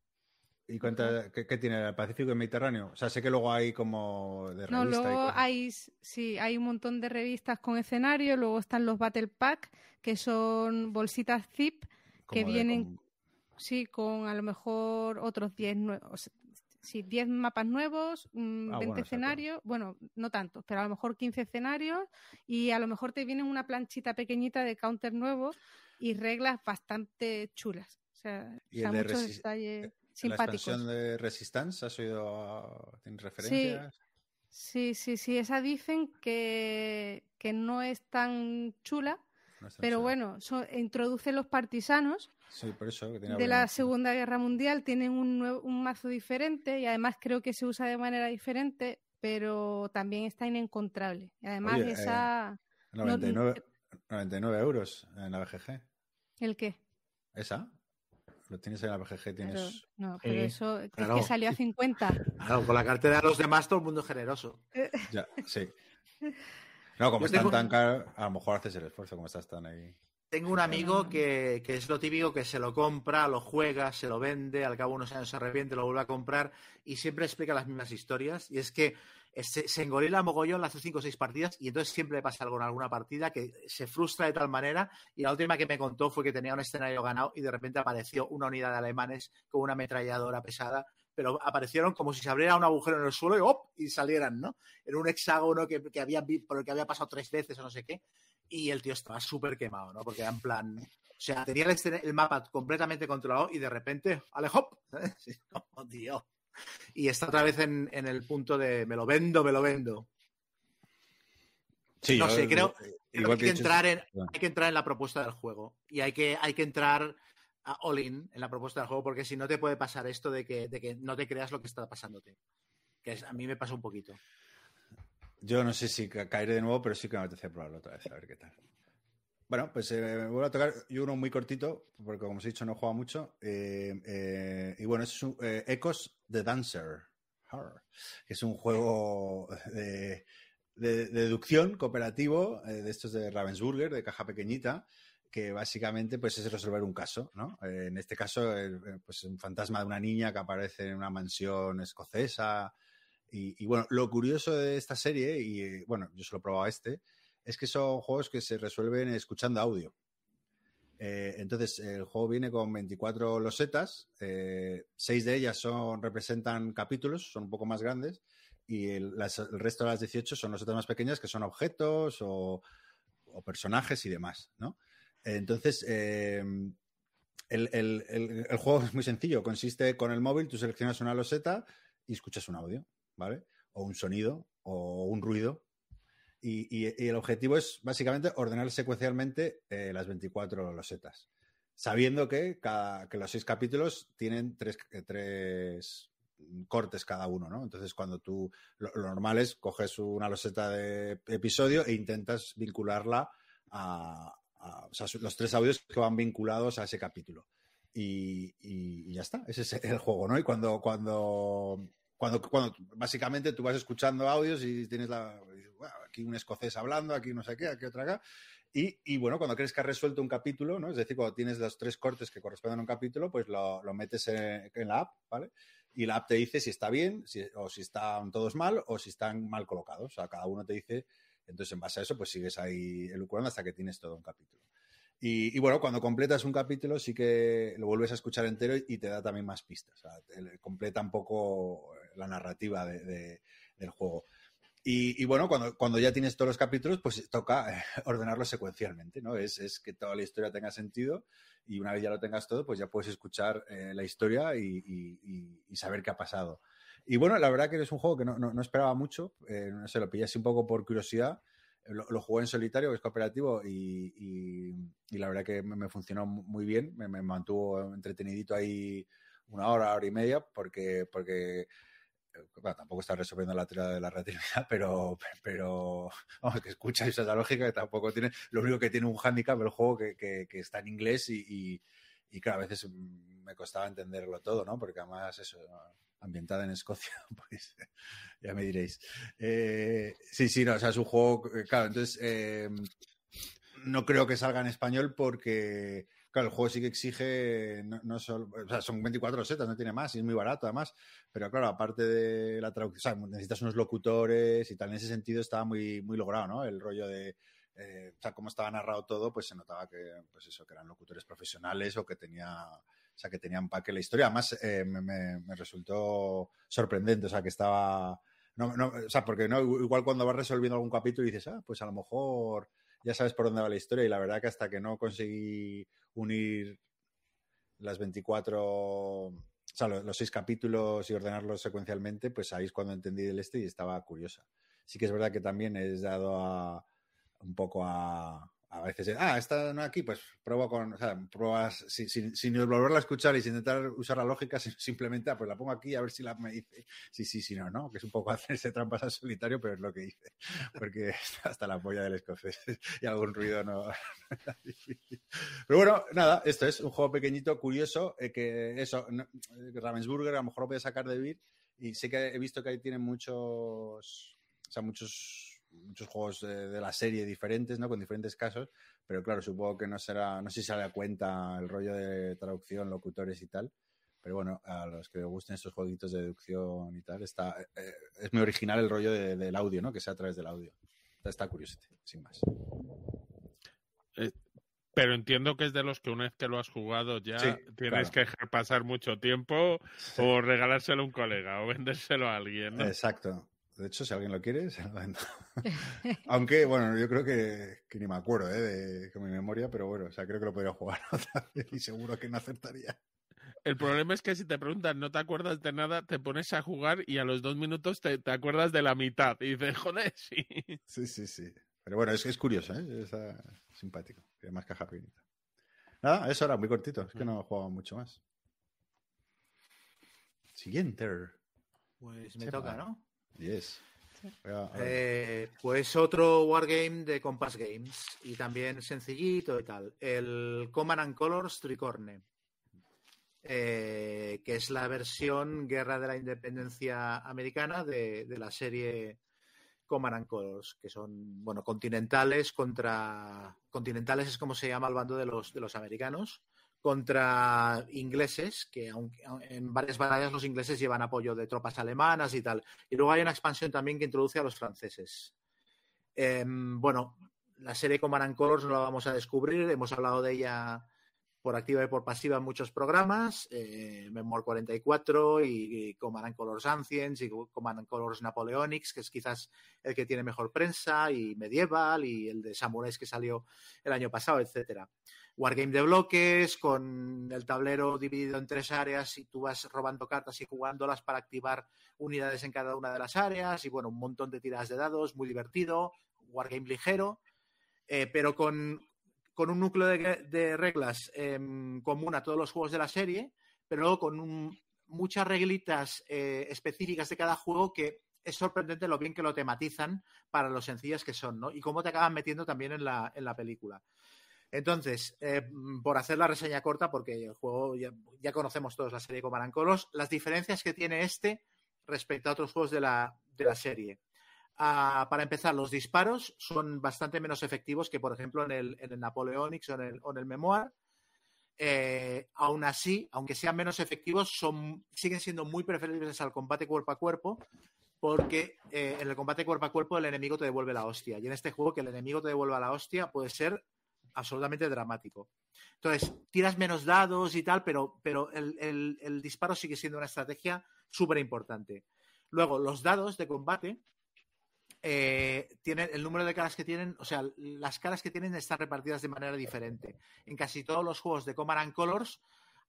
¿Y cuenta, ¿qué, tiene el Pacífico y el Mediterráneo? O sea, sé que luego hay como de revistas. No, luego hay, sí, hay un montón de revistas con escenario, luego están los Battle Pack, que son bolsitas zip, que vienen, sí, con a lo mejor otros 10 nuevos, sí, 10 mapas nuevos, 20 mm, ah, escenarios, bueno, no tantos, pero a lo mejor 15 escenarios y a lo mejor te vienen una planchita pequeñita de counter nuevo y reglas bastante chulas. O sea, ¿Y el muchos detalles simpáticos. ¿La expansión de Resistance has oído? ¿Tienes referencias? Sí, sí, sí, Esa dicen que, que no es tan chula, pero bueno, introduce los partisanos de la Segunda Guerra Mundial, tienen un, un mazo diferente y además creo que se usa de manera diferente, pero también está inencontrable. Y además esa... 99, eh, 99 euros en la BGG. ¿El qué? ¿Esa? Lo tienes en la BGG, tienes. no, pero eso es que salió a 50. Claro, con la cartera de los demás todo el mundo es generoso. ya, sí. No, como están tan caros, a lo mejor haces el esfuerzo, como estás tan ahí. Tengo un amigo que, que, es lo típico que se lo compra, lo juega, se lo vende, al cabo de unos años se arrepiente, lo vuelve a comprar y siempre explica las mismas historias. Y es que se, se engorila mogollón, hace cinco o seis partidas y entonces siempre le pasa algo en alguna partida que se frustra de tal manera. Y la última que me contó fue que tenía un escenario ganado y de repente apareció una unidad de alemanes con una ametralladora pesada pero aparecieron como si se abriera un agujero en el suelo y ¡op! y salieran, ¿no? En un hexágono que, que había, por el que había pasado tres veces o no sé qué y el tío estaba súper quemado, ¿no? Porque era en plan, o sea, tenía el, mapa completamente controlado y de repente, ¡alejop! como tío. Y está otra vez en, el punto de me lo vendo, me lo vendo. Sí, no sé, creo, que, hay que, entrar en, hay que entrar en la propuesta del juego y hay que, hay que entrar a all in en la propuesta del juego porque si no te puede pasar esto de que, de que no te creas lo que está pasándote. Que a mí me pasa un poquito. Yo no sé si caeré de nuevo, pero sí que me apetece probarlo otra vez, a ver qué tal. Bueno, pues eh, voy a tocar yo uno muy cortito, porque como os he dicho no jugado mucho. Eh, eh, y bueno, es eh, Ecos the Dancer, que es un juego de, de, de deducción cooperativo, eh, de estos de Ravensburger, de caja pequeñita, que básicamente pues es resolver un caso, ¿no? Eh, en este caso, eh, pues un fantasma de una niña que aparece en una mansión escocesa. Y, y bueno, lo curioso de esta serie, y eh, bueno, yo solo he probado este, es que son juegos que se resuelven escuchando audio. Eh, entonces, el juego viene con 24 losetas, eh, seis de ellas son, representan capítulos, son un poco más grandes, y el, resto de las 18 son losetas más pequeñas que son objetos o, personajes y demás, ¿no? Entonces, eh, el- el juego es muy sencillo, consiste con el móvil, tú seleccionas una loseta y escuchas un audio, ¿vale? O un sonido o un ruido. Y, y- el objetivo es básicamente ordenar secuencialmente eh, las 24 losetas, sabiendo que, cada, que los seis capítulos tienen tres, eh, tres cortes cada uno, ¿no? Entonces, cuando tú, lo, normal es coges una loseta de episodio e intentas vincularla a, los tres audios que van vinculados a ese capítulo. Y ya está, ese es el juego, ¿no? Y cuando, cuando, cuando, cuando básicamente tú vas escuchando audios y tienes la, "Guau, aquí un escocés hablando, aquí no sé qué, aquí otra acá. Y, y bueno, cuando crees que has resuelto un capítulo, ¿no? Es decir, cuando tienes los tres cortes que corresponden a un capítulo, pues lo, metes en, la app, ¿vale? Y la app te dice si está bien, o si están todos mal, o si están mal colocados. O sea, cada uno te dice, entonces en base a eso, pues sigues ahí elucubrando hasta que tienes todo un capítulo. Y, bueno, cuando completas un capítulo sí que lo vuelves a escuchar entero y te da también más pistas. O sea, te- completa un poco la narrativa de- del juego. Y, y bueno, cuando, cuando ya tienes todos los capítulos, pues toca eh, ordenarlo secuencialmente, ¿no? Es, es que toda la historia tenga sentido y una vez ya lo tengas todo, pues ya puedes escuchar eh, la historia y, y- y- saber qué ha pasado. Y bueno, la verdad que es un juego que no, no- no esperaba mucho, eh, no sé, lo pillé así un poco por curiosidad. Lo, lo jugué en solitario, es cooperativo, y, la verdad que me, me funcionó muy bien, me, me mantuvo entretenidito ahí una hora, hora y media, porque, porque tampoco está resolviendo la teoría de la relatividad, pero, pero vamos, que escucha esa lógica que tampoco tiene, lo único que tiene un hándicap el juego que, que, está en inglés y, y, y, a veces mm, me costaba entenderlo todo, ¿no? Porque además eso, ambientada en Escocia, pues ya me diréis. Eh, sí, sí, no, o sea, es un juego, eh, claro, entonces eh, no creo que salga en español porque, claro, el juego sí que exige, no, no son 24 setas, no tiene más, y es muy barato además, pero claro, aparte de la traducción, o sea, necesitas unos locutores y tal, en ese sentido estaba muy, muy logrado, ¿no? El rollo de, eh, o sea, como estaba narrado todo, pues se notaba que, pues eso, que eran locutores profesionales o que tenía, o sea, que tenían empaque la historia. Además, eh, me, resultó sorprendente, o sea, que estaba, no, o sea, porque no, igual cuando vas resolviendo algún capítulo y dices, ah, pues a lo mejor ya sabes por dónde va la historia y la verdad que hasta que no conseguí unir las 24, o sea, los, seis capítulos y ordenarlos secuencialmente, pues ahí es cuando entendí del este y estaba curiosa. Sí que es verdad que también es dado a un poco a, a veces, ah, esta no aquí, pues pruebo con, o sea, pruebas sin, sin, sin, volverla a escuchar y sin intentar usar la lógica, simplemente, ah, pues la pongo aquí a ver si la me dice sí, sí, sí, no, no, que es un poco hacerse trampas al solitario, pero es lo que hice, porque hasta la polla del escocés y algún ruido no. Pero bueno, nada, esto es un juego pequeñito, curioso, eh, que eso, no, Ravensburger a lo mejor lo puede sacar de Vir y sé que he visto que ahí tienen muchos, o sea, muchos muchos juegos de, de, la serie diferentes, ¿no? Con diferentes casos, pero claro, supongo que no será, no sé si sale a cuenta el rollo de traducción, locutores y tal, pero bueno, a los que les gusten estos jueguitos de deducción y tal, está, eh, es muy original el rollo de, del audio, ¿no? Que sea a través del audio. Está, está curioso, sin más. Eh, pero entiendo que es de los que una vez que lo has jugado ya Sí, tienes claro. que dejar pasar mucho tiempo o regalárselo a un colega o vendérselo a alguien, ¿no? Exacto. De hecho, si alguien lo quiere, se lo vendo. Aunque, bueno, yo creo que, que, ni me acuerdo ¿eh? de con mi memoria, pero bueno, o sea, creo que lo podría jugar otra vez y seguro que no acertaría. El problema es que si te preguntan, no te acuerdas de nada, te pones a jugar y a los dos minutos te, te acuerdas de la mitad. Y dices, joder, sí. Sí, sí, sí. Pero bueno, es, es curioso, ¿eh? Es uh, simpático. Tiene más caja pequeñita. Nada, eso era muy cortito. Es que no he jugado mucho más. Siguiente. Pues me toca, ¿no? Yes. Eh, pues otro Wargame de Compass Games y también sencillito y tal. El Command and Colors Tricorne. Eh, que es la versión Guerra de la Independencia Americana de, de la serie Command and Colors, que son, bueno, continentales contra. Continentales es como se llama el bando de los, de los americanos, contra ingleses, que aunque en varias batallas los ingleses llevan apoyo de tropas alemanas y tal. Y luego hay una expansión también que introduce a los franceses. Eh, bueno, la serie Command and Colors no la vamos a descubrir, hemos hablado de ella por activa y por pasiva en muchos programas, eh, Memoir 44 y, y Command and Colors Ancients y Command and Colors Napoleonics, que es quizás el que tiene mejor prensa, y Medieval y el de Samuráis que salió el año pasado, etcétera. Wargame de bloques, con el tablero dividido en tres áreas y tú vas robando cartas y jugándolas para activar unidades en cada una de las áreas y bueno, un montón de tiradas de dados, muy divertido, Wargame ligero, eh, pero con, con un núcleo de, reglas eh, común a todos los juegos de la serie, pero luego con un, muchas reglitas eh, específicas de cada juego que es sorprendente lo bien que lo tematizan para lo sencillas que son, ¿no? Y cómo te acaban metiendo también en la, en la película. Entonces, eh, por hacer la reseña corta, porque el juego ya, conocemos todos la serie Command and Colors, las diferencias que tiene este respecto a otros juegos de la, de la serie. Para empezar, los disparos son bastante menos efectivos que, por ejemplo, en el, en el Napoleonics o en el, o en el Memoir. Eh, aún así, aunque sean menos efectivos, son, siguen siendo muy preferibles al combate cuerpo a cuerpo, porque eh, en el combate cuerpo a cuerpo el enemigo te devuelve la hostia. Y en este juego, que el enemigo te devuelva la hostia puede ser absolutamente dramático. Entonces, tiras menos dados y tal, pero, pero el, el, el disparo sigue siendo una estrategia súper importante. Luego, los dados de combate eh, tienen el número de caras que tienen, o sea, las caras que tienen están repartidas de manera diferente. En casi todos los juegos de Command and Colors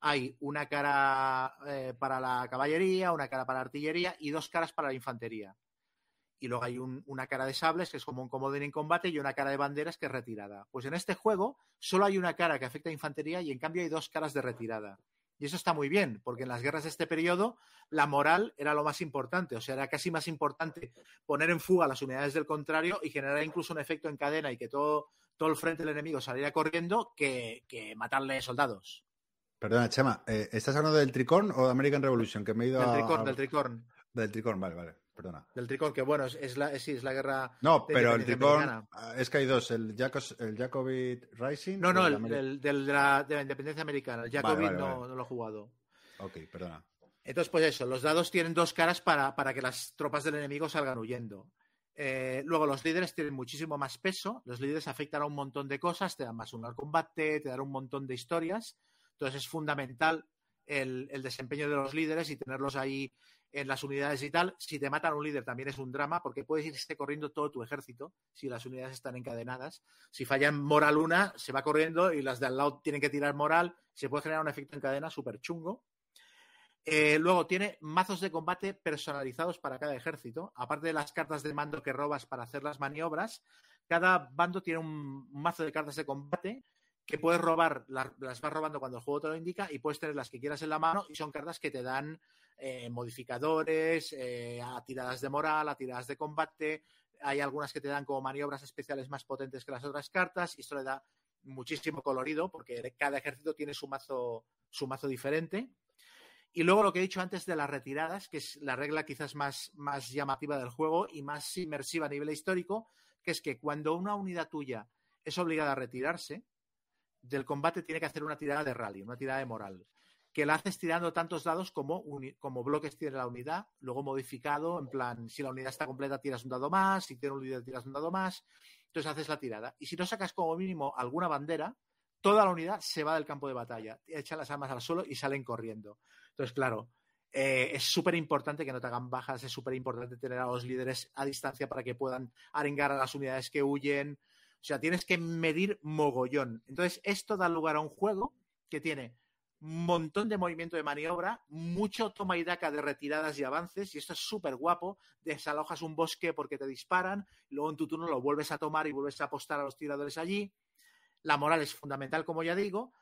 hay una cara eh, para la caballería, una cara para la artillería y dos caras para la infantería. Y luego hay un, una cara de sables, que es como un comodín en combate, y una cara de banderas, que es retirada. Pues en este juego solo hay una cara que afecta a infantería y en cambio hay dos caras de retirada. Y eso está muy bien, porque en las guerras de este periodo la moral era lo más importante, o sea, era casi más importante poner en fuga las unidades del contrario y generar incluso un efecto en cadena y que todo, todo el frente del enemigo saliera corriendo que, que matarle soldados. Perdona, Chema, eh, ¿estás hablando del Tricorn o de American Revolution? Que me he ido del a- tricorn, del tricorn. Del Tricorn, vale, vale, perdona. Del tricorn, que bueno, es, es la, es, sí, es la guerra. No, de pero el americana. ah, es que hay dos, el, el Jacobit Rising. No, no, el del, de, la, de la independencia americana. El Jacobin vale, no, vale. no lo he jugado. Ok, perdona. Entonces, pues eso, los dados tienen dos caras para, para que las tropas del enemigo salgan huyendo. Eh, luego, los líderes tienen muchísimo más peso. Los líderes afectan a un montón de cosas, te dan más uno al combate, te dan un montón de historias. Entonces, es fundamental el, el desempeño de los líderes y tenerlos ahí en las unidades y tal. Si te matan a un líder también es un drama porque puedes irse corriendo todo tu ejército si las unidades están encadenadas. Si fallan moral una, se va corriendo y las de al lado tienen que tirar moral. Se puede generar un efecto en cadena súper chungo. Eh, luego tiene mazos de combate personalizados para cada ejército. Aparte de las cartas de mando que robas para hacer las maniobras, cada bando tiene un mazo de cartas de combate que puedes robar, la- las vas robando cuando el juego te lo indica y puedes tener las que quieras en la mano y son cartas que te dan eh, modificadores, eh, a tiradas de moral, a tiradas de combate. Hay algunas que te dan como maniobras especiales más potentes que las otras cartas y esto le da muchísimo colorido porque cada ejército tiene su mazo, su mazo diferente. Y luego lo que he dicho antes de las retiradas, que es la regla quizás más, más llamativa del juego y más inmersiva a nivel histórico, que es que cuando una unidad tuya es obligada a retirarse, del combate tiene que hacer una tirada de rally, una tirada de moral, que la haces tirando tantos dados como, como bloques tiene la unidad, luego modificado, en plan, si la unidad está completa tiras un dado más, si tiene un líder tiras un dado más, entonces haces la tirada. Y si no sacas como mínimo alguna bandera, toda la unidad se va del campo de batalla, echan las armas al suelo y salen corriendo. Entonces, claro, eh, es súper importante que no te hagan bajas, es súper importante tener a los líderes a distancia para que puedan arengar a las unidades que huyen. O sea, tienes que medir mogollón. Entonces, esto da lugar a un juego que tiene montón de movimiento de maniobra, mucho toma y daca de retiradas y avances, y esto es súper guapo. Desalojas un bosque porque te disparan, luego en tu turno lo vuelves a tomar y vuelves a apostar a los tiradores allí. La moral es fundamental, como ya digo.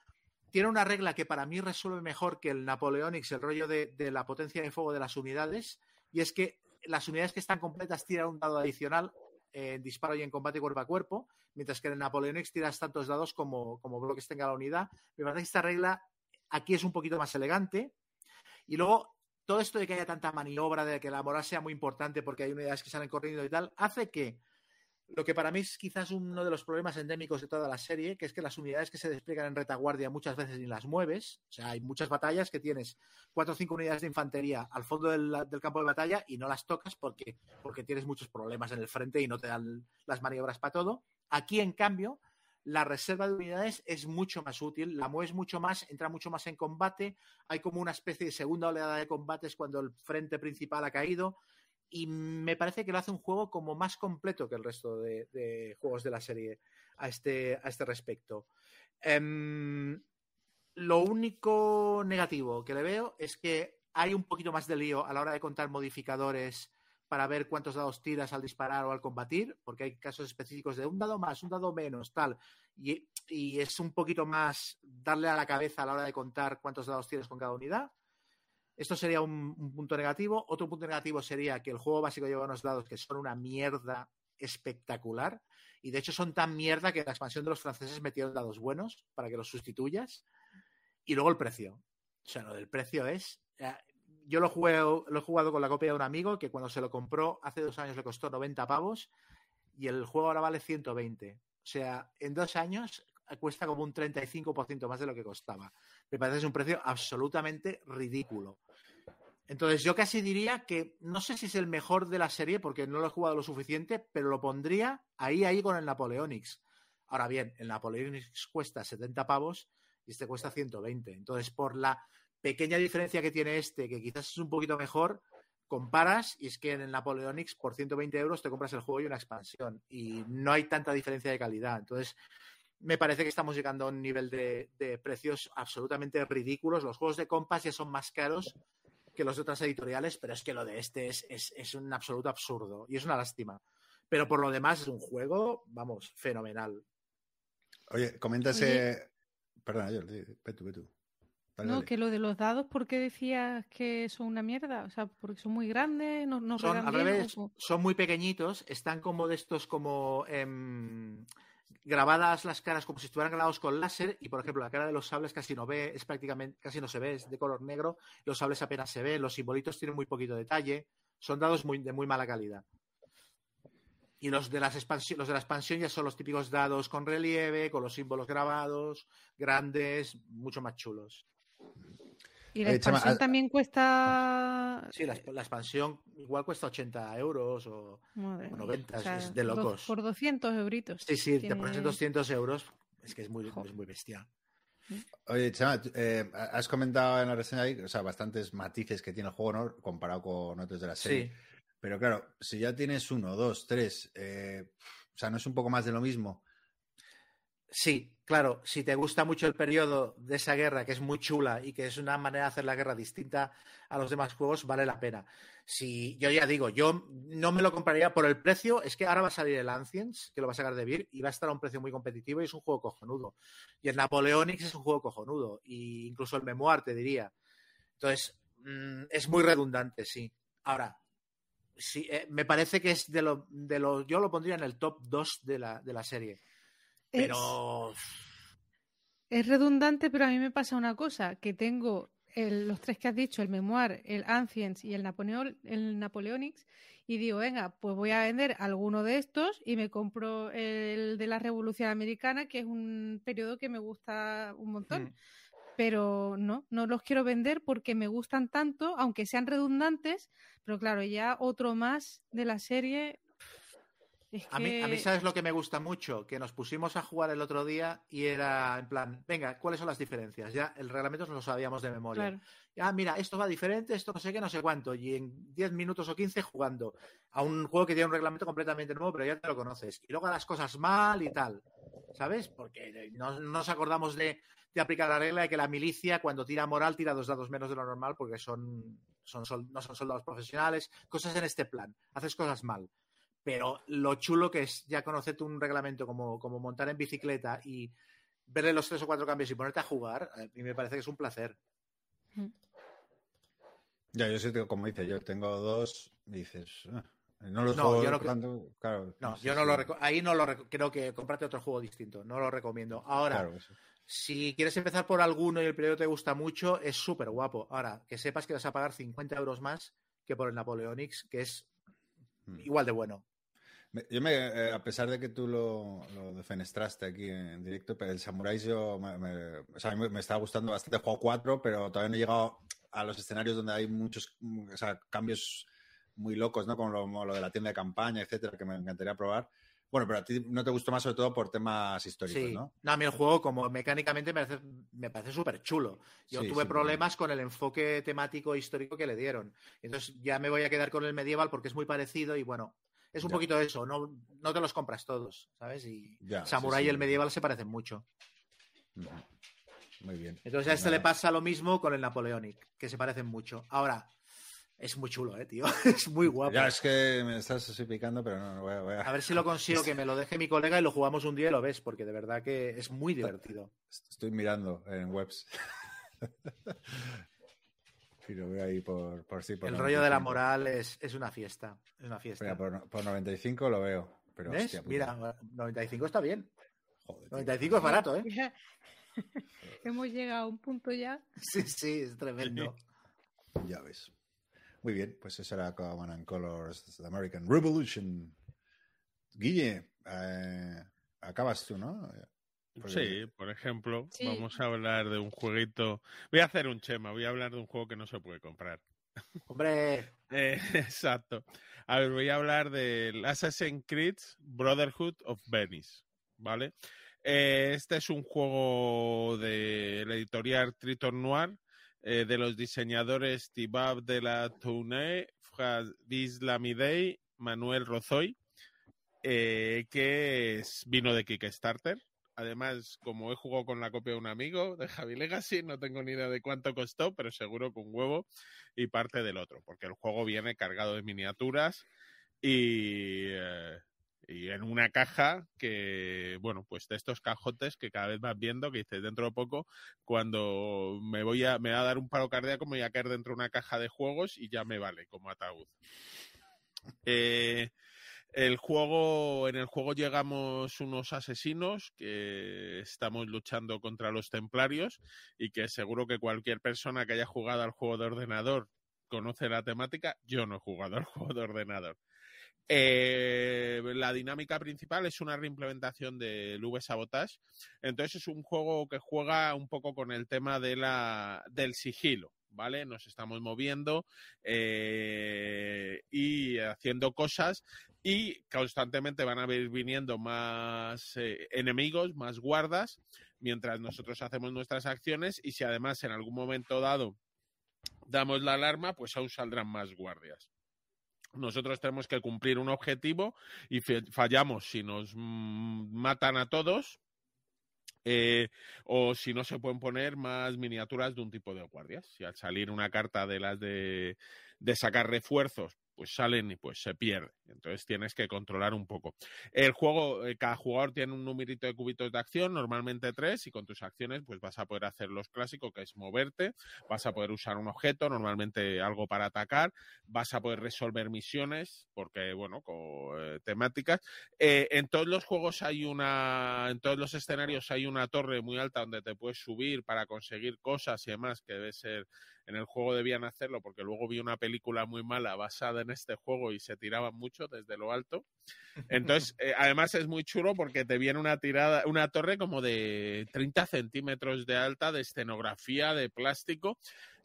Tiene una regla que para mí resuelve mejor que el Napoleonics, el rollo de, la potencia de fuego de las unidades, y es que las unidades que están completas tiran un dado adicional en disparo y en combate cuerpo a cuerpo, mientras que en Napoleonics tiras tantos dados como, como bloques tenga la unidad. Me parece que esta regla aquí es un poquito más elegante. Y luego, todo esto de que haya tanta maniobra, de que la moral sea muy importante porque hay unidades que salen corriendo y tal, hace que lo que para mí es quizás uno de los problemas endémicos de toda la serie, que es que las unidades que se despliegan en retaguardia muchas veces ni las mueves. O sea, hay muchas batallas que tienes cuatro o cinco unidades de infantería al fondo del, del campo de batalla y no las tocas porque, porque tienes muchos problemas en el frente y no te dan las maniobras para todo. Aquí, en cambio, la reserva de unidades es mucho más útil, la mueves mucho más, entra mucho más en combate, hay como una especie de segunda oleada de combates cuando el frente principal ha caído y me parece que lo hace un juego como más completo que el resto de, juegos de la serie a este, a este respecto. Em, lo único negativo que le veo es que hay un poquito más de lío a la hora de contar modificadores para ver cuántos dados tiras al disparar o al combatir, porque hay casos específicos de un dado más, un dado menos, tal, y, y es un poquito más darle a la cabeza a la hora de contar cuántos dados tienes con cada unidad. Esto sería un, un, punto negativo. Otro punto negativo sería que el juego básico lleva unos dados que son una mierda espectacular. Y de hecho son tan mierda que la expansión de los franceses metieron dados buenos para que los sustituyas. Y luego el precio. O sea, lo del precio es. Yo lo, jugué, lo he jugado con la copia de un amigo que cuando se lo compró hace dos años le costó 90 pavos y el juego ahora vale 120. O sea, en dos años cuesta como un 35% más de lo que costaba. Me parece que es un precio absolutamente ridículo. Entonces yo casi diría que no sé si es el mejor de la serie porque no lo he jugado lo suficiente, pero lo pondría ahí, ahí con el Napoleonics. Ahora bien, el Napoleonics cuesta 70 pavos y este cuesta 120. Entonces, por la pequeña diferencia que tiene este, que quizás es un poquito mejor, comparas y es que en el Napoleonics por 120 euros te compras el juego y una expansión y no hay tanta diferencia de calidad. Entonces, me parece que estamos llegando a un nivel de, de, precios absolutamente ridículos. Los juegos de compas ya son más caros que los de otras editoriales, pero es que lo de este es, es, es un absoluto absurdo y es una lástima. Pero por lo demás es un juego, vamos, fenomenal. Oye, coméntase. Oye. Perdona, yo, ve tú, ve tú. Dale, no, dale. que lo de los dados, ¿por qué decías que son una mierda? O sea, porque son muy grandes, no, no son, al revés, o... son muy pequeñitos, están como de estos como eh, grabadas las caras como si estuvieran grabados con láser y por ejemplo la cara de los sables casi no ve, es prácticamente casi no se ve, es de color negro, los sables apenas se ven, los simbolitos tienen muy poquito detalle, son dados muy, de muy mala calidad. Y los de, las expansión, los de la expansión ya son los típicos dados con relieve, con los símbolos grabados, grandes, mucho más chulos. ¿Y la expansión eh, Chama, también cuesta...? Sí, la, la, expansión igual cuesta 80 euros o, Madre o 90, o sea, es de locos. Por 200 euritos. Sí, sí, Tiene... por 200 euros es que es muy, es muy bestial. Oye, Chama, eh, has comentado en la reseña ahí, o sea, bastantes matices que tiene el juego, ¿no? Comparado con otros de la serie. Sí. Pero claro, si ya tienes uno, dos, tres, eh, o sea, ¿no es un poco más de lo mismo? Sí, claro, si te gusta mucho el periodo de esa guerra, que es muy chula y que es una manera de hacer la guerra distinta a los demás juegos, vale la pena. Si yo ya digo, yo no me lo compraría por el precio, es que ahora va a salir el Ancients, que lo va a sacar de Vir, y va a estar a un precio muy competitivo y es un juego cojonudo. Y el Napoleonics es un juego cojonudo, e incluso el Memoir, te diría. Entonces, mmm, es muy redundante, sí. Ahora, sí, eh, me parece que es de lo, de lo, yo lo pondría en el top 2 de la, de la serie pero. Es, es, redundante, pero a mí me pasa una cosa: que tengo el, los tres que has dicho, el Memoir, el Ancients y el, Napoleon, el Napoleonics, y digo, venga, pues voy a vender alguno de estos y me compro el de la Revolución Americana, que es un periodo que me gusta un montón. Mm. Pero no, no los quiero vender porque me gustan tanto, aunque sean redundantes, pero claro, ya otro más de la serie es que... a, mí, a, mí, ¿sabes lo que me gusta mucho? Que nos pusimos a jugar el otro día y era en plan, venga, ¿cuáles son las diferencias? Ya el reglamento nos lo sabíamos de memoria. Claro. Ah, mira, esto va diferente, esto no sé qué, no sé cuánto. Y en 10 minutos o 15 jugando a un juego que tiene un reglamento completamente nuevo, pero ya te lo conoces. Y luego las cosas mal y tal. ¿Sabes? Porque no, no nos acordamos de, de, aplicar la regla de que la milicia, cuando tira moral, tira dos dados menos de lo normal porque son, son, son no son soldados profesionales. Cosas en este plan. Haces cosas mal pero lo chulo que es ya conocerte un reglamento como, como montar en bicicleta y verle los tres o cuatro cambios y ponerte a jugar, a mí me parece que es un placer. Ya, yo sí como dices, yo tengo dos, y dices, ah, no los No, juego yo no- tanto, claro. No, yo no lo ahí no lo creo que cómprate otro juego distinto, no lo recomiendo. Ahora, Claro, si quieres empezar por alguno y el primero te gusta mucho, es súper guapo. Ahora, que sepas que vas a pagar 50 euros más que por el Napoleonics, que es Mm. igual de bueno. Yo me, eh, a pesar de que tú lo, lo defenestraste aquí en directo, pero el Samurai yo me, me- o sea, me está gustando bastante. Jugado cuatro, pero todavía no he llegado a los escenarios donde hay muchos o sea, cambios muy locos, ¿no? Como lo, como lo de la tienda de campaña, etcétera, que me encantaría probar. Bueno, pero a ti no te gustó más sobre todo por temas históricos, Sí, ¿no? a mí el juego, como mecánicamente, me parece, me parece súper chulo. Yo Sí, tuve sí, problemas con el enfoque temático histórico que le dieron. Entonces ya me voy a quedar con el medieval porque es muy parecido y bueno, es un Ya. poquito eso, no, no te los compras todos, ¿sabes? Y Ya, Samurai sí, sí. y el medieval se parecen mucho. Ujú. Muy bien. Entonces a este Nada. le pasa lo mismo con el Napoleonic, que se parecen mucho. Ahora, es muy chulo, ¿eh, tío? es muy guapo. Ya es que me estás así picando, pero no, no voy a. voy a- A ver si lo consigo que me lo deje mi colega y lo jugamos un día y lo ves, porque de verdad que es muy divertido. Estoy mirando en webs. y lo veo ahí por, por sí. Por El rollo de la 95. moral es, es una fiesta. Es una fiesta. Mira, por, por 95 lo veo. Pero, ¿Ves? hostia. Mira, 95 está bien. Joder, tío. 95 es barato, ¿eh? Hemos llegado a un punto ya. Sí, sí, es tremendo. Ya ves. Muy bien, pues eso era Command and Colors The American Revolution. Guille, eh, acabas tú, ¿no? Porque- Sí, por ejemplo, Sí. vamos a hablar de un jueguito. Voy a hacer un chema, voy a hablar de un juego que no se puede comprar. Hombre, Eh, exacto. A ver, voy a hablar del Assassin's Creed Brotherhood of Venice, ¿vale? Eh, este es un juego de la editorial Triton Noir, eh, de los diseñadores Tibab de la Tournée, Fradis Lamidei, Manuel Rozoy, eh, que es, vino de Kickstarter. Además, como he jugado con la copia de un amigo de Javi Legacy, no tengo ni idea de cuánto costó, pero seguro que un huevo y parte del otro, porque el juego viene cargado de miniaturas y, eh, y en una caja que, bueno, pues de estos cajotes que cada vez vas viendo, que dices dentro de poco, cuando me voy a, me va a dar un paro cardíaco, me voy a caer dentro de una caja de juegos y ya me vale como ataúd. Eh, el juego, en el juego llegamos unos asesinos que estamos luchando contra los templarios y que seguro que cualquier persona que haya jugado al juego de ordenador conoce la temática. Yo no he jugado al juego de ordenador. Eh, la dinámica principal es una reimplementación del V Sabotage. Entonces es un juego que juega un poco con el tema de la, del sigilo. ¿Vale? Nos estamos moviendo eh, y haciendo cosas y constantemente van a ir viniendo más eh, enemigos, más guardas, mientras nosotros hacemos nuestras acciones y si además en algún momento dado damos la alarma, pues aún saldrán más guardias. Nosotros tenemos que cumplir un objetivo y fallamos si nos mm, matan a todos. eh, o si no se pueden poner más miniaturas de un tipo de guardias. Si al salir una carta de las de sacar refuerzos, pues salen y pues se pierde. Entonces tienes que controlar un poco. El juego, eh, cada jugador tiene un numerito de cubitos de acción, normalmente tres, y con tus acciones pues vas a poder hacer los clásicos, que es moverte, vas a poder usar un objeto, normalmente algo para atacar, vas a poder resolver misiones, porque bueno, con eh, temáticas. Eh, en todos los juegos hay una, en todos los escenarios hay una torre muy alta donde te puedes subir para conseguir cosas y demás, que debe ser, en el juego debían hacerlo, porque luego vi una película muy mala basada en este juego y se tiraban mucho desde lo alto. Entonces, eh, además es muy chulo porque te viene una tirada, una torre como de 30 centímetros de alta de escenografía de plástico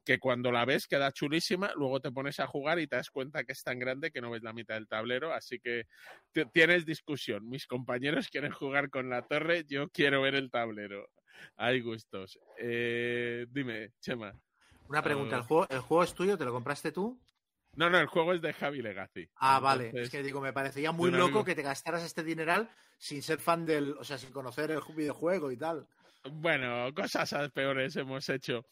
que cuando la ves queda chulísima, luego te pones a jugar y te das cuenta que es tan grande que no ves la mitad del tablero, así que tienes discusión. Mis compañeros quieren jugar con la torre, yo quiero ver el tablero. Hay gustos. Eh, dime, Chema. Una pregunta. ¿El juego, ¿El juego es tuyo? ¿Te lo compraste tú? No, no, el juego es de Javi Legacy. Ah, vale. Es que digo, me parecía muy loco amigo. que te gastaras este dineral sin ser fan del, o sea, sin conocer el videojuego y tal. Bueno, cosas peores hemos hecho.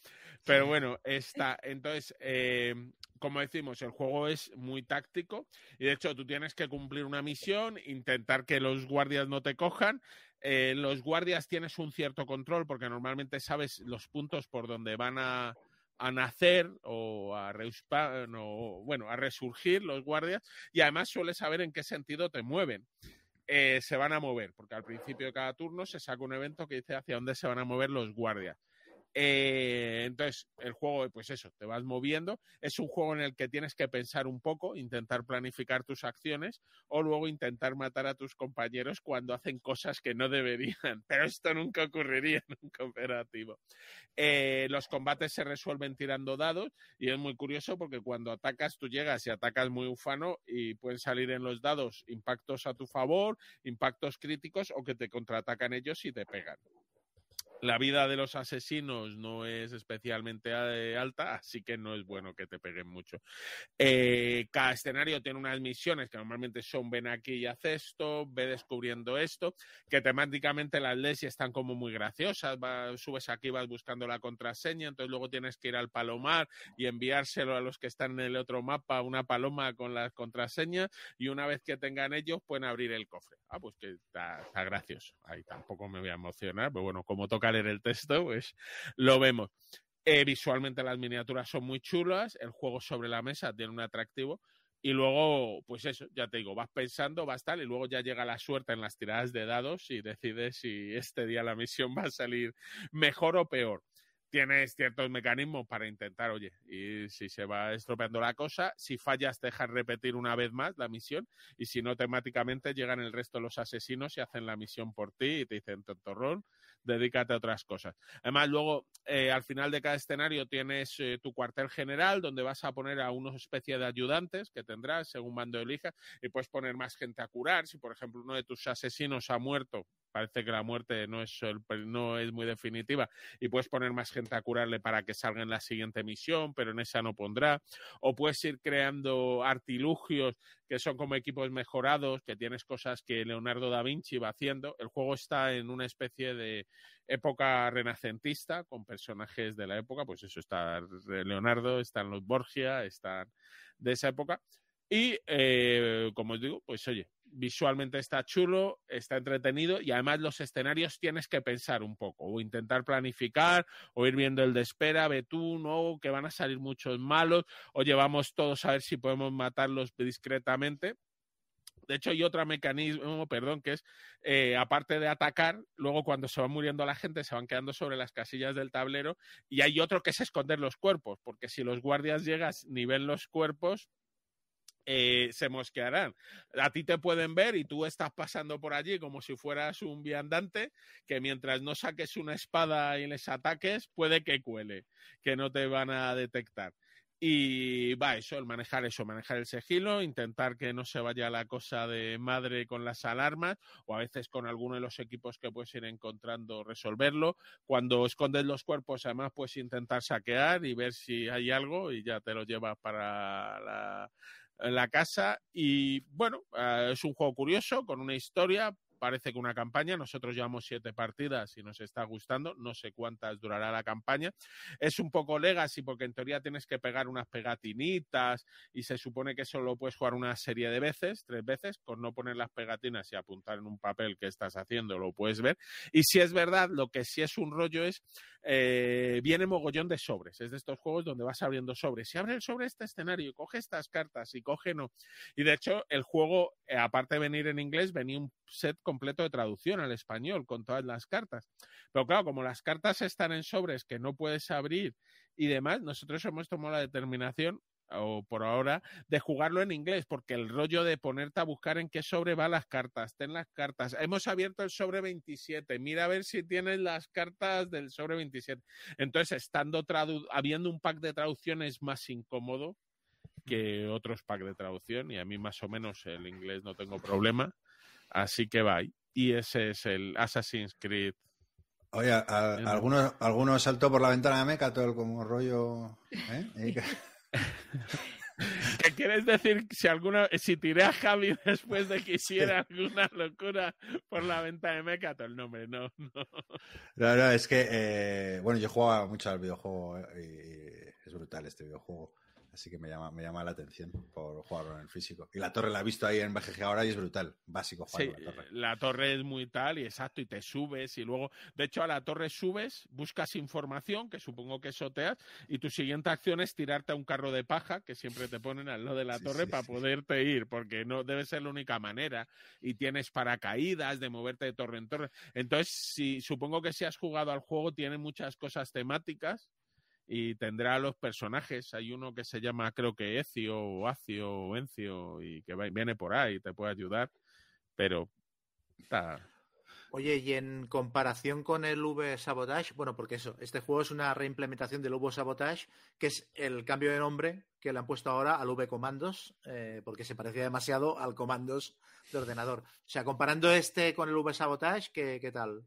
Pero bueno, está. Entonces, eh, como decimos, el juego es muy táctico y de hecho tú tienes que cumplir una misión, intentar que los guardias no te cojan. Eh, los guardias tienes un cierto control porque normalmente sabes los puntos por donde van a a nacer o a, bueno, a resurgir los guardias y además suele saber en qué sentido te mueven. Eh, se van a mover, porque al principio de cada turno se saca un evento que dice hacia dónde se van a mover los guardias. Eh, entonces, el juego, pues eso, te vas moviendo. Es un juego en el que tienes que pensar un poco, intentar planificar tus acciones o luego intentar matar a tus compañeros cuando hacen cosas que no deberían. Pero esto nunca ocurriría en un cooperativo. Eh, los combates se resuelven tirando dados y es muy curioso porque cuando atacas, tú llegas y atacas muy ufano y pueden salir en los dados impactos a tu favor, impactos críticos o que te contraatacan ellos y te pegan. La vida de los asesinos no es especialmente eh, alta, así que no es bueno que te peguen mucho. Eh, cada escenario tiene unas misiones que normalmente son ven aquí y haz esto, ve descubriendo esto, que temáticamente las leyes están como muy graciosas. subes aquí, vas buscando la contraseña, entonces luego tienes que ir al palomar y enviárselo a los que están en el otro mapa, una paloma con las contraseñas, y una vez que tengan ellos, pueden abrir el cofre. Ah, pues que está, está gracioso. Ahí tampoco me voy a emocionar, pero bueno, como toca leer el texto, pues lo vemos. Eh, visualmente las miniaturas son muy chulas, el juego sobre la mesa tiene un atractivo y luego, pues eso, ya te digo, vas pensando, vas tal, y luego ya llega la suerte en las tiradas de dados y decides si este día la misión va a salir mejor o peor tienes ciertos mecanismos para intentar, oye, y si se va estropeando la cosa, si fallas te dejas repetir una vez más la misión y si no temáticamente llegan el resto de los asesinos y hacen la misión por ti y te dicen, tontorrón, dedícate a otras cosas. Además, luego, eh, al final de cada escenario tienes eh, tu cuartel general donde vas a poner a una especie de ayudantes que tendrás según mando elija y puedes poner más gente a curar. Si, por ejemplo, uno de tus asesinos ha muerto, parece que la muerte no es, no es muy definitiva y puedes poner más gente a curarle para que salga en la siguiente misión, pero en esa no pondrá. O puedes ir creando artilugios que son como equipos mejorados, que tienes cosas que Leonardo da Vinci va haciendo. El juego está en una especie de época renacentista con personajes de la época, pues eso está Leonardo, están los Borgia, están de esa época. Y eh, como os digo, pues oye, visualmente está chulo, está entretenido y además los escenarios tienes que pensar un poco o intentar planificar o ir viendo el de espera, ve tú, no, que van a salir muchos malos o llevamos todos a ver si podemos matarlos discretamente. De hecho, hay otro mecanismo, perdón, que es, eh, aparte de atacar, luego cuando se va muriendo la gente, se van quedando sobre las casillas del tablero, y hay otro que es esconder los cuerpos, porque si los guardias llegas ni ven los cuerpos, eh, se mosquearán. A ti te pueden ver y tú estás pasando por allí como si fueras un viandante que mientras no saques una espada y les ataques, puede que cuele, que no te van a detectar. Y va, eso, el manejar eso, manejar el sigilo, intentar que no se vaya la cosa de madre con las alarmas, o a veces con alguno de los equipos que puedes ir encontrando resolverlo. Cuando escondes los cuerpos, además, puedes intentar saquear y ver si hay algo y ya te lo llevas para la, la casa. Y bueno, eh, es un juego curioso, con una historia, parece que una campaña. Nosotros llevamos siete partidas y nos está gustando. No sé cuántas durará la campaña. Es un poco legacy porque en teoría tienes que pegar unas pegatinitas y se supone que solo puedes jugar una serie de veces, tres veces, con no poner las pegatinas y apuntar en un papel que estás haciendo, lo puedes ver. Y si es verdad, lo que sí es un rollo es, eh, viene mogollón de sobres. Es de estos juegos donde vas abriendo sobres. Si abre el sobre este escenario, coge estas cartas y coge no. Y de hecho, el juego, eh, aparte de venir en inglés, venía un set completo de traducción al español con todas las cartas. Pero claro, como las cartas están en sobres que no puedes abrir y demás, nosotros hemos tomado la determinación o por ahora, de jugarlo en inglés, porque el rollo de ponerte a buscar en qué sobre van las cartas, ten las cartas. Hemos abierto el sobre 27, mira a ver si tienes las cartas del sobre 27. Entonces, estando habiendo un pack de traducción es más incómodo que otros packs de traducción y a mí más o menos el inglés no tengo problema. Así que va. Y ese es el Assassin's Creed. Oye, ¿algunos, ¿alguno saltó por la ventana de Meca todo el como rollo? ¿eh? ¿Qué quieres decir si alguna si tiré a Javi después de que hiciera alguna locura por la ventana de Mecato? El nombre, no, no. No, no, es que, eh, bueno, yo jugaba mucho al videojuego eh, y es brutal este videojuego. Así que me llama, me llama la atención por jugarlo en el físico. Y la torre la he visto ahí en BGG ahora y es brutal. Básico jugar la torre. la torre es muy tal y exacto, y te subes y luego, de hecho a la torre subes, buscas información, que supongo que soteas, y tu siguiente acción es tirarte a un carro de paja que siempre te ponen al lado de la Sí, torre sí, para poderte ir, porque no debe ser la única manera. Y tienes paracaídas de moverte de torre en torre. Entonces, si, supongo que si has jugado al juego, tiene muchas cosas temáticas y tendrá los personajes. Hay uno que se llama, creo que Ecio o Acio o Encio y que viene por ahí y te puede ayudar, pero está. Oye, y en comparación con el V Sabotage, bueno, porque eso, este juego es una reimplementación del V Sabotage, que es el cambio de nombre que le han puesto ahora al V Comandos, eh, porque se parecía demasiado al Comandos de ordenador. O sea, comparando este con el V Sabotage, ¿qué, qué tal?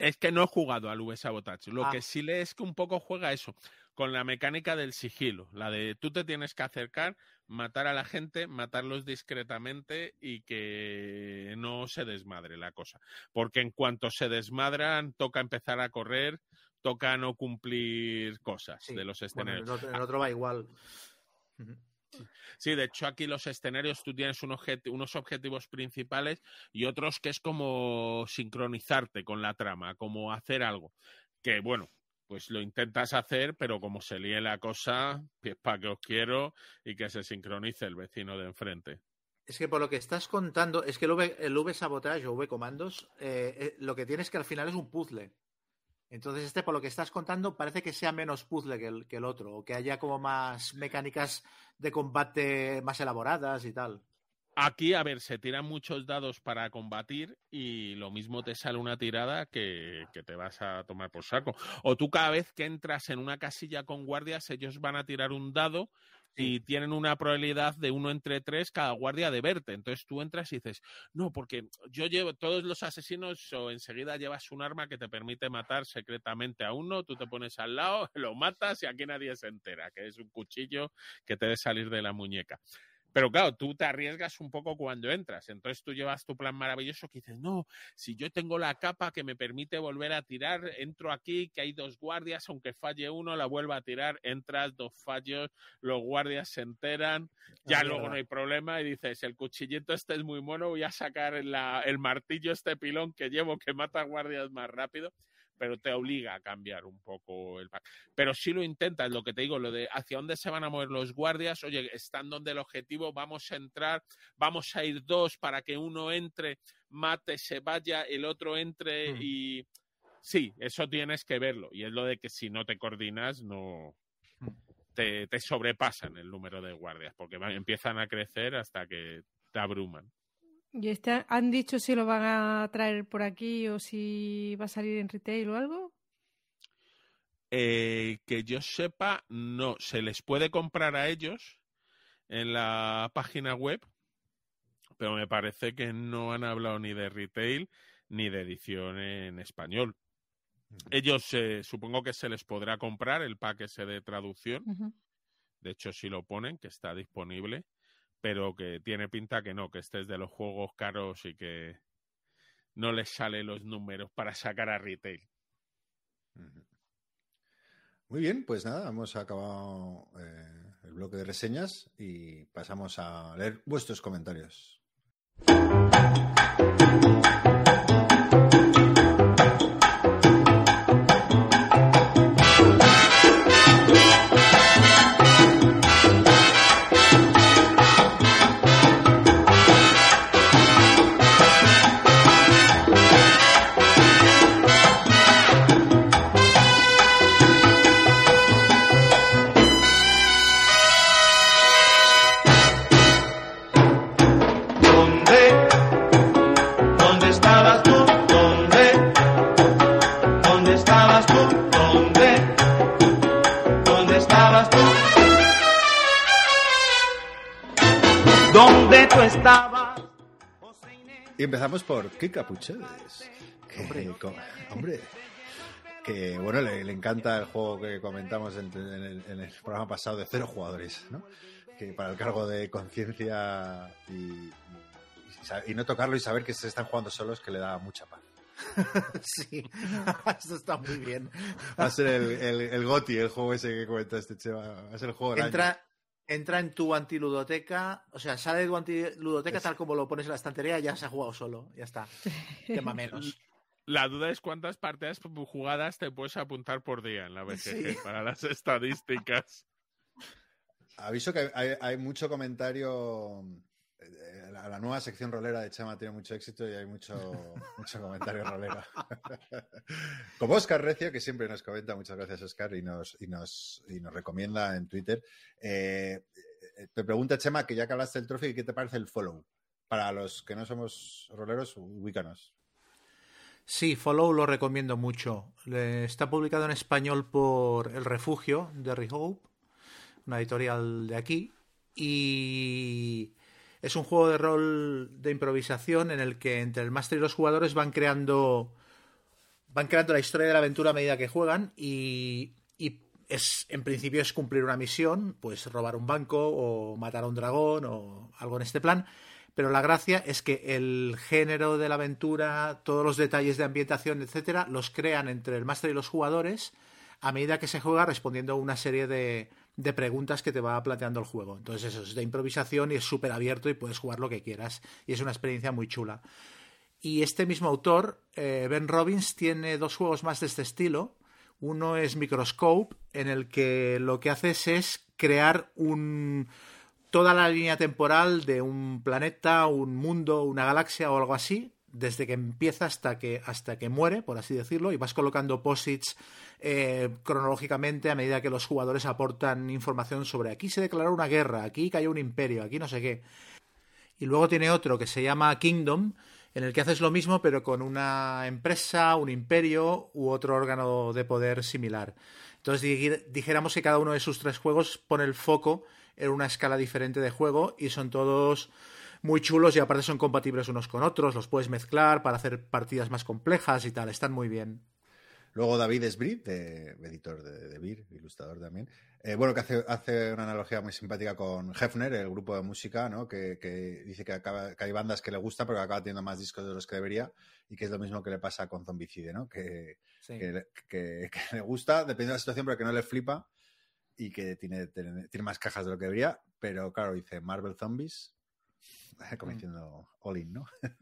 Es que no he jugado al V Sabotage. Lo Ah. que sí le es que un poco juega eso, con la mecánica del sigilo, la de tú te tienes que acercar, matar a la gente, matarlos discretamente y que no se desmadre la cosa. Porque en cuanto se desmadran, toca empezar a correr, toca no cumplir cosas Sí, de los Bueno, escenarios. en el otro, el otro va igual. Sí, de hecho aquí los escenarios tú tienes unos objetivos principales y otros que es como sincronizarte con la trama, como hacer algo. Que bueno, pues lo intentas hacer, pero como se líe la cosa, pues para que os quiero y que se sincronice el vecino de enfrente. Es que por lo que estás contando, es que el V, el V Sabotage o V Comandos, eh, eh, lo que tiene es que al final es un puzzle. Entonces, este, por lo que estás contando, parece que sea menos puzzle que el, otro, o que haya como más mecánicas de combate más elaboradas y tal. Aquí, a ver, se tiran muchos dados para combatir y lo mismo te sale una tirada que, que te vas a tomar por saco. O tú cada vez que entras en una casilla con guardias, ellos van a tirar un dado y tienen una probabilidad de uno entre tres cada guardia de verte. Entonces tú entras y dices, no, porque yo llevo, todos los asesinos o enseguida llevas un arma que te permite matar secretamente a uno, tú te pones al lado, lo matas y aquí nadie se entera, que es un cuchillo que te debe salir de la muñeca. Pero claro, tú te arriesgas un poco cuando entras. Entonces tú llevas tu plan maravilloso que dices, no, si yo tengo la capa que me permite volver a tirar, entro aquí, que hay dos guardias, aunque falle uno, la vuelvo a tirar, entras, dos fallos, los guardias se enteran, ya luego no hay problema y dices, el cuchillito este es muy mono, voy a sacar la- el martillo, este pilón que llevo que mata guardias más rápido. Pero te obliga a cambiar un poco el pack. Pero si lo intentas, lo que te digo, lo de hacia dónde se van a mover los guardias, oye, están donde el objetivo, vamos a entrar, vamos a ir dos para que uno entre, mate, se vaya, el otro entre Hmm. y sí, eso tienes que verlo. Y es lo de que si no te coordinas, no Hmm. te, te sobrepasan el número de guardias, porque van- empiezan a crecer hasta que te abruman. ¿Y este han dicho si lo van a traer por aquí o si va a salir en retail o algo? Eh, que yo sepa, no, se les puede comprar a ellos en la página web, pero me parece que no han hablado ni de retail ni de edición en español. Ellos eh, supongo que se les podrá comprar el pack ese de traducción, de hecho si lo ponen, que está disponible, pero que tiene pinta que no, que este es de los juegos caros y que no les sale los números para sacar a retail. Muy bien, pues nada, hemos acabado eh, el bloque de reseñas y pasamos a leer vuestros comentarios. Empezamos por Kika Puchedes. Que, Hombre. que bueno, le, le encanta el juego que comentamos en, en el, en el programa pasado de cero jugadores, ¿no? Que para el cargo de conciencia y, no tocarlo y saber que se están jugando solos que le da mucha paz. Sí, esto está muy bien. Va a ser el, el, el GOTI, el juego ese que comentaste, Cheva. Va a ser el juego del año. Entra, en tu antiludoteca, o sea, sale de tu antiludoteca tal como lo pones en la estantería, ya se ha jugado solo, ya está. Tema menos. La duda es cuántas partidas jugadas te puedes apuntar por día en la BGG Sí. para las estadísticas. Aviso que hay, hay mucho comentario. Eh, La, la nueva sección rolera de Chema tiene mucho éxito y hay mucho, mucho comentario rolero. Como Oscar Recio, que siempre nos comenta, muchas gracias Oscar, y nos, y nos, y nos recomienda en Twitter. Eh, eh, te pregunta Chema, que ya que hablaste del trofeo, ¿qué te parece el follow? Para los que no somos roleros, ubícanos. Sí, Follow lo recomiendo mucho. Está publicado en español por El Refugio de Rehope, una editorial de aquí. Y es un juego de rol de improvisación en el que entre el máster y los jugadores van creando van creando la historia de la aventura a medida que juegan y, es en principio es cumplir una misión, pues robar un banco o matar a un dragón o algo en este plan. Pero la gracia es que el género de la aventura, todos los detalles de ambientación, etcétera, los crean entre el máster y los jugadores a medida que se juega respondiendo a una serie de, de preguntas que te va planteando el juego. Entonces eso es de improvisación y es súper abierto y puedes jugar lo que quieras. Y es una experiencia muy chula. Y este mismo autor, eh, Ben Robbins, tiene dos juegos más de este estilo. Uno es Microscope, en el que lo que haces es crear un toda la línea temporal de un planeta, un mundo, una galaxia o algo así, desde que empieza hasta que, hasta que muere, por así decirlo, y vas colocando posits eh, cronológicamente a medida que los jugadores aportan información sobre aquí se declaró una guerra, aquí cayó un imperio, aquí no sé qué. Y luego tiene otro que se llama Kingdom, en el que haces lo mismo pero con una empresa, un imperio u otro órgano de poder similar. Entonces di- dijéramos que cada uno de sus tres juegos pone el foco en una escala diferente de juego y son todos muy chulos y aparte son compatibles unos con otros, los puedes mezclar para hacer partidas más complejas y tal, están muy bien. Luego David Esbrit, de, editor de, de Beer, ilustrador también. Eh, bueno, que hace, hace una analogía muy simpática con Hefner, el grupo de música, ¿no? Que, que dice que, acaba, que hay bandas que le gustan, pero que acaba teniendo más discos de los que debería, y que es lo mismo que le pasa con Zombicide, ¿no? Que, Sí. que, le- que- que le gusta, depende de la situación, pero que no le flipa y que tiene, tiene, tiene más cajas de lo que debería, pero claro, dice Marvel Zombies, como diciendo all in, ¿no? A mí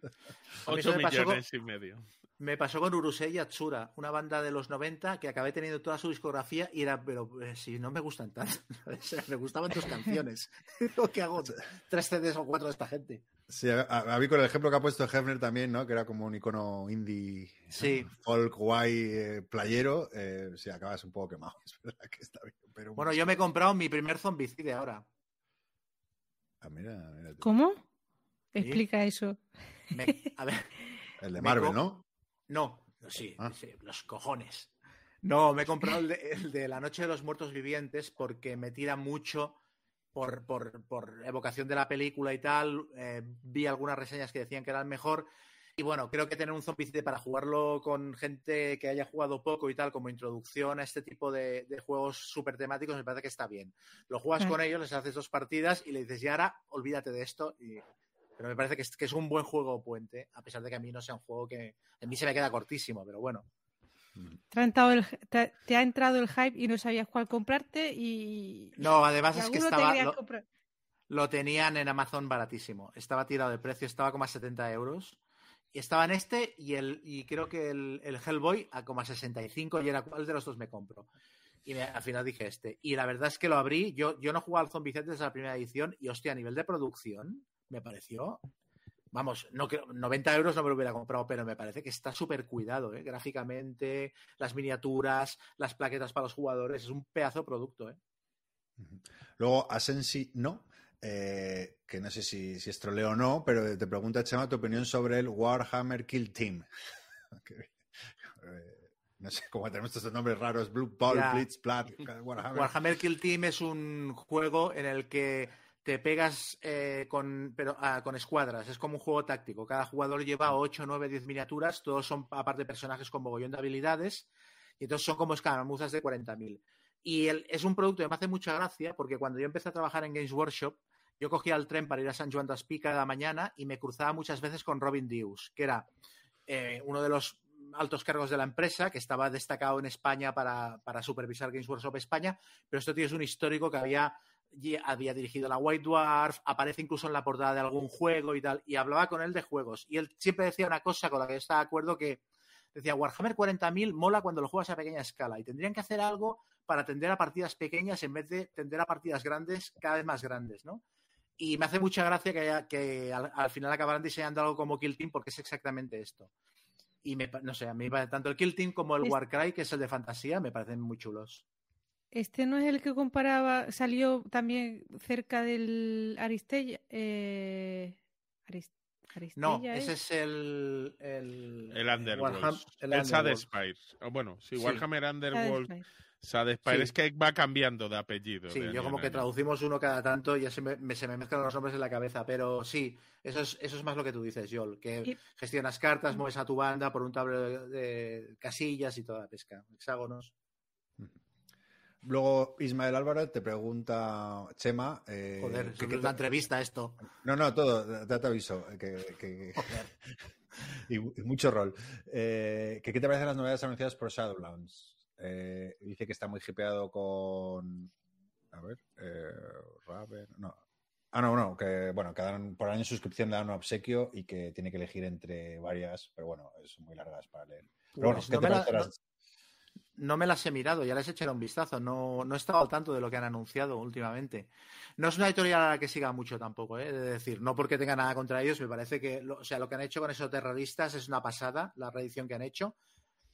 Ocho eso me pasó millones y medio. Me pasó con Urusei Yatsura, una banda de los 90 que acabé teniendo toda su discografía y era, pero eh, si no me gustan tanto, me gustaban tus canciones. Lo que hago tres CDs o cuatro de esta gente. Sí, a, a- a mí con el ejemplo que ha puesto Hefner también, ¿no? Que era como un icono indie, Sí. folk, guay, eh, playero. Eh, sí, acabas un poco quemado. Es verdad que está bien. Pero Bueno, yo me he comprado mi primer zombicide ahora. Ah, mira, mira. ¿Cómo? Explica eso. Me- a ver, El de Marvel, ¿no? no, sí, Ah. sí, los cojones. No, me he comprado el de, el de La Noche de los Muertos Vivientes porque me tira mucho por, por, por evocación de la película y tal. Eh, vi algunas reseñas que decían que era el mejor. Y bueno, creo que tener un zombicide para jugarlo con gente que haya jugado poco y tal, como introducción a este tipo de, de juegos súper temáticos, me parece que está bien. Lo juegas con ellos, les haces dos partidas y le dices, y ahora olvídate de esto. Y... Pero me parece que es, que es un buen juego puente, a pesar de que a mí no sea un juego que. A mí se me queda cortísimo, pero bueno. Te ha, entrado el, te, te ha entrado el hype y no sabías cuál comprarte y... No, además y es que te estaba. Lo, tenían en Amazon baratísimo. Estaba tirado de precio, estaba como a 70 euros. Y estaba en este y el y creo que el, el Hellboy a como a 65 y era cuál de los dos me compro. Y me- al final dije este. Y la verdad es que lo abrí. Yo, yo no jugaba al Zombicide desde la primera edición y hostia, a nivel de producción me pareció. Vamos, no creo, 90 euros no me lo hubiera comprado, pero me parece que está súper cuidado, ¿eh? gráficamente, las miniaturas, las plaquetas para los jugadores, es un pedazo de producto. ¿eh? Luego, Asensi no, eh, que no sé si, si es troleo o no, pero te pregunta, Chema, tu opinión sobre el Warhammer Kill Team. Que, eh, no sé cómo tenemos estos nombres raros, Blue Ball. Blitz, Plat, Warhammer. Warhammer Kill Team es un juego en el que te pegas eh, con, pero, ah, con escuadras. Es como un juego táctico. Cada jugador lleva 8, 9, 10 miniaturas. Todos son, aparte, personajes con mogollón de habilidades. Y entonces son como escaramuzas de 40.000. Y el- es un producto que me hace mucha gracia porque cuando yo empecé a trabajar en Games Workshop, yo cogía el tren para ir a San Juan de Espí cada mañana y me cruzaba muchas veces con Robin Deus, que era eh, uno de los altos cargos de la empresa, que estaba destacado en España para, para supervisar Games Workshop España, pero esto tío es un histórico que había había dirigido la White Dwarf, aparece incluso en la portada de algún juego y tal, y hablaba con él de juegos. Y él siempre decía una cosa con la que yo estaba de acuerdo que decía, Warhammer 40.000 mola cuando lo juegas a pequeña escala y tendrían que hacer algo para tender a partidas pequeñas en vez de tender a partidas grandes, cada vez más grandes, ¿no? Y me hace mucha gracia que, haya- que al, al final acabaran diseñando algo como Kill Team porque es exactamente esto. Y me, no sé, a mí tanto el Kill Team como el Warcry, que es el de fantasía, me parecen muy chulos. Este no es el que comparaba, salió también cerca del Aristella. Eh, No, Aristella, ese ¿eh? es el. El, El Underworld. Warham- El, el Sad. Spire. O bueno, sí, Sí. Warhammer Underworld. Sad Spire. Sí. Es que va cambiando de apellido. Sí, de yo como que traducimos uno cada tanto y ya se me, me- se me mezclan los nombres en la cabeza, pero sí, eso es, eso es más lo que tú dices, Joel, que Y- gestionas cartas, mueves a tu banda por un tablero de, de casillas y toda la pesca, hexágonos. Luego Ismael Álvarez te pregunta, Chema. eh, Joder, que- es que- una entrevista esto. No, no, todo, ya te aviso. Que, y, y mucho rol. Eh, ¿Qué te parecen las novedades anunciadas por Shadowlands? Eh, dice que está muy hipeado con. A ver, eh, Raven. No. Ah, no, no, que bueno, que dan, por año de suscripción le dan un obsequio y que tiene que elegir entre varias, pero bueno, son muy largas para leer. Pero bueno, ¿qué no te la- las- No me las he mirado, ya les he echado un vistazo. No, no he estado al tanto de lo que han anunciado últimamente. No es una editorial a la que siga mucho tampoco, ¿eh? Es decir, no porque tenga nada contra ellos, me parece que lo, o sea, lo que han hecho con esos terroristas es una pasada, la reedición que han hecho.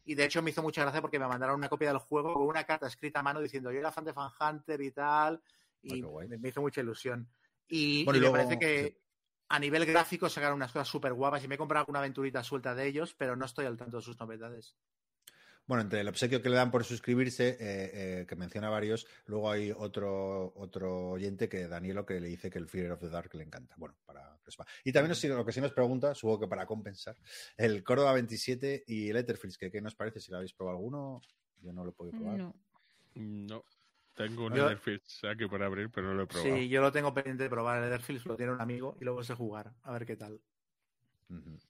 Y de hecho me hizo mucha gracia porque me mandaron una copia del juego con una carta escrita a mano diciendo yo era fan de Fan Hunter y tal. Y Ah, me, me hizo mucha ilusión. Y, Bueno, y y me luego- parece que a nivel gráfico sacaron unas cosas súper guapas y me he comprado alguna aventurita suelta de ellos, pero no estoy al tanto de sus novedades. Bueno, entre el obsequio que le dan por suscribirse, eh, eh, que menciona varios, luego hay otro, otro oyente que Danielo que le dice que el Fear of the Dark le encanta. Bueno, para que sepa. Y también nos, lo que sí nos pregunta, supongo que para compensar, el Córdoba 27 y el Etherfields, que qué nos parece si lo habéis probado alguno. Yo no lo he podido probar. No. No. Tengo un Yo- Netherfields aquí por abrir, pero no lo he probado. Sí, yo lo tengo pendiente de probar el Etherfields, lo tiene un amigo y luego sé jugar, a ver qué tal. Ujú.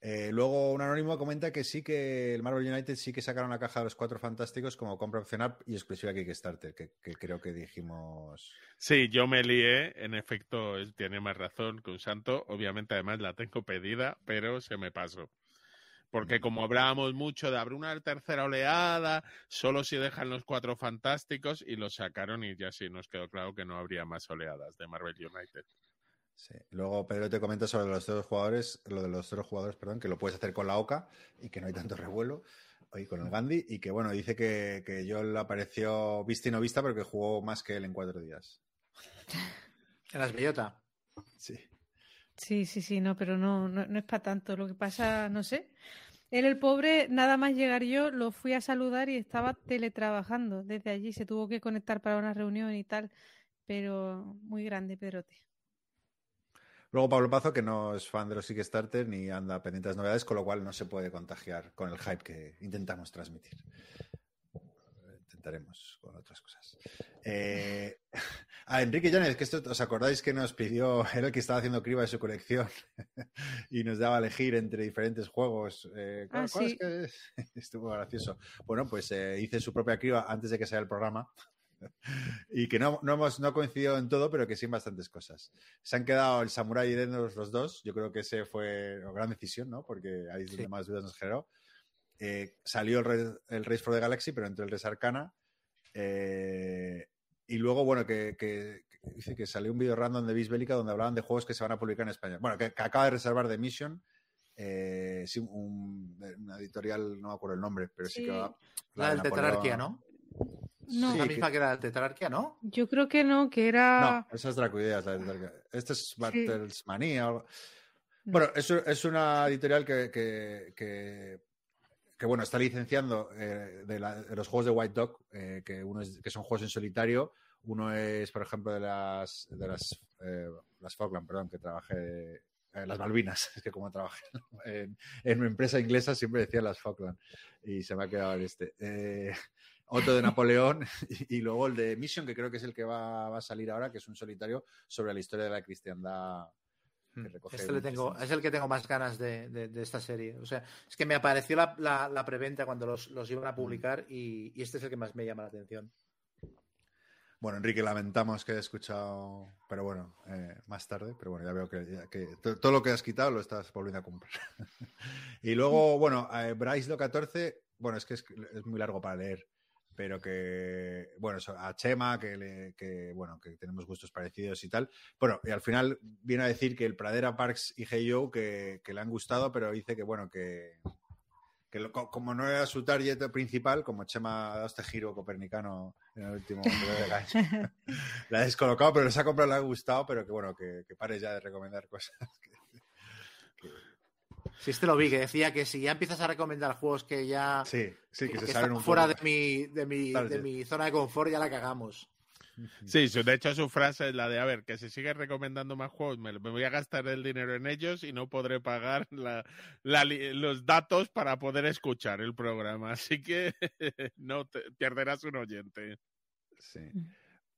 Eh, luego un anónimo comenta que sí que el Marvel United sí que sacaron la caja de los cuatro fantásticos como compra opcional y exclusiva Kickstarter, que, que creo que dijimos. Sí, yo me lié. En efecto, él tiene más razón que un santo. Obviamente, además, la tengo pedida, pero se me pasó. Porque como hablábamos mucho de abrir una tercera oleada, solo si dejan los cuatro fantásticos y los sacaron y ya sí nos quedó claro que no habría más oleadas de Marvel United. Sí. Luego Pedro te comenta sobre los dos jugadores, lo de los dos jugadores, perdón, que lo puedes hacer con la OCA y que no hay tanto revuelo, y con el Gandhi, y que bueno, dice que, que yo le apareció vista y no vista, pero que jugó más que él en cuatro días. En las bellota. Sí. Sí, sí, sí, no, pero no, no, no es para tanto. Lo que pasa, no sé. Él, el pobre, nada más llegar yo, lo fui a saludar y estaba teletrabajando desde allí. Se tuvo que conectar para una reunión y tal. Pero muy grande, Pedrote. Luego Pablo Pazo, que no es fan de los Kickstarter ni anda pendiente de las novedades, con lo cual no se puede contagiar con el hype que intentamos transmitir. Intentaremos con otras cosas. Eh, a Enrique Llanes, que esto, ¿os acordáis que nos pidió, era el que estaba haciendo criba de su colección y nos daba a elegir entre diferentes juegos? Eh, ¿cuál- Ah, cuál es que es? Estuvo gracioso. Bueno, pues eh, hice su propia criba antes de que sea el programa y que no, no hemos no coincidido en todo, pero que sí en bastantes cosas. Se han quedado el Samurai y Dendos los dos. Yo creo que ese fue una gran decisión, ¿no? Porque ahí es donde Sí. más dudas nos generó. Eh, salió el, Re- el Race for the Galaxy, pero entre el Res Arcana. eh, y luego, bueno, que, que- que dice que salió un vídeo random de Vis Bélica donde hablaban de juegos que se van a publicar en España. Bueno, que, que acaba de reservar The Mission. eh, sí, un- una editorial, no me acuerdo el nombre, pero sí, Sí. que va. La del de tetrarquía, ¿no? No, Sí, la que- misma que era la tetrarquía, ¿no? yo creo que no, que era. No, esa es Dracoideas. La. Este es Sí. Battles Manía. o algo. No. Bueno, es, es una editorial que, que, que, que, bueno, está licenciando eh, de, la- de los juegos de White Dog, eh, que, uno es, que son juegos en solitario. Uno es, por ejemplo, de las, de las, eh, las Falkland, perdón, que trabajé. eh, las Malvinas, es que como trabajé en, en mi empresa inglesa siempre decía las Falkland y se me ha quedado en este. Eh, otro de Napoleón y, y luego el de Mission, que creo que es el que va, va a salir ahora, que es un solitario sobre la historia de la cristiandad. que recoge Este le tengo, es el que tengo más ganas de, de- de esta serie. O sea, es que me apareció la, la- la preventa cuando los, los iban a publicar y, y este es el que más me llama la atención. Bueno, Enrique, lamentamos que he escuchado, pero bueno, eh, más tarde, pero bueno, ya veo que, ya que to- todo lo que has quitado lo estás volviendo a comprar. y luego, bueno, eh, Bryce lo 14, bueno, es que es, es muy largo para leer, pero que, bueno, a Chema, que, le- que, bueno, que tenemos gustos parecidos y tal. Bueno, y al final viene a decir que el Pradera Parks y Hey Yo que, que le han gustado, pero dice que, bueno, que, que lo- co- como no era su target principal, como Chema ha dado este giro copernicano en el último año, la ha descolocado, pero les ha comprado, le ha gustado, pero que bueno, que, que pare ya de recomendar cosas. que- Sí, este lo vi, que decía que si ya empiezas a recomendar juegos que ya sí, sí, que, se que salen están un fuera poco. de mi, de, mi, de mi zona de confort, ya la cagamos. Sí, de hecho su frase es la de, a ver, que si sigues recomendando más juegos, me, me voy a gastar el dinero en ellos y no podré pagar la- los datos para poder escuchar el programa. Así que no te, perderás un oyente. Sí.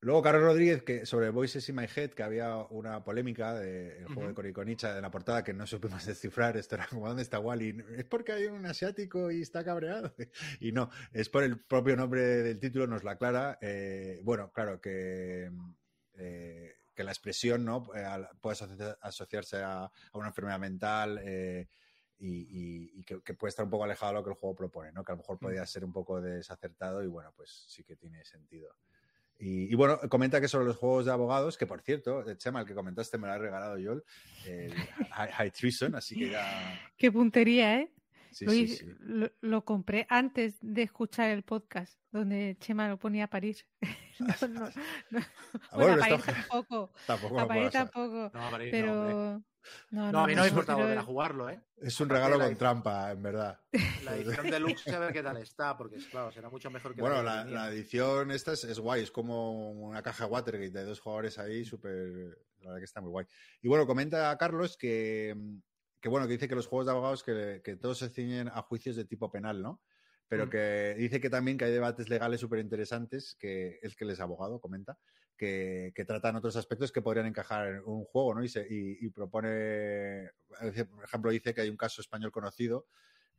Luego, Carlos Rodríguez, que sobre Voices in My Head, que había una polémica del juego de Coriconicha de la portada que no supimos descifrar. Esto era como, ¿dónde está Wally? Es porque hay un asiático y está cabreado. Y no, es por el propio nombre del título, nos lo aclara. Eh, bueno, claro, que, eh, que la expresión ¿no? Eh, puede asoci- asociarse a, a una enfermedad mental. y, y- y que, que puede estar un poco alejado de lo que el juego propone, ¿no? Que a lo mejor podría ser un poco desacertado y bueno, pues sí que tiene sentido. Y, y bueno, comenta que sobre los juegos de abogados, que por cierto, eh, Chema, el que comentaste me lo ha regalado yo, el High, High Treason, así que ya. Qué puntería, ¿eh? Sí, lo, sí, hice- sí. lo- lo compré antes de escuchar el podcast, donde Chema lo ponía a parir. no, no, no. Ah, Bueno, bueno, a tampoco. Tampoco A tampoco. No, no, hombre. Pero. No, No, a mí no me importa pero- volver a jugarlo, ¿eh? Es un Aparte regalo con trampa, en verdad. La edición deluxe, a ver qué tal está, porque claro, será mucho mejor que Bueno, la, la, edición esta es, es guay, es como una caja Watergate de dos jugadores ahí, súper, la verdad que está muy guay. Y bueno, comenta Carlos que, que bueno, que dice que los juegos de abogados que, que todos se ciñen a juicios de tipo penal, ¿no? Pero que dice que también que hay debates legales súper interesantes, que es que él es abogado, comenta, que, que tratan otros aspectos que podrían encajar en un juego, ¿no? Y, se, y, y propone, por ejemplo, dice que hay un caso español conocido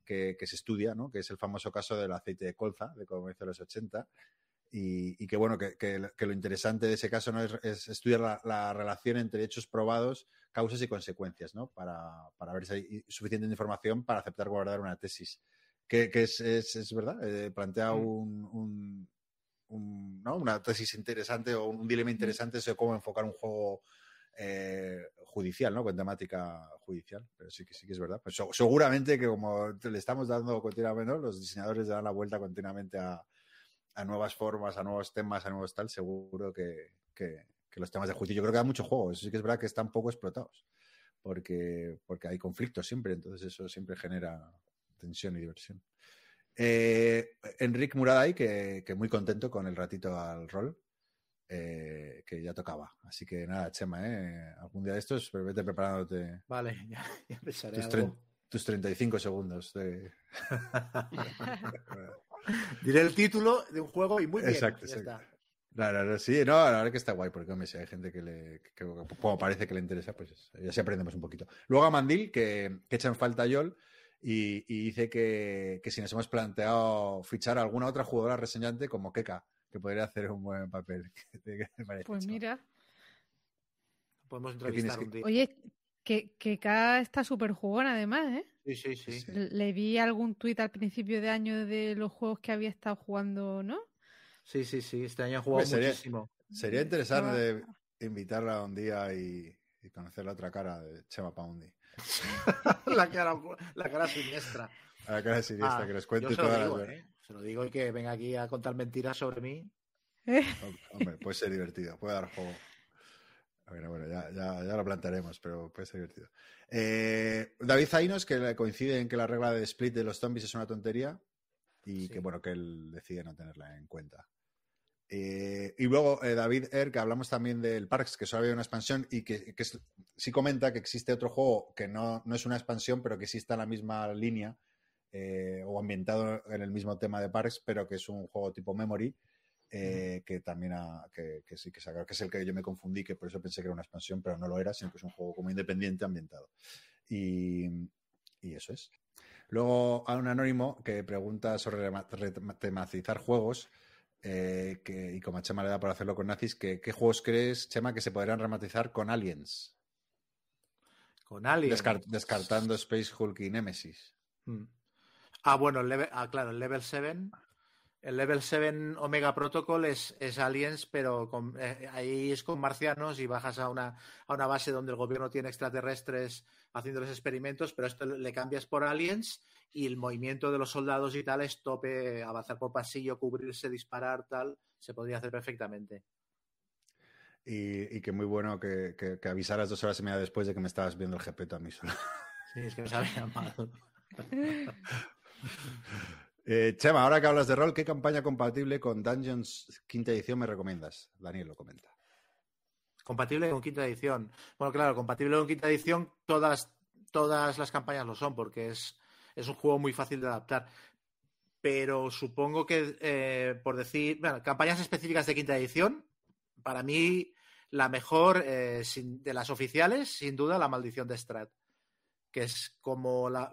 que, que se estudia, ¿no? Que es el famoso caso del aceite de colza, de comienzo de los 80. Y, y que bueno, que, que, que lo interesante de ese caso no es, es estudiar la, la, relación entre hechos probados, causas y consecuencias, ¿no? Para, para ver si hay suficiente información para aceptar guardar una tesis. Que, que es, es, es, verdad, eh, plantea un, un, un, ¿no? una tesis interesante o un dilema interesante sobre cómo enfocar un juego eh, judicial, ¿no? Con temática judicial. Pero sí que sí que es verdad. Pues seguramente que como le estamos dando continuamente, ¿no? los diseñadores dan la vuelta continuamente a, a, nuevas formas, a nuevos temas, a nuevos tal, seguro que, que, que, los temas de juicio. Yo creo que hay mucho juego. Eso sí que es verdad que están poco explotados. Porque, porque hay conflictos siempre, entonces eso siempre genera tensión y diversión. Eh, Enric Muraday, que, que, muy contento con el ratito al rol, eh, que ya tocaba. Así que nada, Chema, ¿eh? algún día de estos, pero vete preparándote. Vale, ya, ya pensaré. Tus, tre tus 35 segundos. De... Diré el título de un juego y muy bien. Exacto, ya exacto. está. Sí, no, la verdad que está guay, porque hombre, si hay gente que le, que, que, como parece que le interesa, pues ya sí aprendemos un poquito. Luego a Mandil, que, que echa en falta a Yol, y, y, dice que, que, si nos hemos planteado fichar a alguna otra jugadora reseñante como Keka, que podría hacer un buen papel. parece, pues mira. Podemos entrevistar un día. Oye, que Keka está súper jugona además, ¿eh? Sí, sí, sí. Le vi algún tuit al principio de año de los juegos que había estado jugando, ¿no? Sí, sí, sí. Este año ha jugado sería, muchísimo. Sería interesante invitarla un día y, y, conocer la otra cara de Chema Paundi. la, cara, la cara siniestra. La cara siniestra, Ah, que les cuente todas lo digo, las... ¿eh? Se lo digo y que venga aquí a contar mentiras sobre mí. Hombre, puede ser divertido, puede dar juego. Bueno, bueno, ya, ya, ya, lo plantearemos, pero puede ser divertido. Eh, David Zainos, que coincide en que la regla de split de los zombies es una tontería y sí. que, bueno, que él decide no tenerla en cuenta. Eh, y luego eh, David Er, que hablamos también del Parks, que solo había una expansión y que, que es, sí comenta que existe otro juego que no, no, es una expansión, pero que sí está en la misma línea eh, o ambientado en el mismo tema de Parks, pero que es un juego tipo Memory. Eh, que también ha, que, que, sí que sacaron, que es el que yo me confundí, que por eso pensé que era una expansión, pero no lo era, sino que es un juego como independiente ambientado. Y, y eso es. Luego a un anónimo que pregunta sobre retemazizar juegos. Eh, que, y como a Chema le da por hacerlo con nazis, que, ¿qué juegos crees, Chema, que se podrían rematizar con Aliens? Con Alien. Descar- descartando Space Hulk y Nemesis. Mm. Ah, bueno, el level, ah, claro, el level 7. El level 7 Omega Protocol es, es Aliens, pero con- eh, ahí es con marcianos y bajas a una, a una base donde el gobierno tiene extraterrestres haciéndoles experimentos, pero esto le cambias por Aliens y el movimiento de los soldados y tal es tope, avanzar por pasillo, cubrirse, disparar, tal, se podría hacer perfectamente. Y, y que muy bueno que, que, que avisaras dos horas y media después de que me estabas viendo el GP a mí solo. Sí, es que me sabía llamado. Eh, Chema, ahora que hablas de rol, ¿qué campaña compatible con Dungeons quinta edición me recomiendas? Daniel lo comenta. Compatible con quinta edición. Bueno, claro, compatible con quinta edición, todas, todas las campañas lo son, porque es, es un juego muy fácil de adaptar. Pero supongo que, eh, por decir, bueno, campañas específicas de quinta edición, para mí la mejor eh, de las oficiales, sin duda, la maldición de Strat. Que es como la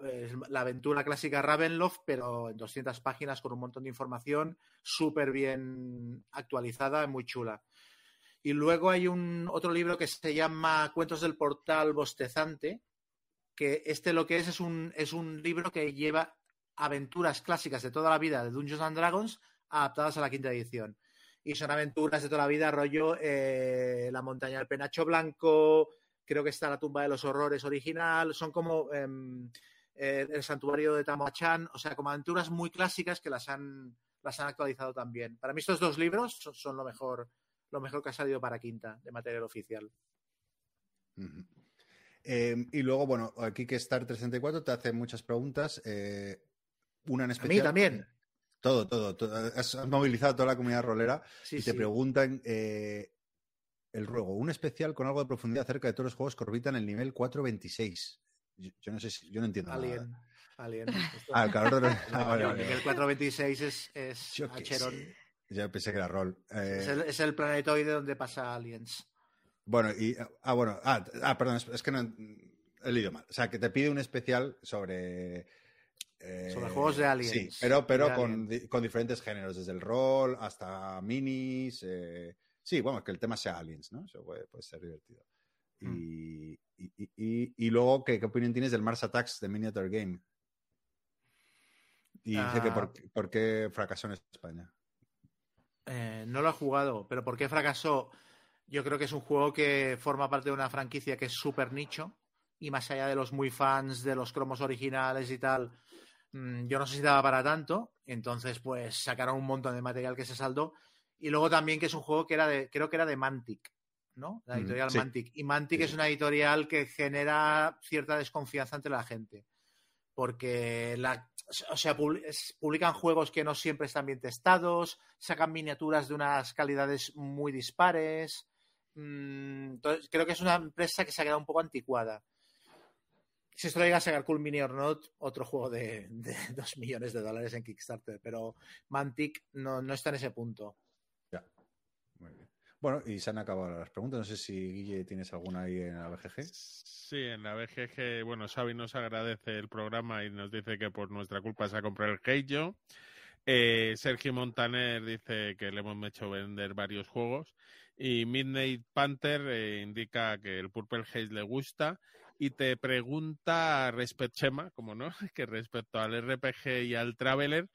aventura clásica Ravenloft, pero en 200 páginas con un montón de información, súper bien actualizada, muy chula. Y luego hay un otro libro que se llama Cuentos del Portal Bostezante, que este lo que es es un, es un libro que lleva aventuras clásicas de toda la vida de Dungeons and Dragons adaptadas a la quinta edición. Y son aventuras de toda la vida, rollo eh, La montaña del penacho blanco, creo que está La tumba de los horrores original, son como em, eh, El santuario de Tamoachan, o sea, como aventuras muy clásicas que las han, las han actualizado también. Para mí estos dos libros son, lo mejor lo mejor que ha salido para quinta de material oficial. Eh, y luego, bueno, aquí que Star 364 te hace muchas preguntas. eh, una en A especial. mí también. Todo, todo. todo. Has, movilizado toda la comunidad rolera Sí, y te sí. preguntan eh, el ruego. Un especial con algo de profundidad acerca de todos los juegos que orbitan el nivel 426. Yo, yo no sé si, yo no entiendo Alien. nada. Alien. Esto- Ah, el de... No, ah, vale, vale. 426 es, es Yo pensé que era rol. Eh, Es, el, es el planetoide donde pasa Aliens. Bueno, y. Ah, bueno. Ah, ah, perdón, es, es que no. He leído mal. O sea, que te pide un especial sobre. eh, Sobre juegos de aliens. Sí, pero, pero con, di- con diferentes géneros, desde el rol hasta minis. eh, sí, bueno, que el tema sea aliens, ¿no? Eso puede, puede ser divertido. Hmm. Y, y, y- y- luego, ¿qué, qué opinión tienes del Mars Attacks de Miniature Game? Y dice que Ah. por, por qué fracasó en España. Eh, no lo he jugado, pero ¿por qué fracasó? Yo creo que es un juego que forma parte de una franquicia que es súper nicho y más allá de los muy fans de los cromos originales y tal, mm, yo no sé si daba para tanto. Entonces, pues sacaron un montón de material que se saldó. Y luego también que es un juego que era de, creo que era de Mantic, ¿no? La Mm, editorial sí. Mantic. Y Mantic Sí, es una editorial que genera cierta desconfianza entre la gente. Porque la, o sea, publican juegos que no siempre están bien testados, sacan miniaturas de unas calidades muy dispares. Mm, Entonces, creo que es una empresa que se ha quedado un poco anticuada. Si esto llega a sacar Cool Mini or Not, otro juego de, de 2 millones de dólares en Kickstarter, pero Mantic no, no está en ese punto. Ya. Muy bien. Bueno, y se han acabado las preguntas. No sé si Guille tienes alguna ahí en la BGG. Sí, en la BGG, bueno, Xavi nos agradece el programa y nos dice que por nuestra culpa se ha comprado el Keijo. Eh, Sergio Montaner dice que le hemos hecho vender varios juegos. Y Midnight Panther eh, indica que el Purple Haze le gusta. Y te pregunta respecto, Chema, como no, que respecto al RPG y al Traveler,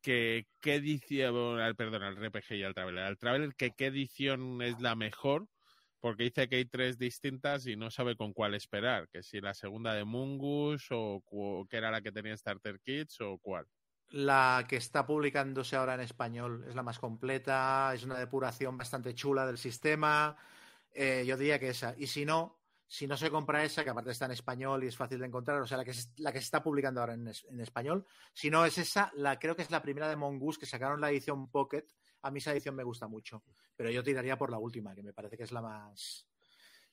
que qué edición, perdón, al RPG y al Traveler, al Traveler, que qué edición es la mejor porque dice que hay tres distintas y no sabe con cuál esperar, que si la segunda de Mungus o cu- que era la que tenía Starter Kits o cuál. La que está publicándose ahora en español es la más completa, es una depuración bastante chula del sistema. Eh, yo diría que esa. Y si no, si no se compra esa, que aparte está en español y es fácil de encontrar, o sea, la que, se- la que se está publicando ahora en, en español, si no es esa, la creo que es la primera de Mongoose que sacaron la edición Pocket. A mí esa edición me gusta mucho, pero yo tiraría por la última, que me parece que es la más.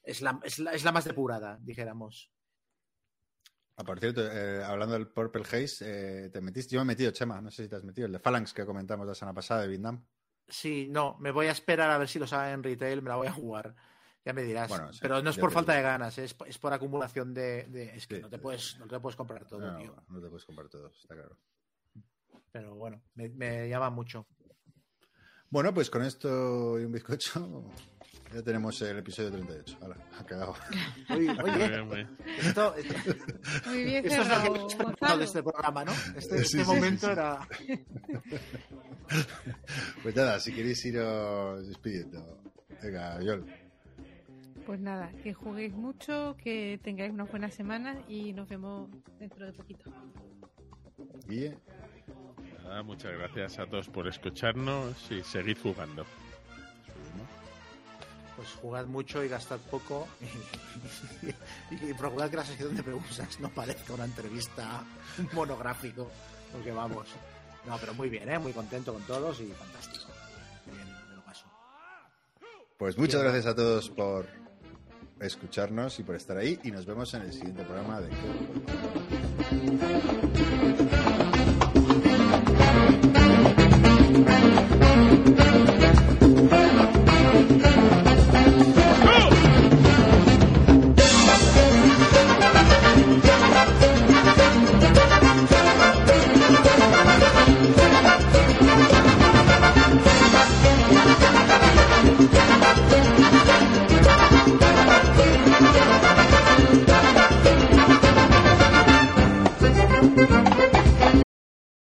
Es la, es la, es la más depurada, dijéramos. Ah, por cierto, eh, hablando del Purple Haze, eh, te metiste. Yo me he metido, Chema, no sé si te has metido, el de Phalanx que comentamos la semana pasada de Vietnam. Sí, no, me voy a esperar a ver si lo saben en retail, me la voy a jugar. Ya me dirás. Bueno, sí, Pero no es por falta de ganas, es, es por acumulación de. de- es que Sí, no, te puedes, no te puedes comprar todo, No, tío. no, no te puedes comprar todo, está claro. Pero bueno, me, me llama mucho. Bueno, pues con esto y un bizcocho ya tenemos el episodio 38. Hala, ha quedado. Oye, Muy oye, bien, muy bien. esto, esto, Muy bien esto es lo que hemos de este programa, ¿no? Este, Sí, este sí, momento sí. era. Pues nada, si queréis iros despidiendo. Venga, Yol. Pues nada, que juguéis mucho, que tengáis unas buenas semanas y nos vemos dentro de poquito. Guille. Nada, muchas gracias a todos por escucharnos y seguid jugando. Pues jugad mucho y gastad poco y, y, y procurad que la sección de preguntas no parezca una entrevista, monográfico, porque vamos. No, pero muy bien, ¿eh? Muy contento con todos y fantástico. Muy bien, me lo paso. Pues muchas gracias a todos por escucharnos y por estar ahí. Y nos vemos en el siguiente programa de.